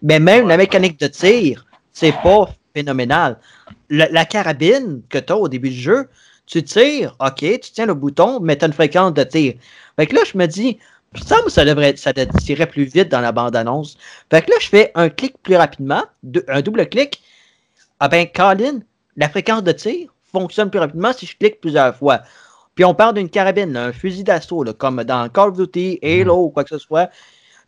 Speaker 2: Mais même la mécanique de tir, c'est pas phénoménal. La, la carabine que tu as au début du jeu, tu tires, ok, tu tiens le bouton, mais tu as une fréquence de tir. Fait que là, je me dis, que ça devrait ça tirer plus vite dans la bande-annonce. Fait que là, je fais un clic plus rapidement, un double clic. Ah ben, Colin, la fréquence de tir fonctionne plus rapidement si je clique plusieurs fois. Puis on parle d'une carabine, là, un fusil d'assaut, comme dans Call of Duty, Halo ou quoi que ce soit.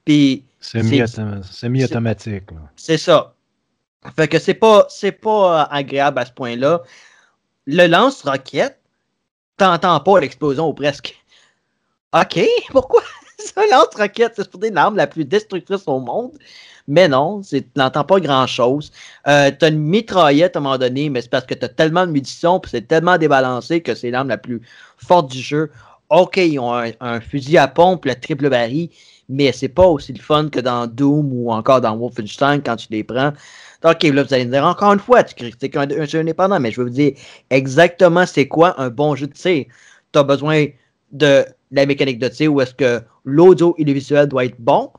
Speaker 2: Puis
Speaker 3: Semi-autom- Semi-automatique.
Speaker 2: c'est ça. Fait que c'est pas, c'est pas euh, agréable à ce point-là. Le lance-roquette, t'entends pas l'explosion ou presque. OK, pourquoi? Ça, lance-roquette, c'est pour l'arme la plus destructrice au monde. Mais non, tu n'entends pas grand-chose. Euh, t'as une mitraillette à un moment donné, mais c'est parce que t'as tellement de munitions puis c'est tellement débalancé que c'est l'arme la plus forte du jeu. OK, ils ont un, un fusil à pompe, le triple baril, mais c'est pas aussi le fun que dans Doom ou encore dans Wolfenstein quand tu les prends. OK, là, vous allez me dire encore une fois, tu critiques un, un jeu indépendant, mais je vais vous dire exactement c'est quoi un bon jeu de tir. Tu as besoin de la mécanique de tir où est-ce que l'audio et le visuel doit être bon,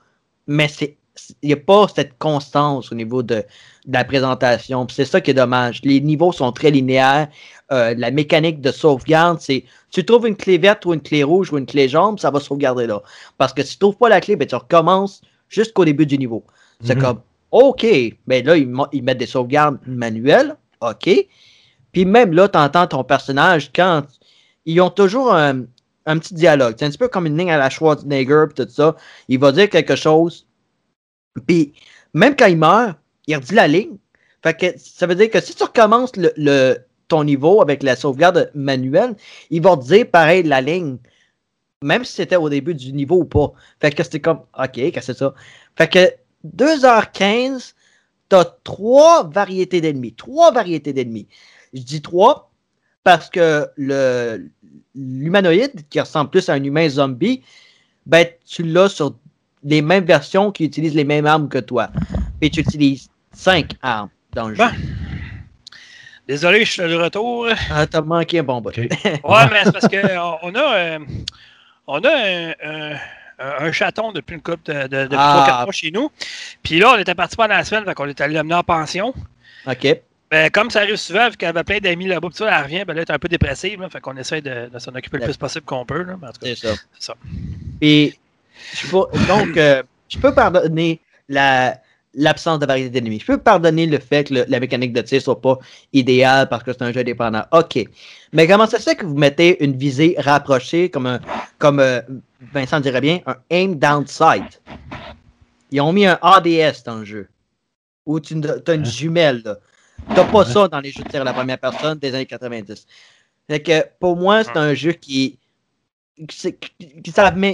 Speaker 2: mais c'est il n'y a pas cette constance au niveau de, de la présentation. C'est ça qui est dommage. Les niveaux sont très linéaires. Euh, la mécanique de sauvegarde, c'est tu trouves une clé verte ou une clé rouge ou une clé jaune, ça va sauvegarder là. Parce que si tu trouves pas la clé, ben, tu recommences jusqu'au début du niveau. C'est
Speaker 3: Mhm.
Speaker 2: comme, OK, ben là, ils, mettent des sauvegardes manuelles, OK. Puis même là, tu entends ton personnage quand ils ont toujours un, petit dialogue. C'est un petit peu comme une ligne à la Schwarzenegger pis tout ça. Il va dire quelque chose. Puis même quand il meurt, il redit la ligne. Fait que ça veut dire que si tu recommences le- ton niveau avec la sauvegarde manuelle, il va te dire pareil la ligne. Même si c'était au début du niveau ou pas. Fait que c'était comme OK, qu'est-ce que c'est ça? Fait que 2h15, t'as trois variétés d'ennemis. Trois variétés d'ennemis. Je dis trois parce que le l'humanoïde, qui ressemble plus à un humain zombie, ben tu l'as sur les mêmes versions qui utilisent les mêmes armes que toi. Et tu utilises cinq armes dans le jeu.
Speaker 1: Bon. Désolé, je suis de retour.
Speaker 2: Ah, t'as manqué un bon bout.
Speaker 1: Ouais, mais c'est parce qu'on on a, euh, on a un, un- un chaton depuis une couple de, de, depuis
Speaker 2: Ah.
Speaker 1: 3-4 mois chez nous. Puis là, on était parti pendant la semaine, fait qu'on est allé l'amener en pension.
Speaker 2: OK.
Speaker 1: Ben, comme ça arrive souvent, vu qu'elle avait plein d'amis là-bas, puis ça, elle revient, ben là, elle est un peu dépressive, là, fait qu'on essaie de, de s'en occuper le plus possible qu'on peut. Là,
Speaker 2: C'est ça.
Speaker 1: c'est ça.
Speaker 2: Et je peux- donc, euh, je peux pardonner la l'absence de variété d'ennemis. Je peux pardonner le fait que le- la mécanique de tir soit pas idéale parce que c'est un jeu indépendant. OK. Mais comment ça se fait que vous mettez une visée rapprochée comme un comme euh, Vincent dirait bien un aim down sight? Ils ont mis un ADS dans le jeu. Où tu as une jumelle. là. T'as pas ça dans les jeux de tir à la première personne des années 90. Fait que pour moi, c'est un jeu qui qui,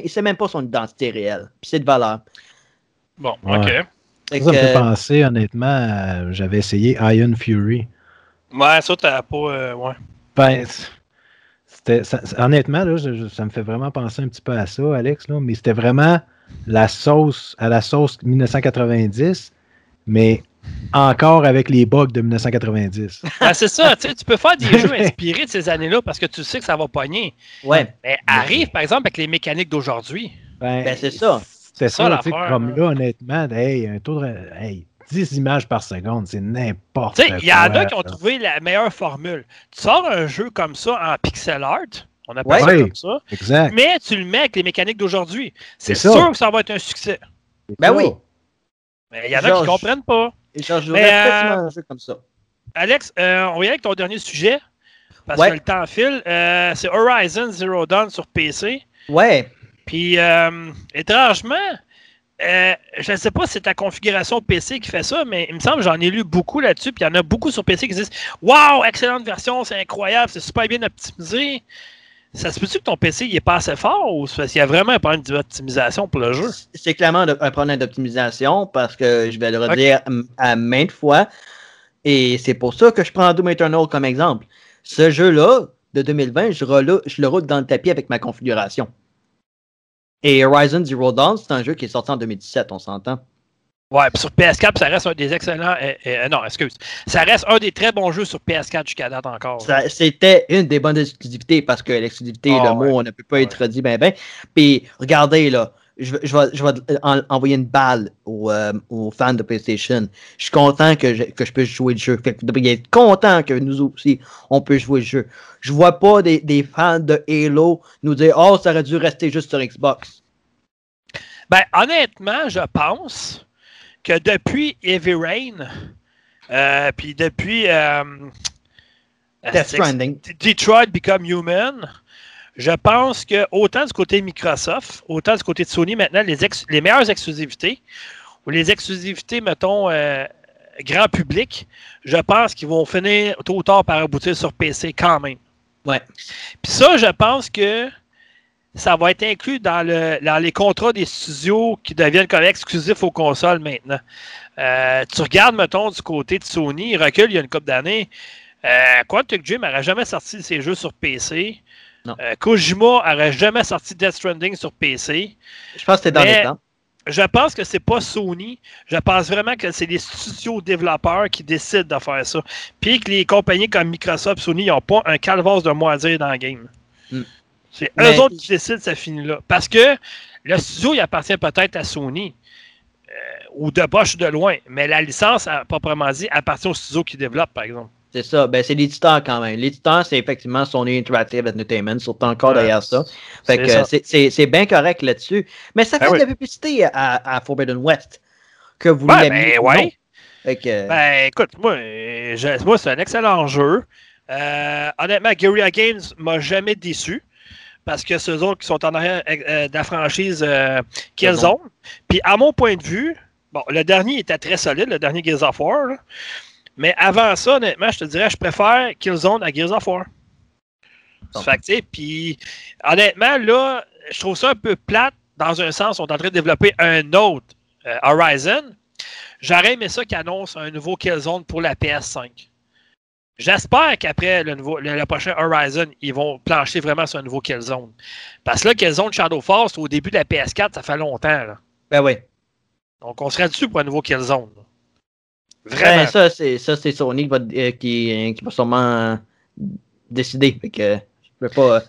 Speaker 2: il sait même pas son identité réelle. Puis c'est de valeur.
Speaker 1: Bon,
Speaker 3: Ouais.
Speaker 1: OK.
Speaker 2: Fait
Speaker 3: Ça me fait
Speaker 2: que,
Speaker 3: penser, honnêtement, j'avais essayé Iron Fury.
Speaker 1: Ouais, ça, t'as pas. euh, ouais.
Speaker 3: Ben, c'était, ça- ça- honnêtement, là, je- ça me fait vraiment penser un petit peu à ça, Alex, là, mais c'était vraiment la sauce à la sauce 1990, mais encore avec les bugs de 1990.
Speaker 1: Ben, c'est ça, tu sais, tu peux faire des jeux inspirés de ces années-là parce que tu sais que ça va pogner.
Speaker 2: ouais,
Speaker 1: Mais arrive, par exemple, avec les mécaniques d'aujourd'hui.
Speaker 2: Ben, c'est ça.
Speaker 3: C'était
Speaker 1: ça,
Speaker 3: ça, comme là, honnêtement, hey, un taux de. Hey, 10 images par seconde, c'est n'importe quoi.
Speaker 1: il y en a qui ont trouvé la meilleure formule. Tu sors un jeu comme ça en pixel art, on appelle
Speaker 2: Ouais.
Speaker 1: ça comme ça,
Speaker 3: Exact.
Speaker 1: mais tu le mets avec les mécaniques d'aujourd'hui. C'est
Speaker 3: C'est ça.
Speaker 1: sûr que ça va être un succès.
Speaker 2: Ben oui.
Speaker 1: Mais il y en a qui ne comprennent pas.
Speaker 2: Et je jouerais
Speaker 1: Mais, euh,
Speaker 2: facilement un jeu comme ça.
Speaker 1: Alex, euh, on va y aller avec ton dernier sujet. Parce
Speaker 2: Ouais.
Speaker 1: que le temps file. Euh, c'est Horizon Zero Dawn sur PC.
Speaker 2: Ouais.
Speaker 1: Puis, euh, étrangement, euh, je ne sais pas si c'est ta configuration PC qui fait ça, mais il me semble que j'en ai lu beaucoup là-dessus. Puis il y en a beaucoup sur PC qui disent Waouh, excellente version, c'est incroyable, c'est super bien optimisé. ça se peut-tu que ton PC il est pas assez fort ou parce qu'il y a vraiment un problème d'optimisation pour le jeu?
Speaker 2: C'est clairement un problème d'optimisation parce que je vais le redire à maintes fois. Et c'est pour ça que je prends Doom Eternal comme exemple. Ce jeu-là, de 2020, je, je le roule dans le tapis avec ma configuration. Et Horizon Zero Dawn, c'est un jeu qui est sorti en 2017, on s'entend.
Speaker 1: Ouais, puis sur PS4, ça reste un des excellents. euh, euh, non, excuse. Ça reste un des très bons jeux sur PS4 jusqu'à date encore.
Speaker 2: Ça- C'était une des bonnes exclusivités parce que l'exclusivité,
Speaker 1: Ah,
Speaker 2: le
Speaker 1: ouais.
Speaker 2: mot, on ne peut pas être dit ben ben. Puis regardez là, je, vais- je vais, je vais en- envoyer une balle aux, euh, aux fans de PlayStation. Je suis content que je, que je puisse jouer le jeu. Fait que vous devriez être content que nous aussi, on peut jouer le jeu. Je vois pas des, des fans de Halo nous dire Oh, ça aurait dû rester juste sur Xbox.
Speaker 1: Ben, honnêtement, je pense que depuis Heavy Rain, euh, puis depuis euh,
Speaker 2: Death Stranding.
Speaker 1: Detroit Become Human, je pense que autant du côté Microsoft, autant du côté de Sony, maintenant, les, ex- les meilleures exclusivités, ou les exclusivités, mettons, euh, grand public, je pense qu'ils vont finir tôt ou tard par aboutir sur PC quand même.
Speaker 2: Ouais.
Speaker 1: Puis ça, je pense que ça va être inclus dans, le, dans les contrats des studios qui deviennent comme exclusifs aux consoles maintenant. Euh, tu regardes, mettons, du côté de Sony, il recule il y a une couple d'années. Euh, Quantic Dream n'aurait jamais sorti ses jeux sur PC. Euh, Kojima n'aurait jamais sorti Death Stranding sur PC.
Speaker 2: Je pense que c'est dans les temps.
Speaker 1: Je pense que c'est pas Sony. Je pense vraiment que c'est les studios développeurs qui décident de faire ça. Puis que les compagnies comme Microsoft, Sony, n'ont pas un calvaire de mot à dire dans le game.
Speaker 2: Hmm.
Speaker 1: C'est
Speaker 2: Mais-
Speaker 1: eux autres qui décident, ça finit là. Parce que le studio, il appartient peut-être à Sony. euh, ou de proche ou de loin. Mais la licence, à proprement dit, appartient au studio qui développe, par exemple.
Speaker 2: C'est ça. Ben, c'est l'éditeur quand même. L'éditeur, c'est effectivement Sony Interactive Entertainment, surtout encore
Speaker 1: Ouais,
Speaker 2: derrière ça.
Speaker 1: c'est
Speaker 2: Fait que euh, c'est- c'est c'est bien correct là-dessus. Mais ça fait
Speaker 1: Ben
Speaker 2: de
Speaker 1: oui.
Speaker 2: la publicité à, à Forbidden West. Que vous
Speaker 1: Ouais, ben
Speaker 2: ou
Speaker 1: ouais.
Speaker 2: non. Fait que,
Speaker 1: Ben, écoute, moi, euh, je- moi c'est un excellent jeu. Euh, honnêtement, Guerrilla Games m'a jamais déçu. Parce que c'est eux autres qui sont en arrière euh, de la franchise euh, Killzone. Puis, à mon point de vue, bon, le dernier était très solide, le dernier Gears of War. là. Mais avant ça, honnêtement, je te dirais, je préfère Killzone à Gears of War. Fait que, tu sais, puis, honnêtement, là, je trouve ça un peu plate dans un sens. On est en train de développer un autre euh, Horizon. J'aurais aimé ça qu'ils annoncent un nouveau Killzone pour la PS5. J'espère qu'après le, nouveau, le, le prochain Horizon, ils vont plancher vraiment sur un nouveau Killzone. Parce que là, Killzone Shadowfall, c'est au début de la PS4, ça fait longtemps. Là.
Speaker 2: ben oui.
Speaker 1: Donc, on serait dessus pour un nouveau Killzone. là.
Speaker 2: Ben,
Speaker 1: Vraiment.
Speaker 2: ça, c'est ça, c'est Sony qui va, euh, qui, qui va sûrement euh, décider. Fait que je peux pas. euh,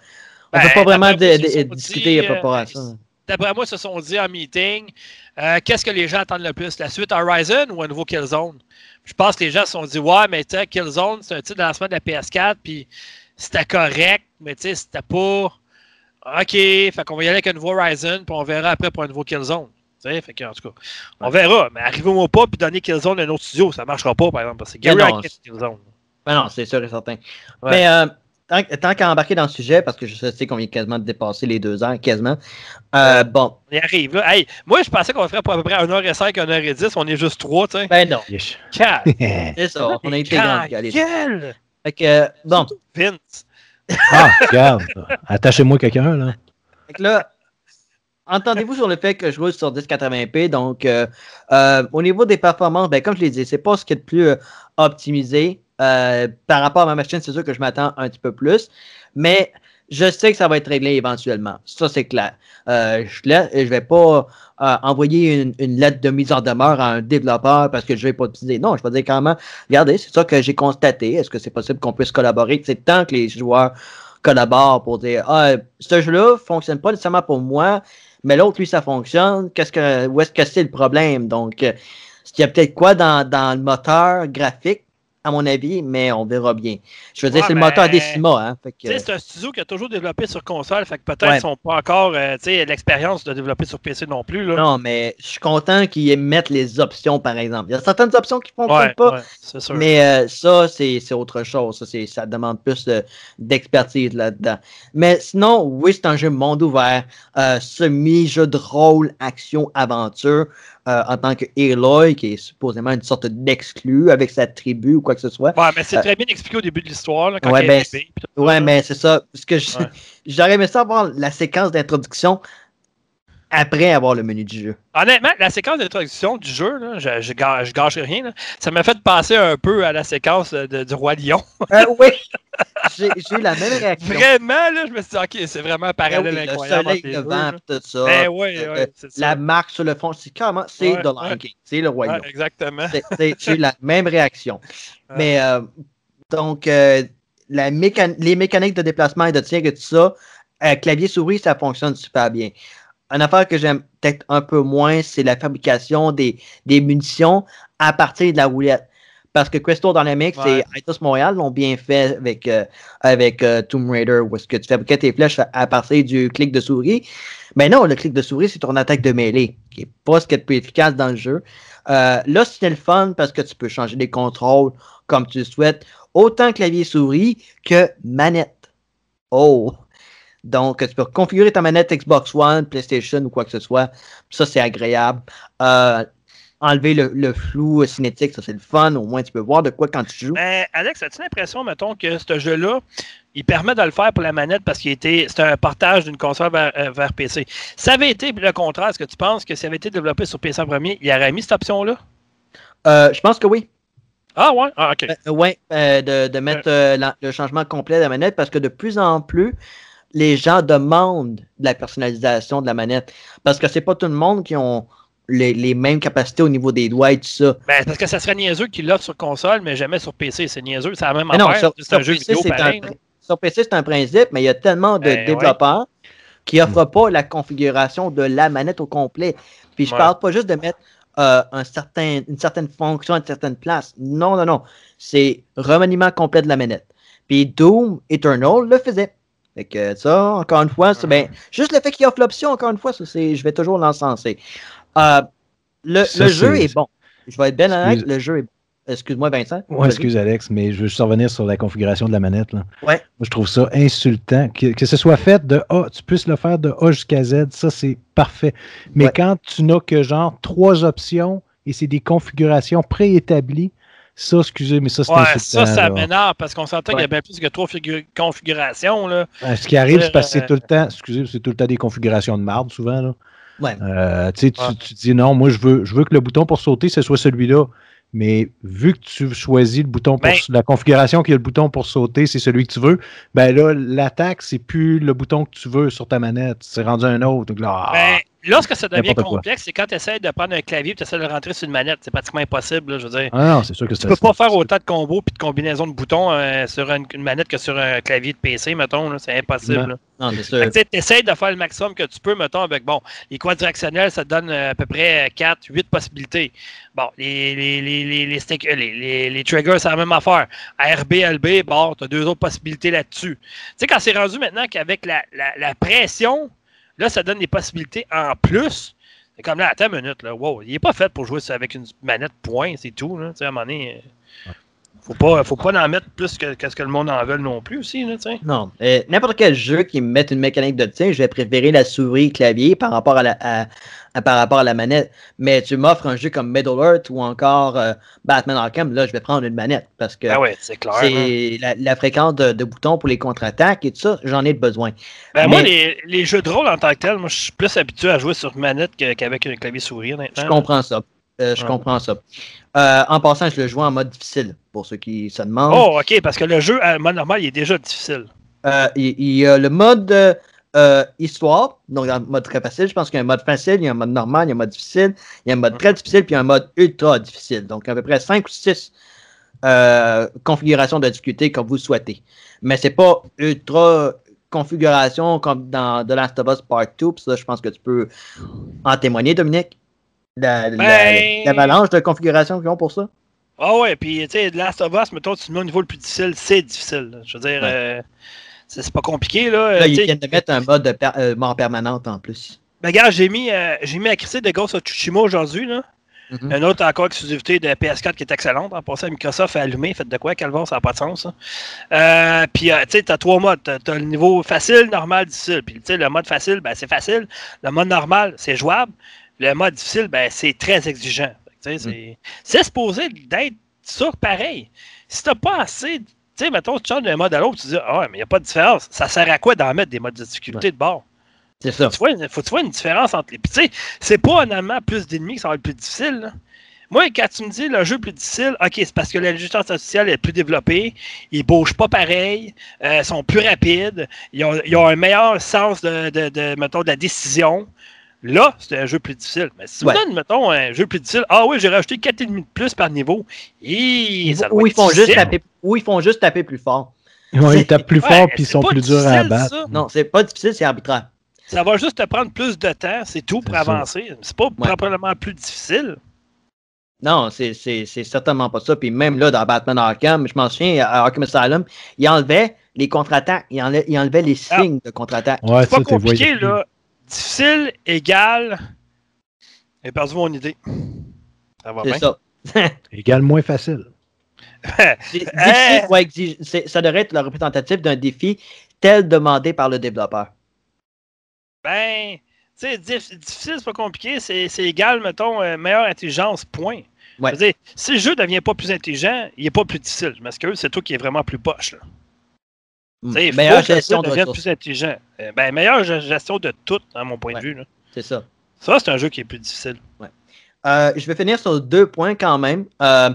Speaker 2: on
Speaker 1: Ben,
Speaker 2: peut pas vraiment de- de- discuter par rapport
Speaker 1: euh,
Speaker 2: à ça.
Speaker 1: D'après moi, ils se sont dit en meeting, euh, qu'est-ce que les gens attendent le plus? La suite Horizon ou un nouveau Killzone? Je pense que les gens se sont dit, ouais, mais tu sais, Killzone, c'est un titre de lancement de la PS4, puis c'était correct, mais tu sais, c'était pas. OK, fait qu'on va y aller avec un nouveau Horizon, puis on verra après pour un nouveau Killzone. Fait que, en tout cas, on verra. Mais arrivez-moi pas, puis donner Killzone à un autre studio, ça marchera pas, par exemple, parce que
Speaker 2: Ben
Speaker 1: Gary Hackett, c'est Killzone.
Speaker 2: Ben non, c'est sûr et certain.
Speaker 1: Ouais.
Speaker 2: Mais euh, tant, tant qu'à embarquer dans le sujet, parce que je sais qu'on vient quasiment de dépasser les deux heures, quasiment. Euh, bon,
Speaker 1: On y arrive, là. Hey, moi, je pensais qu'on ferait pour à peu près 1h05, 1h10, on est juste 3, tu sais.
Speaker 2: ben non, c'est ça. On a été
Speaker 1: Grand!
Speaker 2: Fait que, euh, bon,
Speaker 1: Vince.
Speaker 3: Ah, regarde. Attachez-moi quelqu'un, là.
Speaker 2: Fait que là, entendez-vous sur le fait que je roule sur 1080p, donc euh, euh, au niveau des performances, ben, comme je l'ai dit, c'est pas ce qui est le plus euh, optimisé. Par rapport à ma machine, c'est sûr que je m'attends un petit peu plus, mais je sais que ça va être réglé éventuellement. Ça, c'est clair. Je ne vais pas envoyer une, lettre de mise en demeure à un développeur parce que je vais pas optimiser. Non, je vais dire carrément, regardez, c'est ça que j'ai constaté. Est-ce que c'est possible qu'on puisse collaborer? C'est tant que les joueurs collaborent pour dire Ah, ce jeu-là fonctionne pas nécessairement pour moi, mais l'autre, lui, ça fonctionne. Qu'est-ce que, où est-ce que c'est le problème? Donc, euh, il y a peut-être quoi dans, dans le moteur graphique, à mon avis, mais on verra bien. Je veux dire, c'est le moteur Decima. Hein, que,
Speaker 1: c'est un studio qui a toujours développé sur console, fait que peut-être
Speaker 2: Ouais.
Speaker 1: qu'ils n'ont pas encore euh, l'expérience de développer sur PC non plus. Là.
Speaker 2: non, mais je suis content qu'ils mettent les options, par exemple. Il y a certaines options qui ne fonctionnent
Speaker 1: ouais,
Speaker 2: pas,
Speaker 1: sûr.
Speaker 2: Mais euh, ça, c'est autre chose. Ça, ça demande plus euh, d'expertise là-dedans. Mais sinon, oui, c'est un jeu monde ouvert, euh, semi-jeu de rôle, action, aventure. Euh, en tant que Aloy, qui est supposément une sorte d'exclu avec sa tribu ou quoi que ce soit.
Speaker 1: Ouais, mais c'est
Speaker 2: Euh,
Speaker 1: très bien expliqué au début de l'histoire,
Speaker 2: ouais, ben, Ouais, mais c'est ça. Parce que je-
Speaker 1: Ouais.
Speaker 2: j'aurais aimé ça avoir la séquence d'introduction après avoir le menu du jeu.
Speaker 1: Honnêtement, la séquence d'introduction du jeu, là, je, je, gâche rien, là, ça m'a fait penser un peu à la séquence de- du Roi Lion.
Speaker 2: Euh, oui! J'ai eu la même réaction.
Speaker 1: Vraiment, là, je me suis dit, OK, c'est vraiment un
Speaker 2: Ah oui,
Speaker 1: parallèle
Speaker 2: le
Speaker 1: incroyable.
Speaker 2: soleil le pis tout ça.
Speaker 1: Ben oui,
Speaker 2: Euh,
Speaker 1: ça.
Speaker 2: La marque sur le fond, c'est comment? C'est
Speaker 1: Ouais,
Speaker 2: The Lion
Speaker 1: ouais.
Speaker 2: King. C'est le royaume.
Speaker 1: Ouais, exactement.
Speaker 2: J'ai eu la même réaction. Mais euh, donc, euh, la mécan- les mécaniques de déplacement et de tir et tout ça, euh, clavier-souris, ça fonctionne super bien. Une affaire que j'aime peut-être un peu moins, c'est la fabrication des, des munitions à partir de la roulette. Parce que Crystal Dynamics
Speaker 1: Ouais.
Speaker 2: et Itos Montréal l'ont bien fait avec, euh, avec euh, Tomb Raider, où est-ce que tu fabriquais tes flèches à, à partir du clic de souris. Mais non, le clic de souris, c'est ton attaque de mêlée, qui n'est pas ce qui est le plus efficace dans le jeu. Euh, là, c'était le fun parce que tu peux changer les contrôles comme tu le souhaites, autant clavier-souris que manette. Oh! Donc, tu peux configurer ta manette Xbox One, PlayStation ou quoi que ce soit. Ça, c'est agréable. Euh, enlever le, le flou cinétique, ça, c'est le fun. Au moins, tu peux voir de quoi quand tu joues.
Speaker 1: Mais Alex, as-tu l'impression, mettons, que ce jeu-là, il permet de le faire pour la manette parce qu'il était, c'est un partage d'une console vers, euh, vers PC. Ça avait été le contraire, est-ce que tu penses que ça avait été développé sur PC en premier, il aurait mis cette option-là?
Speaker 2: Euh, je pense que oui.
Speaker 1: Ah ouais? Ah, ok.
Speaker 2: Euh, ouais, euh, de, de mettre la- le changement complet de la manette parce que de plus en plus, les gens demandent de la personnalisation de la manette. Parce que c'est pas tout le monde qui ont les, les mêmes capacités au niveau des doigts et tout ça.
Speaker 1: Ben, parce que ça serait niaiseux qu'il l'offre sur console, mais jamais sur PC. C'est niaiseux, c'est la même
Speaker 2: Mais non,
Speaker 1: affaire.
Speaker 2: sur,
Speaker 1: c'est
Speaker 2: sur
Speaker 1: un jeu
Speaker 2: PC,
Speaker 1: vidéo
Speaker 2: un, sur PC, c'est un principe, mais il y a tellement de
Speaker 1: Ben, ouais.
Speaker 2: développeurs qui n'offrent pas la configuration de la manette au complet. Puis je
Speaker 1: Ouais.
Speaker 2: parle pas juste de mettre euh, un certain, une certaine fonction à une certaine place. Non, non, non. C'est remaniement complet de la manette. Puis Doom Eternal le faisait. Fait que ça, encore une fois, c'est ben, juste le fait qu'il offre l'option, encore une fois, ça, c'est, je vais toujours l'encenser. Euh, le,
Speaker 3: Ça,
Speaker 2: le jeu est bon. Je vais être bien honnête, le jeu est bon. Excuse-moi, Vincent.
Speaker 3: Excuse Alex, mais je veux juste revenir sur la configuration de la manette. Là.
Speaker 2: Ouais.
Speaker 3: Moi, je trouve ça insultant. Que, que ce soit fait de A, tu puisses le faire de A jusqu'à Z, ça c'est parfait. Mais
Speaker 2: Ouais.
Speaker 3: quand tu n'as que genre trois options et c'est des configurations préétablies, ça, excusez, mais ça c'est
Speaker 1: Ouais, ça, ça m'énerve parce qu'on s'entend qu'il y a bien plus que trois figu- configurations. Là.
Speaker 3: Euh, Ce qui arrive, c'est parce que
Speaker 1: Euh,
Speaker 3: c'est tout le temps, excusez, c'est tout le temps des configurations de marde souvent. Là.
Speaker 2: Ouais.
Speaker 3: Euh, tu tu-
Speaker 1: Ouais.
Speaker 3: tu dis non, moi je veux, je veux que le bouton pour sauter, ce soit celui-là. Mais vu que tu choisis le bouton pour
Speaker 1: Ben-
Speaker 3: la configuration qui a le bouton pour sauter, c'est celui que tu veux, ben là, l'attaque, c'est plus le bouton que tu veux sur ta manette. C'est rendu un autre. Donc là,
Speaker 1: Ben, lorsque ça devient complexe, c'est quand tu essaies de prendre un clavier et tu essaies de le rentrer sur une manette. C'est pratiquement impossible. là, je veux dire.
Speaker 3: ah non, c'est sûr que
Speaker 1: Tu peux pas faire autant de combos et de combinaisons de boutons euh, sur une, une manette que sur un clavier de PC, mettons. C'est impossible.
Speaker 3: Non.
Speaker 1: là.
Speaker 2: Non, c'est sûr.
Speaker 1: Tu essaies de faire le maximum que tu peux, mettons, avec, bon, les ça te donne euh, à peu près 4, 8 possibilités. Bon, les, les, les, les, les, stick- euh, les, les- les triggers, c'est la même affaire. RB, LB, bon, tu as deux autres possibilités là-dessus. Tu sais, quand c'est rendu maintenant qu'avec la, la, la pression, là, ça donne des possibilités en plus. C'est comme là, attends une minute, là, wow, il n'est pas fait pour jouer ça avec une manette point, c'est tout, là, à un moment donné. Faut pas, faut pas en mettre plus que, que ce que le monde en veut non plus aussi, là.
Speaker 2: Non. Euh, N'importe quel jeu qui me mette une mécanique de tir, je vais préférer la souris clavier par rapport à la, à- à- par rapport à la manette. Mais tu m'offres un jeu comme Middle Earth ou encore euh, Batman Arkham, là, je vais prendre une manette parce que
Speaker 1: Ah ouais, c'est clair. hein.
Speaker 2: la, la fréquence de, de boutons pour les contre-attaques et tout ça, j'en ai besoin.
Speaker 1: Ben moi, les, les jeux de rôle en tant que tel, moi, je suis plus habitué à jouer sur manette qu'avec un clavier souris, honnêtement.
Speaker 2: Je comprends ça. Euh, je comprends ça. Euh, en passant, je le joue en mode difficile, pour ceux qui se demandent.
Speaker 1: Oh, ok, parce que le jeu, à mode normal, il est déjà difficile.
Speaker 2: Euh, il, il y a le mode euh, euh, histoire, donc le mode très facile. Je pense qu'il y a un mode facile, il y a un mode normal, il y a un mode difficile, il y a un mode très difficile, puis il y a un mode ultra difficile. Donc à peu près 5 ou 6 configurations de difficulté comme vous souhaitez. Mais c'est pas ultra configuration comme dans The Last of Us Part 2, puis ça, je pense que tu peux en témoigner, Dominique. La- la-
Speaker 1: Ben-
Speaker 2: L'avalanche de configuration qu'ils ont pour ça.
Speaker 1: Ah ouais, puis tu sais, Last of Us, mettons, tu le mets au niveau le plus difficile, c'est difficile. là. Je veux dire,
Speaker 2: Ouais.
Speaker 1: euh, c'est c'est pas compliqué, là.
Speaker 2: Là, ils viennent de mettre un mode de per- euh, mort permanente en plus.
Speaker 1: ben, gars, j'ai mis, euh, j'ai mis à crisser de Ghost of Tsushima aujourd'hui, là.
Speaker 2: Mhm.
Speaker 1: Une autre encore exclusivité de PS4 qui est excellente. En passant, Microsoft a allumé. Faites de quoi, Calvin? Ça n'a pas de sens. Euh, puis, tu sais, tu as trois modes. Tu as, le niveau facile, normal, difficile. Puis, tu sais, le mode facile, ben, c'est facile. Le mode normal, c'est jouable. Le mode difficile, ben, c'est très exigeant. Sais, C'est c'est supposé d'être ça pareil. Si t'as pas assez. Tu sais, mettons, tu changes d'un mode à l'autre, tu dis, ah ouais, mais il n'y a pas de différence. Ça sert à quoi d'en mettre des modes de difficulté de bord?
Speaker 2: C'est ça.
Speaker 1: Tu vois, il faut tu vois une différence entre les. Puis, tu sais, c'est pas normalement plus d'ennemis que ça va être plus difficile. là. Moi, quand tu me dis le jeu plus difficile, ok, c'est parce que l'intelligence artificielle est plus développée, ils bougent pas pareil, euh, sont plus rapides, ils ont, ils ont un meilleur sens de, de, de, mettons, de la décision. Là, c'est un jeu plus difficile. Mais si
Speaker 2: Ouais.
Speaker 1: me donnes, mettons, un jeu plus difficile, ah oui, j'ai rajouté 4,5 de plus par niveau. Et ça doit
Speaker 2: Ou ils, font juste taper, ou ils font juste taper plus fort.
Speaker 3: Ouais, ils tapent plus fort puis ils sont plus durs à abattre.
Speaker 1: ça.
Speaker 2: Non, c'est pas difficile, c'est arbitraire.
Speaker 1: Ça va juste te prendre plus de temps, c'est tout pour avancer. C'est pas probablement plus difficile.
Speaker 2: Non, c'est c'est- c'est certainement pas ça. Puis même là, dans Batman Arkham, je m'en souviens, à Arkham Asylum, il enlevait les contre-attaques, il enlevait, il enlevait les
Speaker 1: Ah.
Speaker 2: signes de contre-attaque.
Speaker 3: Ouais,
Speaker 1: C'est pas compliqué, là. Difficile égale. J'ai perdu mon idée. Ça va bien?
Speaker 2: C'est ça.
Speaker 3: Égal moins facile.
Speaker 2: Di- difficile ou exige- c'est- ça devrait être le représentatif d'un défi tel demandé par le développeur.
Speaker 1: ben, tu sais, diff- difficile, c'est pas compliqué. C'est c'est égal, mettons, euh, meilleure intelligence, point.
Speaker 2: Ouais.
Speaker 1: Si le jeu devient pas plus intelligent, il est pas plus difficile. Je m'excuse, c'est toi qui est vraiment plus poche. Là. Tu sais, il faut
Speaker 2: Meilleure gestion de ressources.
Speaker 1: plus intelligent. Euh, ben, meilleure ge- gestion de tout, à mon point
Speaker 2: Ouais.
Speaker 1: de vue.
Speaker 2: C'est ça.
Speaker 1: Ça, c'est un jeu qui est plus difficile.
Speaker 2: Euh, je vais finir sur deux points quand même. Euh,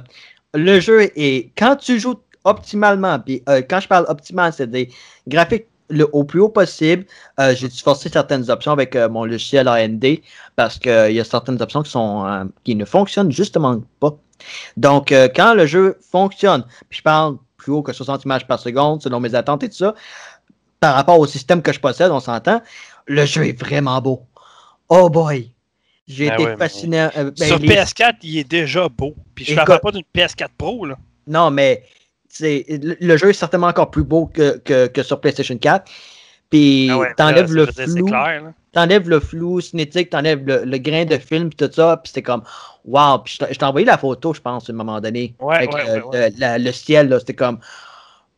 Speaker 2: le jeu est. Quand tu joues optimalement, puis euh, quand je parle optimal, c'est des graphiques le, au plus haut possible. J'ai dû forcer certaines options avec mon logiciel AMD parce qu'il y a certaines options qui, sont, qui ne fonctionnent justement pas. Donc, quand le jeu fonctionne, puis je parle plus haut que 60 images par seconde selon mes attentes et tout ça, par rapport au système que je possède, on s'entend, le jeu est vraiment beau. Oh boy! J'ai
Speaker 1: Ben
Speaker 2: été
Speaker 1: ouais,
Speaker 2: fasciné. euh, ben,
Speaker 1: Sur
Speaker 2: les-
Speaker 1: PS4, il est déjà beau. Puis je ne parle pas d'une PS4 Pro. Là.
Speaker 2: Non, mais c'est le, jeu est certainement encore plus beau que, que, que sur PlayStation 4. Puis
Speaker 1: Ah ouais,
Speaker 2: t'enlèves le flou,
Speaker 1: clair.
Speaker 2: T'enlèves le flou cinétique, t'enlèves le, le grain de film puis tout ça, puis c'était comme wow. Puis je t'ai- envoyé la photo, je pense, à un moment donné,
Speaker 1: Ouais,
Speaker 2: avec
Speaker 1: ouais,
Speaker 2: le,
Speaker 1: ouais, ouais.
Speaker 2: le- la- le ciel là, c'était comme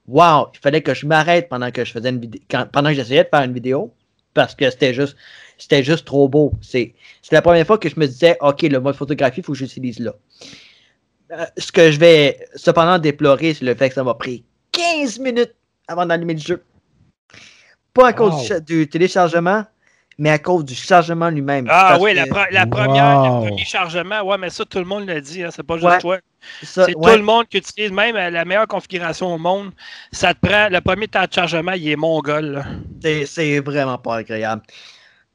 Speaker 2: wow. Il fallait que je m'arrête pendant que je faisais une vidéo, pendant que j'essayais de faire une vidéo, parce que c'était juste, c'était juste trop beau. C'est, c'est la première fois que je me disais, ok, le mode photographie, il faut que j'utilise là. Euh, ce que je vais cependant déplorer, c'est le fait que ça m'a pris 15 minutes avant d'allumer le jeu. Pas à cause du téléchargement, mais à cause du chargement lui-même.
Speaker 1: Ah oui,
Speaker 2: que
Speaker 1: la, pre- la première,
Speaker 3: Wow.
Speaker 1: le premier chargement, ouais, mais ça, tout le monde le dit, hein, c'est pas juste
Speaker 2: Ouais,
Speaker 1: toi. C'est
Speaker 2: ouais,
Speaker 1: tout le monde qui utilise même euh, la meilleure configuration au monde. Ça te prend, le premier temps de chargement, il est mongol. là.
Speaker 2: c'est- vraiment pas agréable.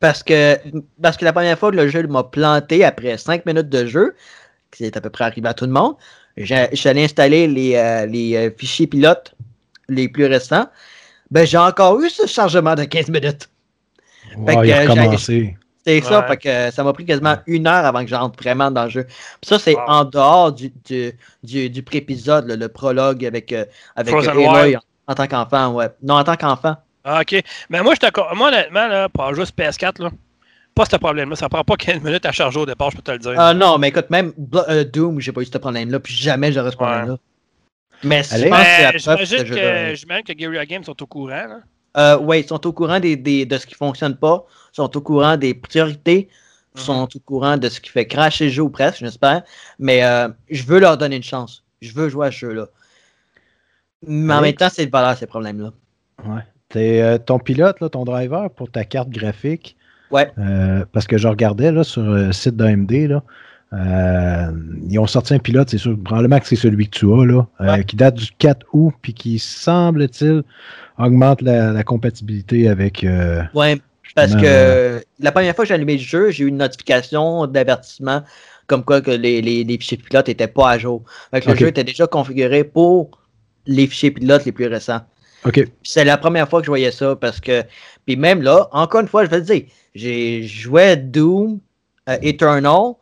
Speaker 2: Parce que, parce que la première fois que le jeu m'a planté après 5 minutes de jeu, qui est à peu près arrivé à tout le monde, j'ai- j'allais installer les, euh, les euh, fichiers pilotes les plus récents. Ben, j'ai encore eu ce chargement de 15 minutes. Fait
Speaker 3: Ouais, il
Speaker 2: que,
Speaker 3: a recommencé.
Speaker 2: C'est ça,
Speaker 1: Ouais.
Speaker 2: fait que ça m'a pris quasiment une heure avant que j'entre vraiment dans le jeu. Puis ça, c'est
Speaker 1: Wow.
Speaker 2: en dehors du, du, du, du pré-épisode, le prologue avec, euh, avec Aloy en, en tant qu'enfant, ouais. Non, en tant qu'enfant.
Speaker 1: Ah, OK. Mais moi, je t'accorde- moi honnêtement, là, pour juste PS4, là, pas ce problème-là. Ça prend pas 15 minutes à charger au départ, je peux te le dire.
Speaker 2: Ah non, mais écoute, même Blo- euh, Doom, j'ai pas eu ce problème-là, puis jamais j'aurais ce problème-là. Mais je
Speaker 3: Allez.
Speaker 2: pense que c'est la
Speaker 1: Mais
Speaker 2: que
Speaker 1: j'imagine que, que Guerrilla Games sont au courant. Là.
Speaker 2: Euh, ouais, ils sont au courant des, des- de ce qui fonctionne pas, sont au courant des priorités,
Speaker 1: Mhm.
Speaker 2: sont au courant de ce qui fait crasher le jeu ou presque, j'espère. Mais euh, je veux leur donner une chance. Je veux jouer à ce jeu-là. Mais en même temps, c'est le valeur ces problèmes-là.
Speaker 3: Ouais. T'es, euh, ton pilote, là, ton driver pour ta carte graphique.
Speaker 2: Ouais.
Speaker 3: euh, parce que je regardais là, sur le site d'AMD, là, euh, ils ont sorti un pilote, c'est sûr, probablement que c'est celui que tu as, là, euh, qui date du 4 août, puis qui, semble-t-il, augmente la, la compatibilité avec. euh,
Speaker 2: Ouais, parce que la première fois que j'ai allumé le jeu, j'ai eu une notification d'avertissement comme quoi que les, les, les fichiers pilotes n'étaient pas à jour. Fait que le jeu était déjà configuré pour les fichiers pilotes les plus récents. C'est la première fois que je voyais ça parce que. Puis même là, encore une fois, je vais te dire, j'ai joué Doom euh, Eternal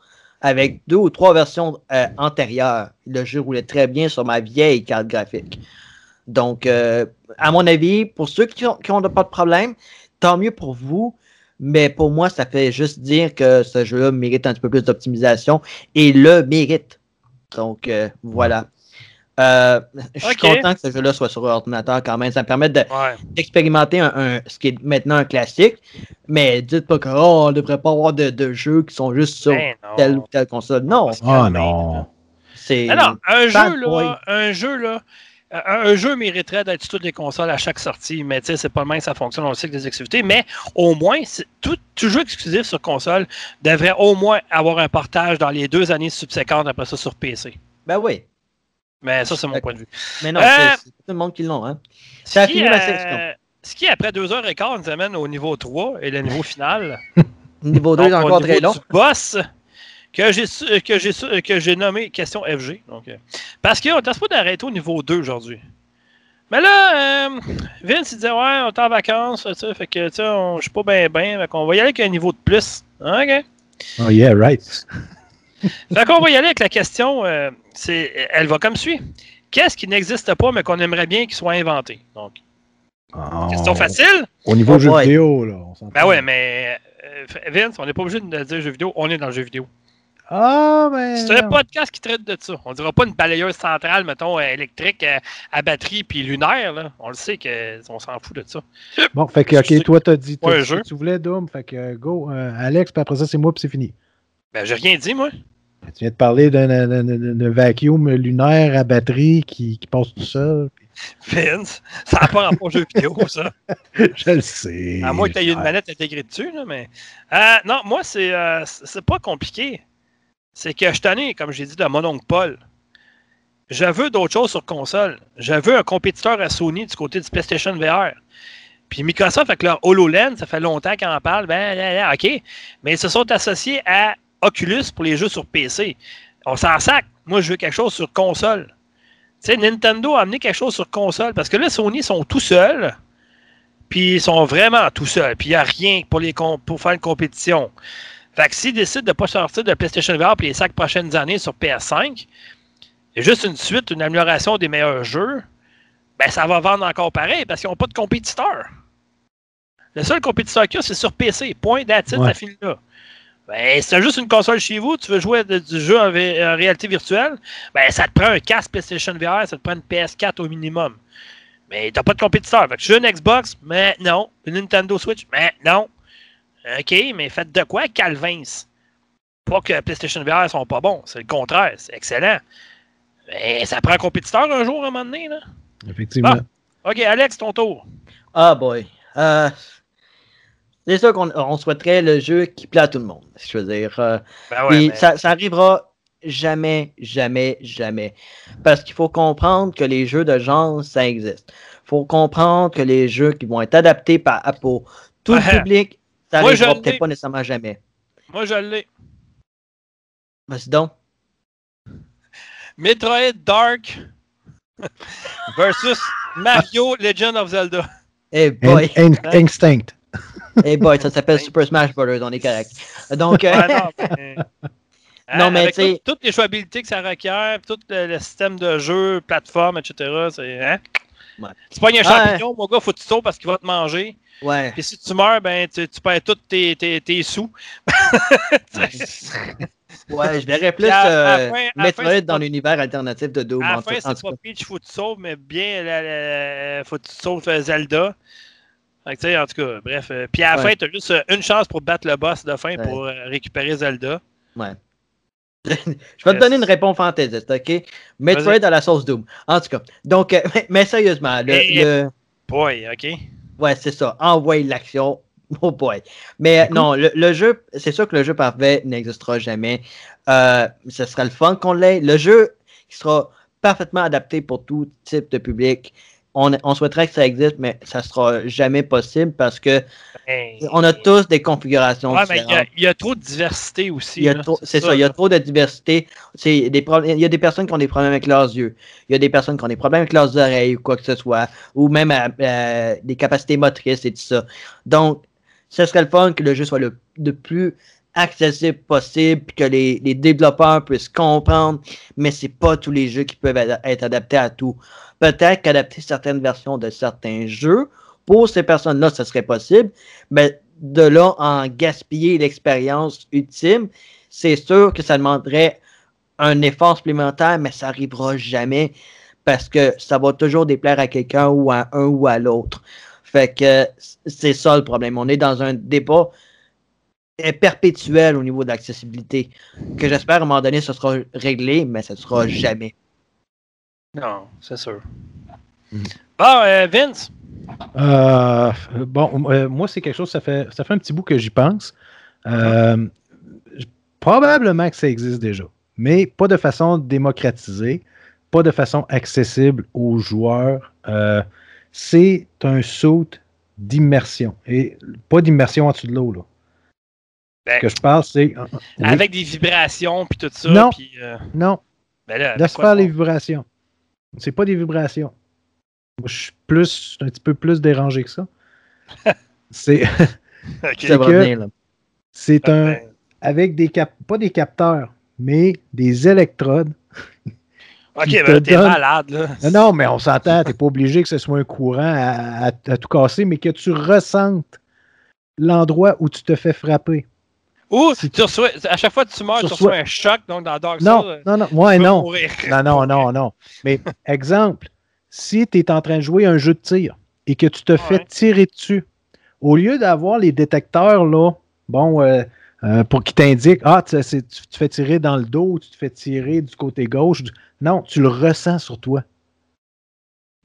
Speaker 2: avec deux ou trois versions euh, antérieures. Le jeu roulait très bien sur ma vieille carte graphique. Donc, euh, à mon avis, pour ceux qui n'ont pas de problème, tant mieux pour vous. Mais pour moi, ça fait juste dire que ce jeu-là mérite un petit peu plus d'optimisation et le mérite. Donc, euh, voilà. Euh, je suis content que ce jeu-là soit sur ordinateur quand même. Ça me permet de-
Speaker 1: Ouais.
Speaker 2: d'expérimenter un, un- ce qui est maintenant un classique. Mais dites pas que oh, on devrait pas avoir de, de jeux qui sont juste sur
Speaker 1: Ben
Speaker 2: telle ou telle console. Non,
Speaker 3: Oh non.
Speaker 2: c'est.
Speaker 1: Non, un jeu,
Speaker 2: boy.
Speaker 1: là, un jeu, là, un, un jeu mériterait d'être sur toutes les consoles à chaque sortie, mais tu sais, c'est pas le même que ça fonctionne, on le sait que des exclusivités, mais au moins, tout, tout jeu exclusif sur console devrait au moins avoir un partage dans les deux années subséquentes après ça sur PC.
Speaker 2: Ben oui.
Speaker 1: Mais ça, c'est mon point de vue.
Speaker 2: Mais non,
Speaker 1: Euh,
Speaker 2: c'est tout le monde qui l'ont. Hein. Ça a fini ma
Speaker 1: euh,
Speaker 2: section.
Speaker 1: Ce qui, après deux heures et quart, nous amène au niveau 3 et le niveau final.
Speaker 2: Niveau 2 est encore très long.
Speaker 1: du boss que j'ai que j'ai su- que j'ai nommé question FG. Donc, euh, parce qu'on ne pas d'arrêter au niveau 2 aujourd'hui. Mais là, euh, Vince il disait ouais, on est en vacances, tu sais, fait que tu sais, on- je suis pas bien bien, qu'on va y aller avec un niveau de plus. OK?
Speaker 3: Oh yeah, right.
Speaker 1: Fait qu'on va y aller avec la question, euh, c'est, elle va comme suit. Qu'est-ce qui n'existe pas mais qu'on aimerait bien qu'il soit inventé? Donc,
Speaker 3: Oh.
Speaker 1: question facile.
Speaker 3: Au niveau
Speaker 2: Oh
Speaker 3: jeu vidéo, là. on.
Speaker 1: Ben ouais, mais euh, Vince, on n'est pas obligé de dire jeu vidéo, on est dans le jeu vidéo.
Speaker 3: Ah, ben.
Speaker 1: C'est un podcast qui traite de ça. On dira pas une balayeuse centrale, mettons, euh, électrique à batterie puis lunaire. Là. On le sait qu'on s'en fout de ça.
Speaker 3: Bon, fait que, ok, toi, t'as dit,
Speaker 1: Ouais, jeu.
Speaker 3: que tu voulais, Doom. Fait que, go, euh, Alex, puis après ça, c'est moi, puis c'est fini.
Speaker 1: Ben, j'ai rien dit, moi.
Speaker 3: Tu viens de parler d'un vacuum lunaire à batterie qui, qui passe tout seul.
Speaker 1: Vince, ça n'a pas rapport au jeu vidéo, ça.
Speaker 3: Je le sais.
Speaker 1: À moins que tu aies une manette intégrée dessus, là, mais. Euh, non, moi, c'est euh, pas compliqué. C'est que je tanné, comme j'ai dit, de mon oncle Paul. Je veux d'autres choses sur console. Je veux un compétiteur à Sony du côté du PlayStation VR. Puis Microsoft, avec leur HoloLens, ça fait longtemps qu'ils en parlent. Ben, ben, ben, OK. Mais ils se sont associés à Oculus pour les jeux sur PC. On s'en sac. Moi, je veux quelque chose sur console. Tu sais, Nintendo a amené quelque chose sur console. Parce que là, Sony sont tout seuls. Puis ils sont vraiment tout seuls. Puis il n'y a rien pour, les pour faire une compétition. Fait que s'ils décident de ne pas sortir de PlayStation VR pour les cinq prochaines années sur PS5, et juste une suite, une amélioration des meilleurs jeux, ben ça va vendre encore pareil parce qu'ils n'ont pas de compétiteur. Le seul compétiteur qu'il y a, c'est sur PC. Point
Speaker 3: Ouais.
Speaker 1: ça finit là. Ben, si tu as juste une console chez vous, tu veux jouer de- du jeu en, réalité virtuelle, ben ça te prend un casque PlayStation VR, ça te prend une PS4 au minimum. Mais t'as pas de compétiteur. Fait que je veux une Xbox, mais non. Une Nintendo Switch, mais non. OK, mais faites de quoi, Calvins? Pas que PlayStation VR sont pas bons, c'est le contraire, c'est excellent. Mais ça prend un compétiteur un jour, à un moment donné, là.
Speaker 3: Effectivement.
Speaker 1: OK, Alex, ton tour.
Speaker 2: Ah boy. Euh, c'est sûr qu'on on souhaiterait le jeu qui plaît à tout le monde. Je veux dire. euh,
Speaker 1: Ben mais-
Speaker 2: ça, ça arrivera jamais, jamais, jamais. Parce qu'il faut comprendre que les jeux de genre, ça existe. Il faut comprendre que les jeux qui vont être adaptés par, pour tout le public, ça
Speaker 1: Moi, je
Speaker 2: arrivera
Speaker 1: l'ai.
Speaker 2: peut-être pas nécessairement jamais.
Speaker 1: Moi, je l'ai.
Speaker 2: Vas-y donc.
Speaker 1: Metroid Dark versus Mario Legend of Zelda.
Speaker 2: Eh
Speaker 3: In-
Speaker 2: boy,
Speaker 3: in- Instinct.
Speaker 2: eh boy, ça s'appelle Super Smash Bros. On est correct. Donc, euh,
Speaker 1: Ouais, non, mais, Hein,
Speaker 2: Non, mais
Speaker 1: avec tout- toutes les jouabilités que ça requiert, tout le, le système de jeu, plateforme, etc. C'est, hein?
Speaker 2: Ouais.
Speaker 1: Tu pognes un
Speaker 2: Ah,
Speaker 1: champignon, mon gars, faut que tu sautes parce qu'il va te manger.
Speaker 2: ouais.
Speaker 1: Puis si tu meurs, ben tu, tu perds tous tes, tes, tes sous.
Speaker 2: Ouais, je verrais plus
Speaker 1: à-
Speaker 2: euh,
Speaker 1: à fin, c'est
Speaker 2: dans l'univers alternatif de Doom.
Speaker 1: À la fin, c'est pas. Peach, faut que tu sauves, mais bien, la- la- faut que tu sauves euh, Zelda. En tout cas, bref. euh, puis à la
Speaker 2: Ouais.
Speaker 1: fin, tu as juste euh, une chance pour battre le boss de fin
Speaker 2: Ouais.
Speaker 1: pour euh, récupérer Zelda.
Speaker 2: Ouais. je vais te donner une réponse fantaisiste, OK? Metroid à la sauce Doom. En tout cas, donc, euh, mais, sérieusement, le,
Speaker 1: Boy, OK?
Speaker 2: ouais, c'est ça. Envoie l'action. Oh boy. Mais non, le, le jeu, c'est sûr que le jeu parfait n'existera jamais. Euh, ce sera le fun qu'on l'ait. Le jeu qui sera parfaitement adapté pour tout type de public. On, on souhaiterait que ça existe, mais ça sera jamais possible parce que
Speaker 1: Ben,
Speaker 2: on a tous des configurations
Speaker 1: Ouais, mais il y, a-
Speaker 2: différentes.
Speaker 1: il y a trop de diversité aussi.
Speaker 2: C'est ça, il y a trop de diversité. Des. Il y a des personnes qui ont des problèmes avec leurs yeux. Il y a des personnes qui ont des problèmes avec leurs oreilles ou quoi que ce soit, ou même euh, euh, des capacités motrices et tout ça. Donc, ce serait le fun que le jeu soit le, le plus accessible possible, puis que les, développeurs puissent comprendre, mais c'est pas tous les jeux qui peuvent être être adaptés à tout. Peut-être qu'adapter certaines versions de certains jeux, pour ces personnes-là, ce serait possible, mais de là en gaspiller l'expérience ultime, c'est sûr que ça demanderait un effort supplémentaire, mais ça arrivera jamais parce que ça va toujours déplaire à quelqu'un ou à un ou à l'autre. Fait que c'est ça le problème. On est dans un débat euh, perpétuel au niveau de l'accessibilité que j'espère à un moment donné ce sera réglé, mais ça ne sera jamais.
Speaker 1: Non, c'est sûr.
Speaker 3: Mhm.
Speaker 1: Bon, euh, Vince?
Speaker 3: Euh, bon, euh, moi, c'est quelque chose, ça fait, ça fait un petit bout que j'y pense. Euh, probablement que ça existe déjà, mais pas de façon démocratisée, pas de façon accessible aux joueurs. Euh, c'est un saut d'immersion. Et pas d'immersion en dessous de l'eau. là.
Speaker 1: Ben,
Speaker 3: Ce que je parle, c'est. Oui.
Speaker 1: Avec des vibrations puis tout ça.
Speaker 3: Non.
Speaker 1: puis, euh,
Speaker 3: Non,
Speaker 1: ben là,
Speaker 3: laisse
Speaker 1: quoi
Speaker 3: faire les vibrations. C'est pas des vibrations. Moi, je suis plus, un petit peu plus dérangé que ça. c'est.
Speaker 1: Ok.
Speaker 2: Ça va
Speaker 3: que-
Speaker 2: venir, là.
Speaker 3: C'est un.
Speaker 1: Ben,
Speaker 3: avec des cap pas des capteurs, mais des électrodes.
Speaker 1: ok, ben t'es
Speaker 3: donne-
Speaker 1: malade, là.
Speaker 3: Non, non, mais on s'entend, t'es pas obligé que ce soit un courant à, à- à tout casser, mais que tu ressentes l'endroit où tu te fais frapper.
Speaker 1: Ou,
Speaker 3: Si
Speaker 1: tu reçois, à chaque fois que tu meurs,
Speaker 3: Tu
Speaker 1: reçois un choc, donc dans Dark
Speaker 3: Non,
Speaker 1: Souls. euh,
Speaker 3: non, non, ouais,
Speaker 1: tu vas
Speaker 3: non.
Speaker 1: mourir.
Speaker 3: Non, non, non, non. Mais exemple, si tu es en train de jouer un jeu de tir et que tu te fais tirer dessus, au lieu d'avoir les détecteurs là, bon, euh, euh, pour qu'ils t'indiquent, ah, tu, te fais tirer dans le dos, tu te fais tirer du côté gauche. Non, tu le ressens sur toi.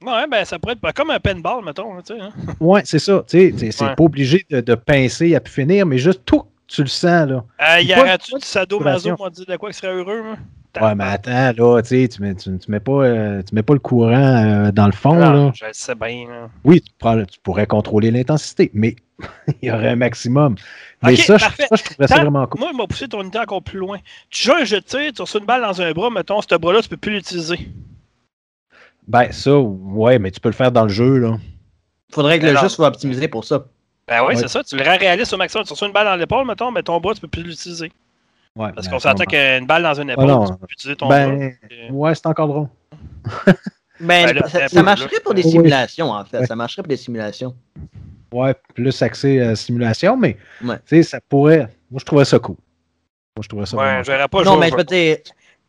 Speaker 1: Ouais, ben ça pourrait être pas comme un pinball, mettons, sais. hein.
Speaker 3: Ouais, c'est ça. Tu sais, c'est c'est
Speaker 1: Ouais.
Speaker 3: pas obligé de, de pincer à pu finir, mais juste tout, tu le sens là.
Speaker 1: Euh, y aurait-tu du sadomaso, moi, dire de quoi qui serait heureux, moi?
Speaker 3: Ouais, mais attends, là, tu sais, tu mets, tu, tu mets pas, euh, tu mets pas le courant euh, dans le fond,
Speaker 1: Ah,
Speaker 3: là.
Speaker 1: je le sais bien, là.
Speaker 3: Oui, tu, prends- tu pourrais contrôler l'intensité, mais il y aurait un maximum. Mais
Speaker 1: Ok,
Speaker 3: ça, je,
Speaker 1: parfait.
Speaker 3: ça, je trouverais ça vraiment cool.
Speaker 1: Moi, il m'a poussé ton idée encore plus loin. Tu joues un jeu de tir, tu reçois une balle dans un bras, mettons, ce bras-là, tu peux plus l'utiliser.
Speaker 3: Ben, ça, ouais, mais tu peux le faire dans le jeu, là.
Speaker 2: Faudrait que le jeu soit optimisé pour ça.
Speaker 1: Ben oui,
Speaker 3: Ouais.
Speaker 1: c'est ça. Tu le rends réaliste au maximum. Tu reçois une balle dans l'épaule, mettons, mais ton bras, tu peux plus l'utiliser.
Speaker 3: Ouais,
Speaker 1: Parce
Speaker 3: ben,
Speaker 1: qu'on s'entend
Speaker 3: ça,
Speaker 1: qu'une balle dans une épaule,
Speaker 3: non.
Speaker 1: tu peux plus utiliser ton bras.
Speaker 3: Ben,
Speaker 1: Euh,
Speaker 3: ouais, c'est encore drôle.
Speaker 2: Ben,
Speaker 1: Ben là,
Speaker 2: ça, marcherait pour des simulations, en fait.
Speaker 3: Ouais.
Speaker 2: Ça marcherait pour des simulations.
Speaker 3: Ouais, plus accès à simulation, mais
Speaker 2: Ouais.
Speaker 3: tu sais, ça pourrait. Moi, je trouverais ça cool. Moi, je trouverais ça
Speaker 1: Ouais,
Speaker 3: vraiment
Speaker 1: je verrais pas
Speaker 2: non, mais je veux dire,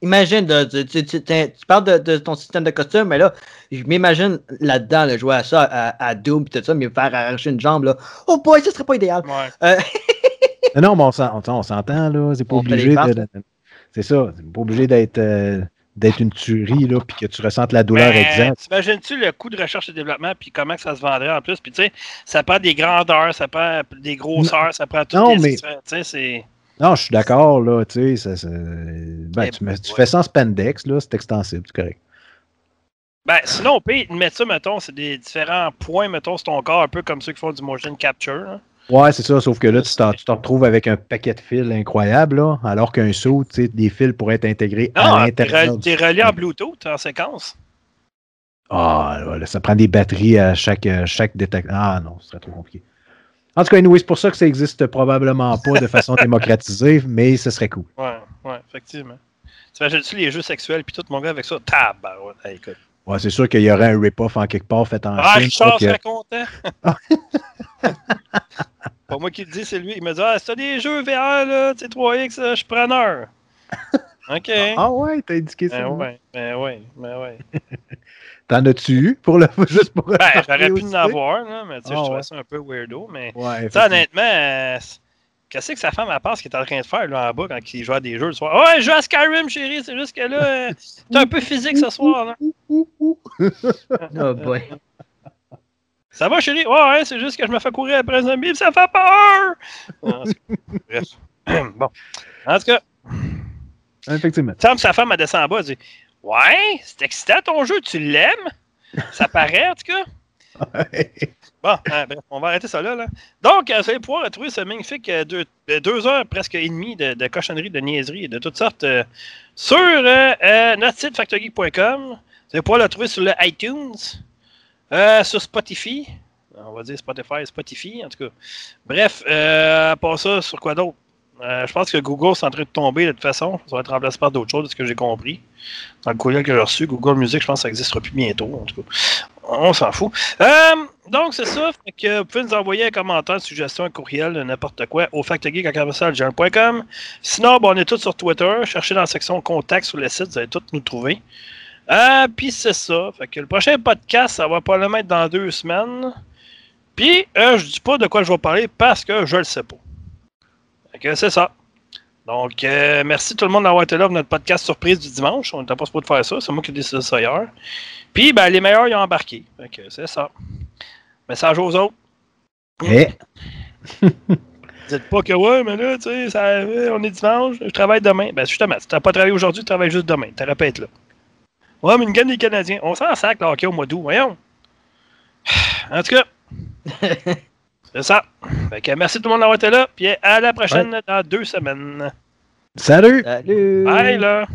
Speaker 2: imagine, de- tu, tu- tu- tu- tu parles de, de ton système de costume, mais là, je m'imagine là-dedans, le jouer à ça, à, à Doom, pis tout ça, mais me faire arracher une jambe, là. Oh boy, ça serait pas idéal.
Speaker 1: Ouais.
Speaker 2: Euh,
Speaker 3: Non, non, mais on s'en- on s'entend, là. C'est pas
Speaker 2: On
Speaker 3: obligé de. C'est ça. C'est pas obligé d'être euh, d'être une tuerie, là, puis que tu ressentes la douleur
Speaker 1: Mais
Speaker 3: exacte.
Speaker 1: T'imagines-tu le coût de recherche et développement, puis comment que ça se vendrait en plus? Puis tu sais, ça prend des grandeurs, ça prend des grosseurs, ça prend tout
Speaker 3: Non,
Speaker 1: les
Speaker 3: mais-
Speaker 1: Tu sais, c'est.
Speaker 3: Non, je suis d'accord, là, tu sais, ben, tu, fais en spandex, là, c'est extensible, c'est correct.
Speaker 1: Ben, sinon, on peut mettre ça, mettons, c'est des différents points, mettons, sur ton corps, un peu comme ceux qui font du motion capture. là.
Speaker 3: Ouais, c'est ça, sauf que là, tu t'en- tu te retrouves avec un paquet de fils incroyable, là, alors qu'un saut, tu sais, des fils pourraient être intégrés
Speaker 1: Non,
Speaker 3: à
Speaker 1: t'es
Speaker 3: l'intérieur. du-
Speaker 1: t'es relié en Bluetooth en séquence.
Speaker 3: Ah, là, ça prend des batteries à chaque, euh, chaque détecteur. Ah non, ce serait trop compliqué. En tout cas, anyway, c'est pour ça que ça existe probablement pas de façon démocratisée, mais ce serait cool.
Speaker 1: Ouais, ouais, effectivement. T'imagines-tu les jeux sexuels, puis tout mon gars avec ça? Tabarouette. Hey, écoute.
Speaker 3: Ouais, c'est sûr qu'il y aurait un rip-off en quelque part fait en
Speaker 1: Ah,
Speaker 3: Chine,
Speaker 1: Richard
Speaker 3: ça, que-
Speaker 1: serait content. Pas moi qui le dis, c'est lui. Il me dit Ah, c'est des jeux VR, là, tu sais, 3X, là, je suis preneur. OK.
Speaker 3: Ah ouais, t'as indiqué ça.
Speaker 1: Ben
Speaker 3: hein?
Speaker 1: ouais, ben ouais, ben ouais.
Speaker 3: T'en as-tu eu pour le juste pour
Speaker 1: Ben, j'aurais pu en avoir, là, mais tu sais,
Speaker 3: Ah,
Speaker 1: je trouvais
Speaker 3: ouais.
Speaker 1: ça un peu weirdo. Mais,
Speaker 3: Ouais,
Speaker 1: honnêtement, euh, c'est- qu'est-ce que sa femme, elle pense qu'il est en train de faire, là, en bas, quand il joue à des jeux le soir? Ouais, je joue à Skyrim, chérie, c'est juste que là, euh, t'es un peu physique ce soir, là.
Speaker 3: Ouh, ouh.
Speaker 2: oh boy.
Speaker 1: Ça va, chérie? Ouais, ouais, c'est juste que je me fais courir après un zombie, ça fait peur! En tout cas, Bref. bon. En tout cas,
Speaker 3: Effectivement.
Speaker 1: Sam, sa femme, elle descend en bas, elle dit Ouais, c'est excitant ton jeu, tu l'aimes? Ça paraît, en tout cas. Bon, hein, bref, on va arrêter ça là. là. Donc, euh, vous allez pouvoir retrouver ce magnifique euh, deux, euh, deux heures presque et demie de, de cochonneries, de niaiseries et de toutes sortes euh, sur euh, euh, notre site factogeek.com. Vous allez pouvoir le trouver sur le iTunes, euh, sur Spotify. On va dire Spotify, Spotify, en tout cas. Bref, euh, à part ça, sur quoi d'autre? Euh, je pense que Google c'est en train de tomber de toute façon. Ça va être remplacé par d'autres choses, de ce que j'ai compris. Dans le courriel que j'ai reçu, Google Music, je pense que ça n'existera plus bientôt. En tout cas, on s'en fout. Euh, donc, c'est ça. Vous pouvez nous envoyer un commentaire, une suggestion, un courriel, n'importe quoi au factogeek.com. Sinon, bon, on est tous sur Twitter. Cherchez dans la section contact sur le site, vous allez tous nous trouver. Euh, puis c'est ça. Le prochain podcast, ça va probablement être dans deux semaines. Puis, je dis pas de quoi je vais parler parce que je le sais pas. Fait que c'est ça. Donc, euh, merci tout le monde d'avoir été là pour notre podcast surprise du dimanche. On n'était pas supposé faire ça. C'est moi qui ai décidé ça hier. Puis, ben, les meilleurs, ils ont embarqué. Fait que c'est ça. Message aux autres.
Speaker 3: Eh,
Speaker 1: Dites pas que ouais, mais là, tu sais, ça- on est dimanche, je travaille demain. Ben justement, si t'as pas travaillé aujourd'hui, tu travailles juste demain. T'aurais pas être là. Ouais, mais une gagne des Canadiens. On s'en sac, le hockey au mois d'août, voyons. En tout cas, c'est ça. Fait que merci tout le monde d'avoir été là, puis à la prochaine dans deux semaines.
Speaker 3: salut!
Speaker 2: Salut!
Speaker 1: Bye là!